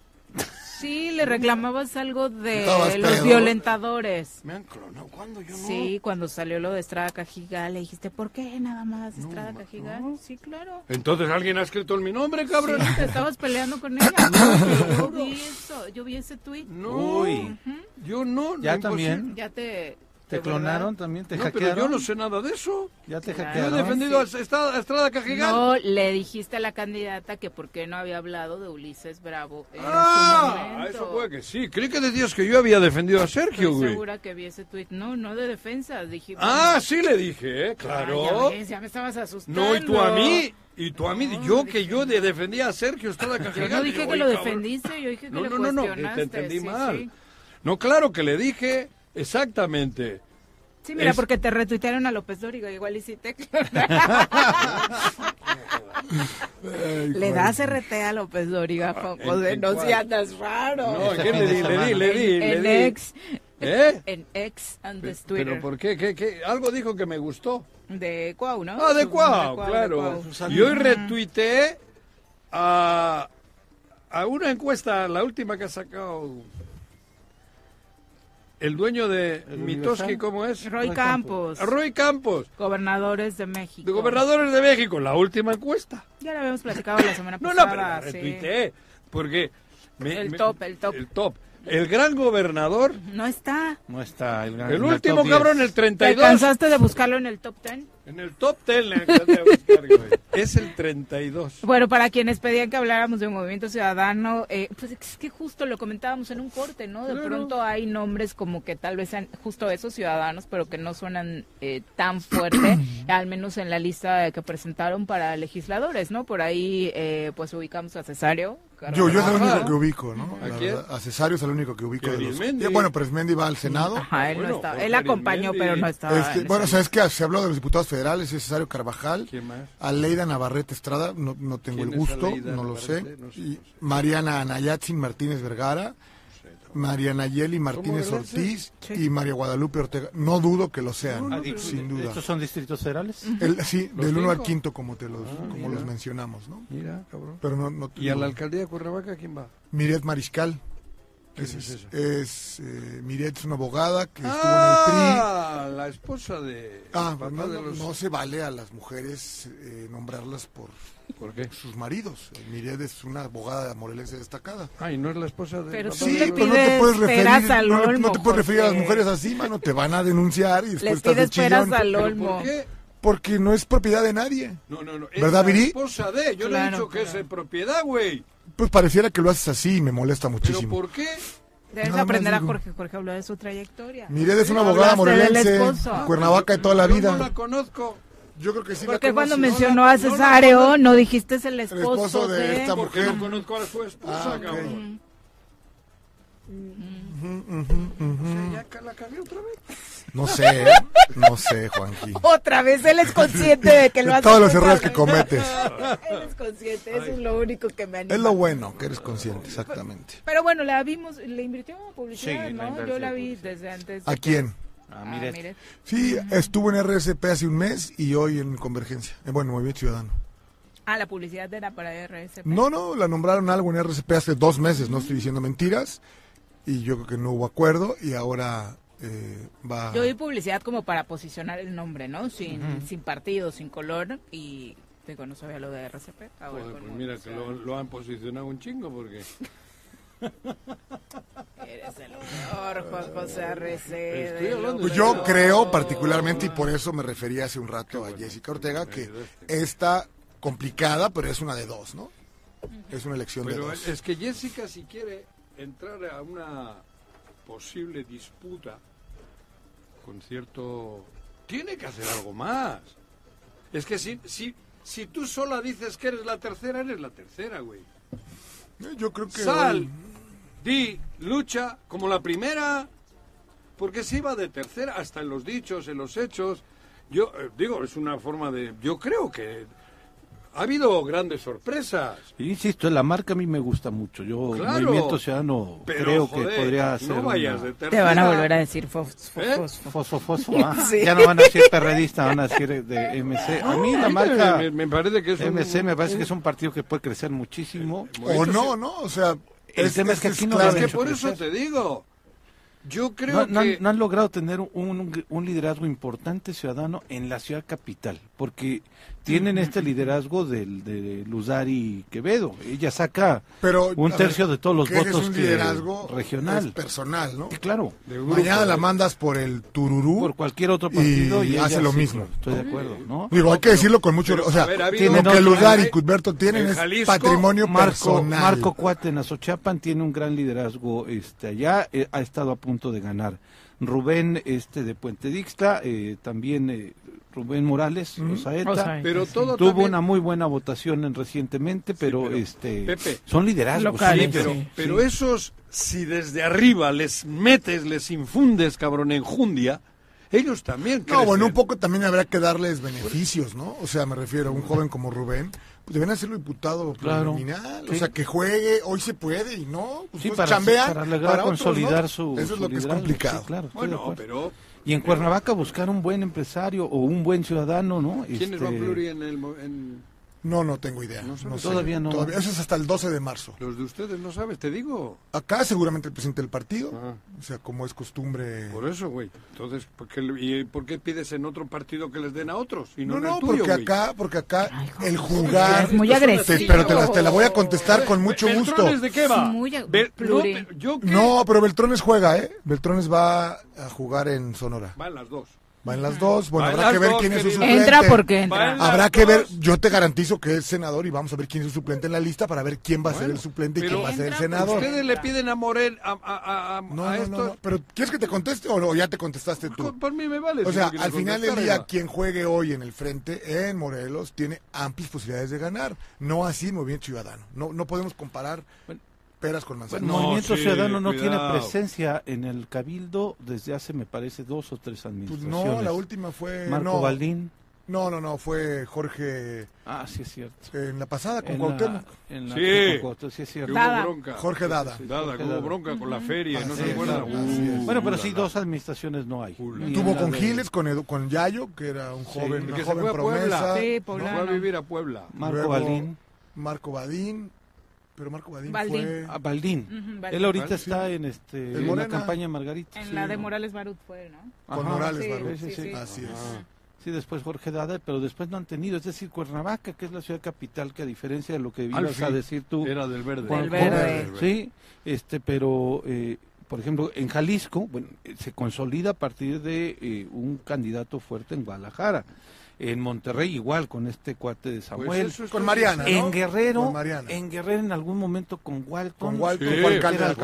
sí, le reclamabas algo de Estabas los pedo. violentadores. Me han clonado. ¿Cuándo yo no? Sí, cuando salió lo de Estrada Cajigal, le dijiste, ¿por qué nada más Estrada Cajigal? Sí, claro. Entonces alguien ha escrito en mi nombre, cabrón. Sí, te estabas peleando con ella. ¿no? Yo vi eso, yo vi ese tweet. No, Uy. yo no. ¿Ya no, también? imposible. Ya te... ¿Te clonaron también? ¿Te No, pero hackearon? yo no sé nada de eso. ¿Ya te Claro. Yo he hackearon? defendido a Estrada, a Estrada Cajigal. No, le dijiste a la candidata que por qué no había hablado de Ulises Bravo en su ah, momento. eso fue que sí. Creí que decías que yo había defendido a Sergio, Estoy güey. segura que vi ese tweet. No, no de defensa. Dije, Ah, sí le dije, ¿eh? Claro. Ay, ya, ves, ya me estabas asustando. no, y tú a mí. Y tú a mí. yo que yo de defendía a Sergio Estrada Yo Cajigal. no dije que "Oye, lo cabrón". defendiste, yo dije que No, le no, no, no, que cuestionaste. te entendí sí, mal. Sí. No, claro que le dije exactamente. Sí, mira, Es- porque te retuitearon a López Dóriga, igual y sí te... Le das RT a López Dóriga, ¿en- José, en no cuál? seas raro. No, ¿qué le di? Le di, le di, le En di. ex, ¿Eh? en ex and the Pero Twitter. ¿por qué? ¿Qué, qué? Algo dijo que me gustó. De Cuau, ¿no? Ah, de Cuau, de claro. Y hoy retuiteé a, a una encuesta, la última que ha sacado el dueño de El Mitoski. ¿cómo es? Roy Campos, Roy Campos, gobernadores de México. de Gobernadores de México, la última encuesta. Ya lo habíamos platicado la semana No, pasada. no, pero la sí. retuiteé, porque... me- El me- top, el top. El top. El gran gobernador, No está. No está el, gran- el último 10. cabrón, el ¿Te 32. cansaste de buscarlo en el top 10? En el top 10 le a buscar, güey. Es el 32. Bueno, para quienes pedían que habláramos de Movimiento Ciudadano, eh, pues es que justo lo comentábamos en un corte, ¿no? De Claro. pronto hay nombres como que tal vez sean justo esos ciudadanos, pero que no suenan eh, tan fuerte, al menos en la lista que presentaron para legisladores, ¿no? Por ahí, eh, pues ubicamos a Cesario. Yo, yo es el único que ubico, ¿no? ¿A La quién? verdad, A Cesario es el único que ubico de los... Ya, Bueno, pero Arismendi va al Senado. Ajá, él Bueno, no estaba. Jorge Él acompañó, pero no estaba. Este, en bueno, esa sabes que se habló de los diputados federales, es Cesario Carvajal, ¿Quién más? Aleida Navarrete Estrada, no, no tengo ¿Quién el gusto, no lo sé, Navarrete? No sé, y no sé. Mariana Anayatzin Martínez Vergara, Mariana Yeli Martínez? Ortiz Sí. y María Guadalupe Ortega. No dudo que lo sean, Ah, sin duda. ¿Estos son distritos federales? El- sí, ¿Los del 1 al cinco? quinto, como, te los, Ah, como los mencionamos, ¿no? Mira, cabrón. Pero no, no te ¿Y a la alcaldía de Cuernavaca quién va? Miret Mariscal. ¿Quién Es, es es, eh, Miret es una abogada que estuvo Ah, la esposa de... en el PRI. Ah, papá no, de no- los- no se vale a las mujeres eh, nombrarlas por ¿Por qué? sus maridos. Miret es una abogada morelense destacada. Ah, ¿y no es la esposa de... Pero papá Sí, pero no te puedes referir, al no, le- no olmo, te puedes referir a las mujeres así, mano, te van a denunciar y después Les estás de chillón. al ¿Pero olmo. por qué? Porque no es propiedad de nadie. No, no, no. Es ¿Verdad, la Viri? esposa de... Yo le he Claro, dicho que es propiedad, güey. Pues pareciera que lo haces así y me molesta ¿Pero muchísimo. por qué? Debes Nada aprender a. Jorge. Jorge habló de su trayectoria. Miret es una abogada morelense. Cuernavaca de toda la Yo vida. no la conozco. Yo creo que sí Porque cuando mencionó a conozco. no dijiste es el esposo esposo de de... esta Porque mujer. no conozco a su esposa, Ah, cabrón. Ujú, ujú. ¿Ya la cagué otra vez? No sé, ¿eh? no sé, Juanqui. Otra vez, él es consciente de que lo hace. todos los errores que cometes. Él es consciente, eso es lo único que me anima. Es lo bueno, que eres consciente, exactamente. Pero bueno, la vimos, le invirtió en publicidad, Sí, ¿no? Yo la vi desde antes. ¿A quién? Ah, Ah, mire. mire. Sí, estuvo en RSP hace un mes y hoy en Convergencia. Eh, bueno, Movimiento Ciudadano. Ah, la publicidad era para RSP. No, no, la nombraron algo en RSP hace dos meses, no estoy diciendo mentiras. Y yo creo que no hubo acuerdo y ahora eh, va... Yo vi publicidad como para posicionar el nombre, ¿no? Sin, sin partido, sin color y digo, no sabía lo de RCP. Ahora Joder, pues mira que lo han posicionado un chingo porque... Eres el mejor, Juan José Arrece. Estoy hablando Pues yo creo particularmente, y por eso me refería hace un rato a Jessica Ortega, que está complicada, pero es una de dos, ¿no? Es una elección de Pero dos. es que Jessica si quiere entrar a una posible disputa con cierto... Tiene que hacer algo más. Es que si, si, si tú sola dices que eres la tercera, eres la tercera, güey. Yo creo que... Sal, hoy- di, lucha como la primera, porque se iba de tercera hasta en los dichos, en los hechos. Yo eh, digo, es una forma de... Yo creo que ha habido grandes sorpresas. Insisto, la marca a mí me gusta mucho. Yo, Claro. Movimiento Ciudadano, Pero, creo joder, que podría no ser. vayas una- de tercera. Te van a volver a decir fos, fos, ¿Eh? fos, fos. Fosfo, fosfo, ah. Sí. Ya no van a decir perredista, van a decir de MC. A mí la Ay, marca me, me parece que es un- MC me parece que es un partido que puede crecer muchísimo. O no, ¿no? O sea... El tema es que aquí no Es que por eso te digo. Yo creo No, que... no han logrado tener un, un- un liderazgo importante ciudadano en la ciudad capital, porque tienen este liderazgo del, de Luzari Quevedo. Ella saca Pero, un tercio ver, de todos los que votos es un que- liderazgo regional. es personal, ¿no? Sí, claro. Mañana la mandas por el tururú Por cualquier otro partido y, hace ella lo sí, mismo. Estoy de acuerdo, ¿no? Digo, hay que decirlo con mucho... Pero, o sea, ver, ha lo que Tienen Luzar y Cuthberto tienen en es Jalisco, patrimonio Marco, personal. Marco Cuate en Azochapan tiene un gran liderazgo este allá, eh, ha estado a punto de ganar. Rubén este de Puente Dixta, eh, también eh, Rubén Morales, Osaeta, Osaeta, Pero todo tuvo también- una muy buena votación en recientemente, pero, pero, este Pepe, son liderazgos. locales, Sí, pero, Sí, pero esos, si desde arriba les metes, les infundes, cabrón, enjundia, ellos también No, crecen. bueno, un poco también habrá que darles beneficios, ¿no? O sea, me refiero a un joven como Rubén, pues deben hacerlo diputado Claro. plurinominal, o Sí. sea, que juegue, hoy se puede y no, pues Sí, pues para, chambean para lograr para otros, ¿no? consolidar su Eso es su lo que es complicado. sí, claro, Bueno, pero Y en Cuernavaca buscar un buen empresario o un buen ciudadano, ¿no? ¿quiénes Este, van pluri en el... En... No, no tengo idea. No No sabes. sé. Todavía no. Todavía- Eso es hasta el 12 de marzo. Los de ustedes no sabes, te digo. Acá seguramente el presidente del partido. Ah. O sea, como es costumbre. Por eso, güey. Entonces, ¿por qué, le- ¿y por qué pides en otro partido que les den a otros? Y no, No, en el no, tuyo, porque güey? acá, porque acá el jugar. Es muy Te- agresivo. pero te la, te la voy a contestar con mucho gusto. ¿Beltrones de qué va? Muy Bel- no, yo qué? No, pero Beltrones juega, ¿eh? Beltrones va a jugar en Sonora. Van las dos. Va en las dos. Bueno, habrá que ver dos, quién es su suplente. Entra porque entra. Habrá que ver, yo te garantizo que es senador y vamos a ver quién es su suplente en la lista para ver quién va a ser Bueno, el suplente y quién va a ser el entra senador. Ustedes le piden a Morel, a, a, a, a- No, a no, no, no, pero ¿quieres que te conteste o no? ya te contestaste tú? Por, por mí me vale. O sea, al final del día, quien juegue hoy en el frente en Morelos tiene amplias posibilidades de ganar. No así Movimiento Ciudadano. No, no podemos comparar peras con manzanas. El No, Movimiento sí, Ciudadano no cuidado. tiene presencia en el Cabildo desde hace, me parece, dos o tres Pues administraciones. no, la última fue... Marco no, Baldín. No, no, no, fue Jorge Ah, sí es cierto. en la pasada con En Cuauhtémoc. la, en la Sí. con Cuauhtémoc, sí es cierto. Dada. bronca. Jorge Dada. Dada, Jorge hubo Dada. bronca con la feria, ¿no Así se es, acuerdan? Uh. Bueno, pero sí, dos administraciones no hay. Tuvo con de Giles, con, Edu- con Yayo, que era un joven, el una que se joven fue a Puebla. promesa. Sí, No fue a vivir a Puebla. Marco Luego, Baldín. Marco Badín. Pero Marco Badín, Baldín. fue... Ah, Baldín. Ujú. Él ahorita está en este En en la Morena. campaña de Margarita. En sí. la de Morales Barut fue, ¿no? Con Ajá. Morales Sí, Barú. sí, sí. Así es. Ah. Sí, después Jorge Dada, pero después no han tenido. Es decir, Cuernavaca, que es la ciudad capital, que a diferencia de lo que ibas a decir tú, Era del verde. Juan Del verde. Sí, este, pero, eh, por ejemplo, en Jalisco, bueno, eh, se consolida a partir de eh, un candidato fuerte en Guadalajara. En Monterrey igual, con este cuate de Samuel. eso es Con. Mariana, ¿no? en Guerrero, Con Mariana. en Guerrero en algún momento con Walton. Con Walton, Sí, que alcalde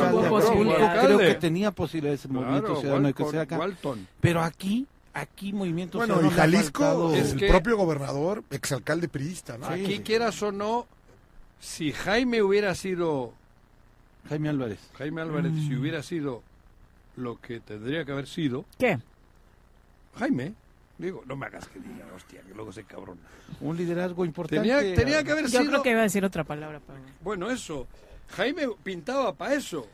creo- que tenía posibilidades de movimiento Claro, ciudadano de que sea acá. Walton. Pero aquí, aquí Movimiento Bueno, Ciudadano y Jalisco, Es el que- propio gobernador, exalcalde priista, ¿no? Sí. Aquí quieras o no, si Jaime hubiera sido, Jaime Álvarez. Jaime Álvarez, si hubiera sido lo que tendría que haber sido, ¿Qué? Jaime, digo, no me hagas que diga, hostia, que luego se cabrón. Un liderazgo importante. Tenía, tenía que haber Yo sido, creo que iba a decir otra palabra, Pablo. bueno, eso, Jaime pintaba para eso,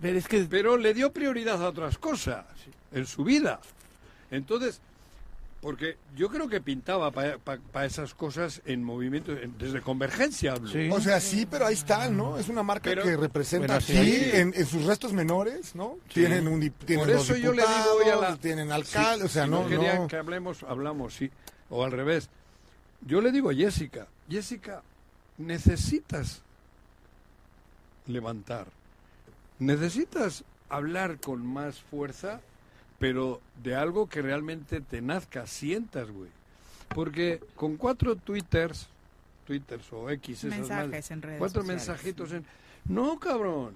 Pero es que pero le dio prioridad a otras cosas en su vida. Entonces, porque yo creo que pintaba para esas cosas en movimiento, en- desde Convergencia hablo. Sí. O sea, sí, pero ahí están, ¿no? Es una marca Pero- que representa Bueno, sí, en, en sus restos menores, ¿no? Tienen un tienen Por eso yo le digo hoy a la... tienen alcalde, Sí, o sea, si no, quería no. que hablemos, hablamos, sí. O al revés. Yo le digo a Jessica, Jessica, necesitas levantar. Necesitas hablar con más fuerza, pero de algo que realmente te nazca, sientas, güey. Porque con cuatro twitters, twitters o X, esas Mensajes madres, en redes cuatro sociales. mensajitos en... No, cabrón.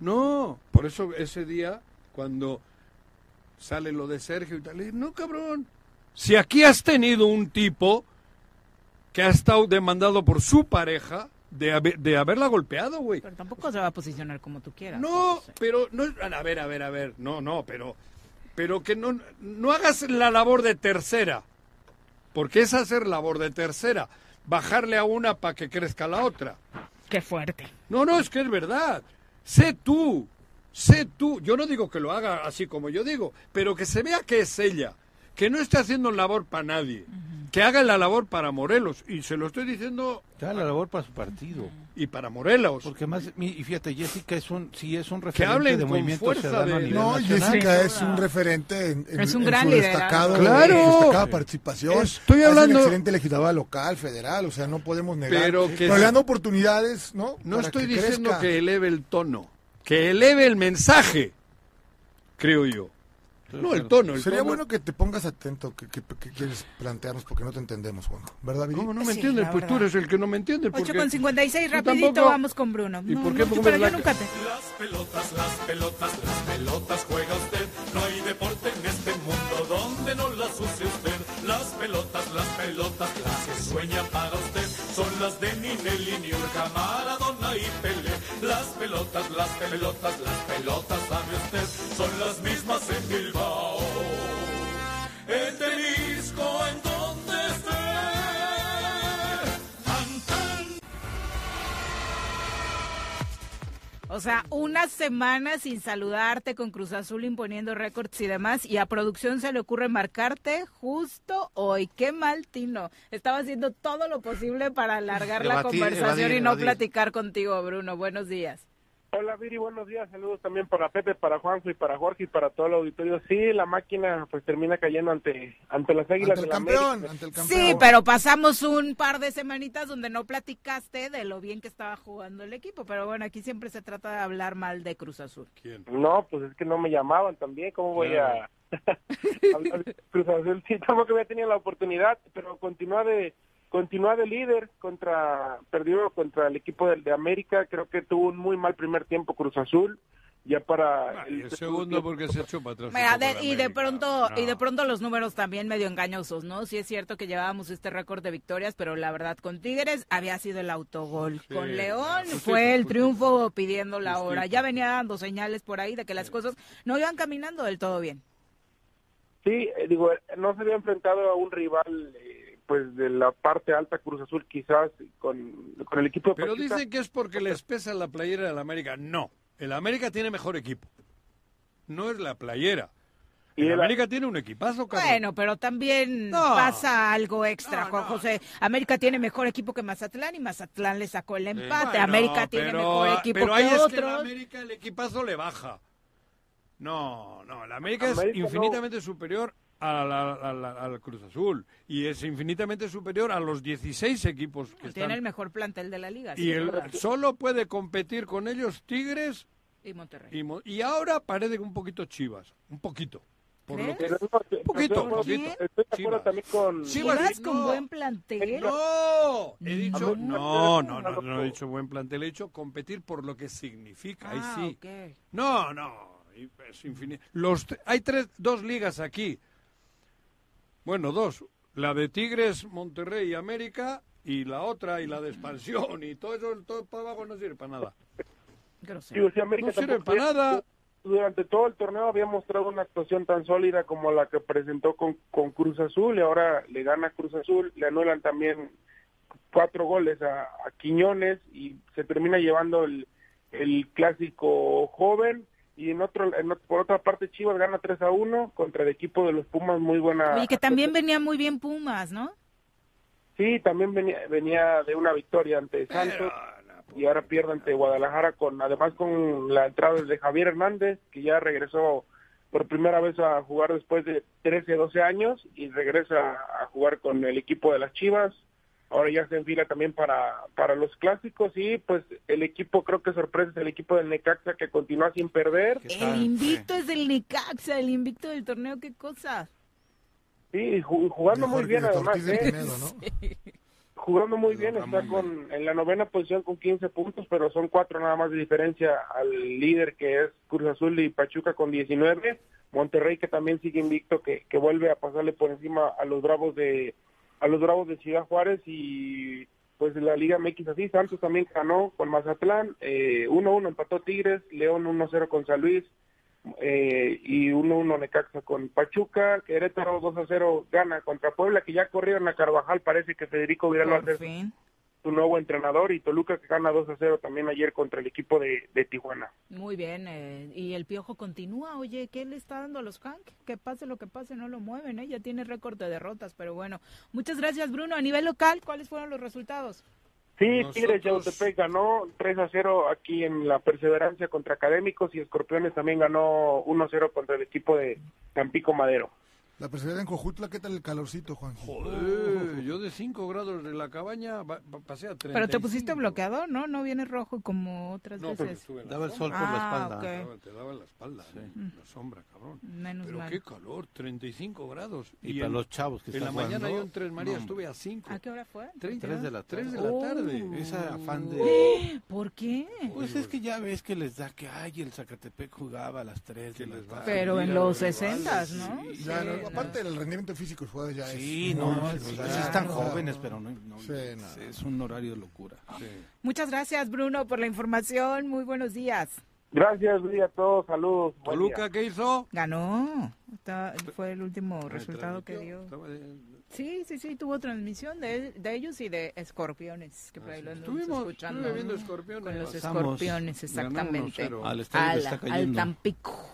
No. Por eso ese día, cuando sale lo de Sergio y tal, le dije, no, cabrón. Si aquí has tenido un tipo que ha estado demandado por su pareja de, haber- de haberla golpeado, güey. Pero tampoco se va a posicionar como tú quieras. No, pero no, a ver, a ver, a ver, no, no, pero, pero que no, no hagas la labor de tercera, porque es hacer labor de tercera, bajarle a una para que crezca la otra. Qué fuerte. No, no, es que es verdad. Sé tú, sé tú. Yo no digo que lo haga así como yo digo, pero que se vea que es ella, que no esté haciendo labor para nadie, que haga la labor para Morelos. Y se lo estoy diciendo Ya la labor para su partido. y para Morelos. Porque más, y fíjate, Jessica es un, sí es un Que referente hablen de con movimiento fuerza ciudadano a de- nivel No, nacional. Jessica es un referente en, en- Es un en gran su destacado, Claro. en su destacada participación. Estoy Es hablando- una excelente legisladora local, federal, o sea, no podemos negar. Pero que- le dan oportunidades, ¿no? No Para estoy que diciendo crezca. que eleve el tono, que eleve el mensaje, creo yo. No el tono, el Sería tono- bueno que te pongas atento, que, que- que quieres plantearnos, porque no te entendemos, Juanjo. ¿Verdad, Viri? ¿Cómo no me Sí, entiendes? Pues tú eres el que no me entiende. 8 porque con 56, tú rapidito tampoco- vamos con Bruno. ¿Y No, por qué no, pero yo nunca te... Las pelotas, las pelotas, las pelotas juega usted. No hay deporte en este mundo donde no las use usted. Las pelotas, las pelotas, las que sueña para usted. Son las de Ninelli, Niurka, Maradona y Pelé. Las pelotas, las pelotas, las pelotas, sabe usted. Son las mismas en Bilbao. O sea, una semana sin saludarte con Cruz Azul imponiendo récords y demás, y a producción se le ocurre marcarte justo hoy. Qué mal, Tino. Estaba haciendo todo lo posible para alargar la conversación evadir, y no evadir. platicar contigo, Bruno. Buenos días. Hola Viri, buenos días, saludos también para Pepe, para Juanjo y para Jorge y para todo el auditorio. Sí, la máquina pues termina cayendo ante ante las Águilas de la América. Sí, pero pasamos un par de semanitas donde no platicaste de lo bien que estaba jugando el equipo. Pero bueno, aquí siempre se trata de hablar mal de Cruz Azul. No, pues es que no me llamaban también, ¿cómo voy a hablar de Cruz Azul? Sí, tampoco había tenido la oportunidad, pero continúa de continúa de líder contra perdió contra el equipo del de América, creo que tuvo un muy mal primer tiempo Cruz Azul. Ya para Ah, Y el segundo porque se echó para atrás. Mira, de- y de pronto No. y de pronto los números también medio engañosos, ¿no? Sí es cierto que llevábamos este récord de victorias, pero la verdad con Tigres había sido el autogol. Sí, con León fue el triunfo pidiendo la hora. Ya venía dando señales por ahí de que las cosas no iban caminando del todo bien. Sí, eh, digo, eh, no se había enfrentado a un rival eh, pues de la parte alta Cruz Azul quizás con, con el equipo de Pero Pachuca. dicen que es porque les pesa la playera del América. No, el América tiene mejor equipo. No es la playera. El América tiene un equipazo, cabrón. Bueno, pero también No. pasa algo extra, Juan José. América tiene mejor equipo que Mazatlán y Mazatlán le sacó el empate. Bueno, América tiene mejor equipo pero ahí que es que otros. el América el equipazo le baja. No, no, el América, América es no. infinitamente superior a la- a la- al Cruz Azul y es infinitamente superior a los 16 equipos que Tiene están. el mejor plantel de la liga. Y sí. el, solo puede competir con ellos Tigres Y Monterrey. y, ahora parece que un poquito Chivas, un poquito. Por lo que, un poquito, estoy- poquito. Estoy de acuerdo Chivas. también con... Chivas, con no. buen plantel. No, he dicho, no, no, no, no he dicho buen plantel, he dicho competir por lo que significa, ahí Ah, sí. ok. No, no, es infinito. Los, hay tres, dos ligas aquí. Bueno, dos. La de Tigres, Monterrey y América, y la otra, y la de expansión, y todo eso, todo para abajo no sirve para nada. Digo, América No sirve para nada. Durante todo el torneo había mostrado una actuación tan sólida como la que presentó con, con Cruz Azul y ahora le gana Cruz Azul, le anulan también cuatro goles a, a Quiñones y se termina llevando el, el clásico joven y en otro, en por otra parte Chivas gana 3 a 1 contra el equipo de los Pumas muy buena Oye, que también venía muy bien Pumas, ¿no? Sí, también venía, venía de una victoria ante Santos y ahora pierde ante Guadalajara con además con la entrada de Javier Hernández que ya regresó por primera vez a jugar después de 13, 12 años y regresa a jugar con el equipo de las Chivas. Ahora ya se enfila también para, para los clásicos y pues el equipo creo que sorpresa es el equipo del Necaxa que continúa sin perder. El invicto es del Necaxa, el invicto del torneo, qué cosa. Sí, ju- jugando muy bien además. ¿eh? Pinedo, ¿no? Jugando muy bien, está con en la novena posición con 15 puntos, pero son cuatro nada más de diferencia al líder que es Cruz Azul y Pachuca con 19. Monterrey que también sigue invicto, que, que vuelve a pasarle por encima a los Bravos de a los Bravos de Ciudad Juárez y pues la Liga MX así. Santos también ganó con Mazatlán, eh, 1-1 empató Tigres, León 1-0 con San Luis, eh, y 1-1 Necaxa con Pachuca, Querétaro 2-0 gana contra Puebla, que ya corrieron a Carvajal, parece que Federico va a ser su nuevo entrenador, y Toluca que gana 2-0 también ayer contra el equipo de, de Tijuana. Muy bien, eh, y el Piojo continúa. Oye, ¿qué le está dando a los Hank? Que pase lo que pase, no lo mueven. ¿eh? Ya tiene récord de derrotas, pero bueno. Muchas gracias, Bruno. A nivel local, ¿cuáles fueron los resultados? Sí, Tigres Yautepec ganó 3 a 0 aquí en la Perseverancia contra Académicos y Escorpiones también ganó 1 0 contra el equipo de Tampico Madero. La presidenta en Cojutla, ¿qué tal el calorcito, Juan? Joder, yo de 5 grados de la cabaña ba- ba- pasé a 30. Pero te pusiste bloqueador, ¿no? No viene rojo como otras No, veces. la Daba el sol por la Ah, espalda. ok. Te daba- Te daba en la espalda, ¿eh? la sombra, cabrón. Menos Pero mal. qué calor, 35 grados. Y para en- los chavos que En la mañana yo en Tres Marías no, estuve a 5. ¿A qué hora fue? 30, Tres de la tres de tarde. la tarde. Oh. Esa afán de... ¿Por qué? Pues es que ya ves que les da que, ay, el Zacatepec jugaba a las 3 de la tarde. Pero en los 60, ¿no? Sí, Sí, no, no. aparte del rendimiento físico de jugadores ya Sí, es... no, muy- pues, o sí sea, están no, jóvenes, pero no, no, Sí, es, no. es un horario de locura. Muchas gracias, Bruno, por la información. Muy buenos días. Gracias, Luis, a todos, saludos. ¿Toluca qué hizo? Ganó. Está- fue el último resultado que dio. Sí, sí, sí, tuvo transmisión de, de ellos y de escorpiones, que por ahí lo Estuvimos- escuchando. estuve viendo Escorpiones. Con los Pasamos. escorpiones, exactamente. 1-0. Al estadio está al. Tampico.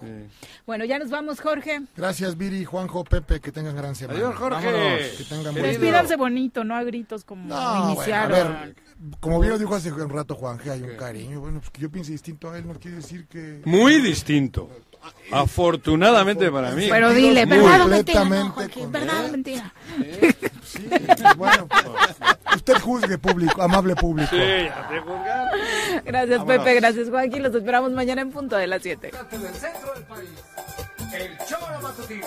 Bueno, ya nos vamos, Jorge. Gracias, Viri, Juanjo, Pepe, que tengan gran semana. Adiós, Jorge. Vámonos, que tengan buen día. Despídanse bonito, no a gritos como No, bueno, a iniciaron. ver, como bien lo dijo hace un rato Juanje, hay un cariño. Bueno, pues que yo piense distinto a él no quiere decir que... Muy distinto. Afortunadamente para mí. Pero dile, ¿verdad o mentira? No, Joaquín, con ¿verdad o mentira? Sí, bueno, pues, usted juzgue público, amable público. Sí, ya te. Gracias, Vámonos. Pepe. Gracias, Joaquín. Los esperamos mañana en punto de las 7. del centro del país. El Choro Matutino.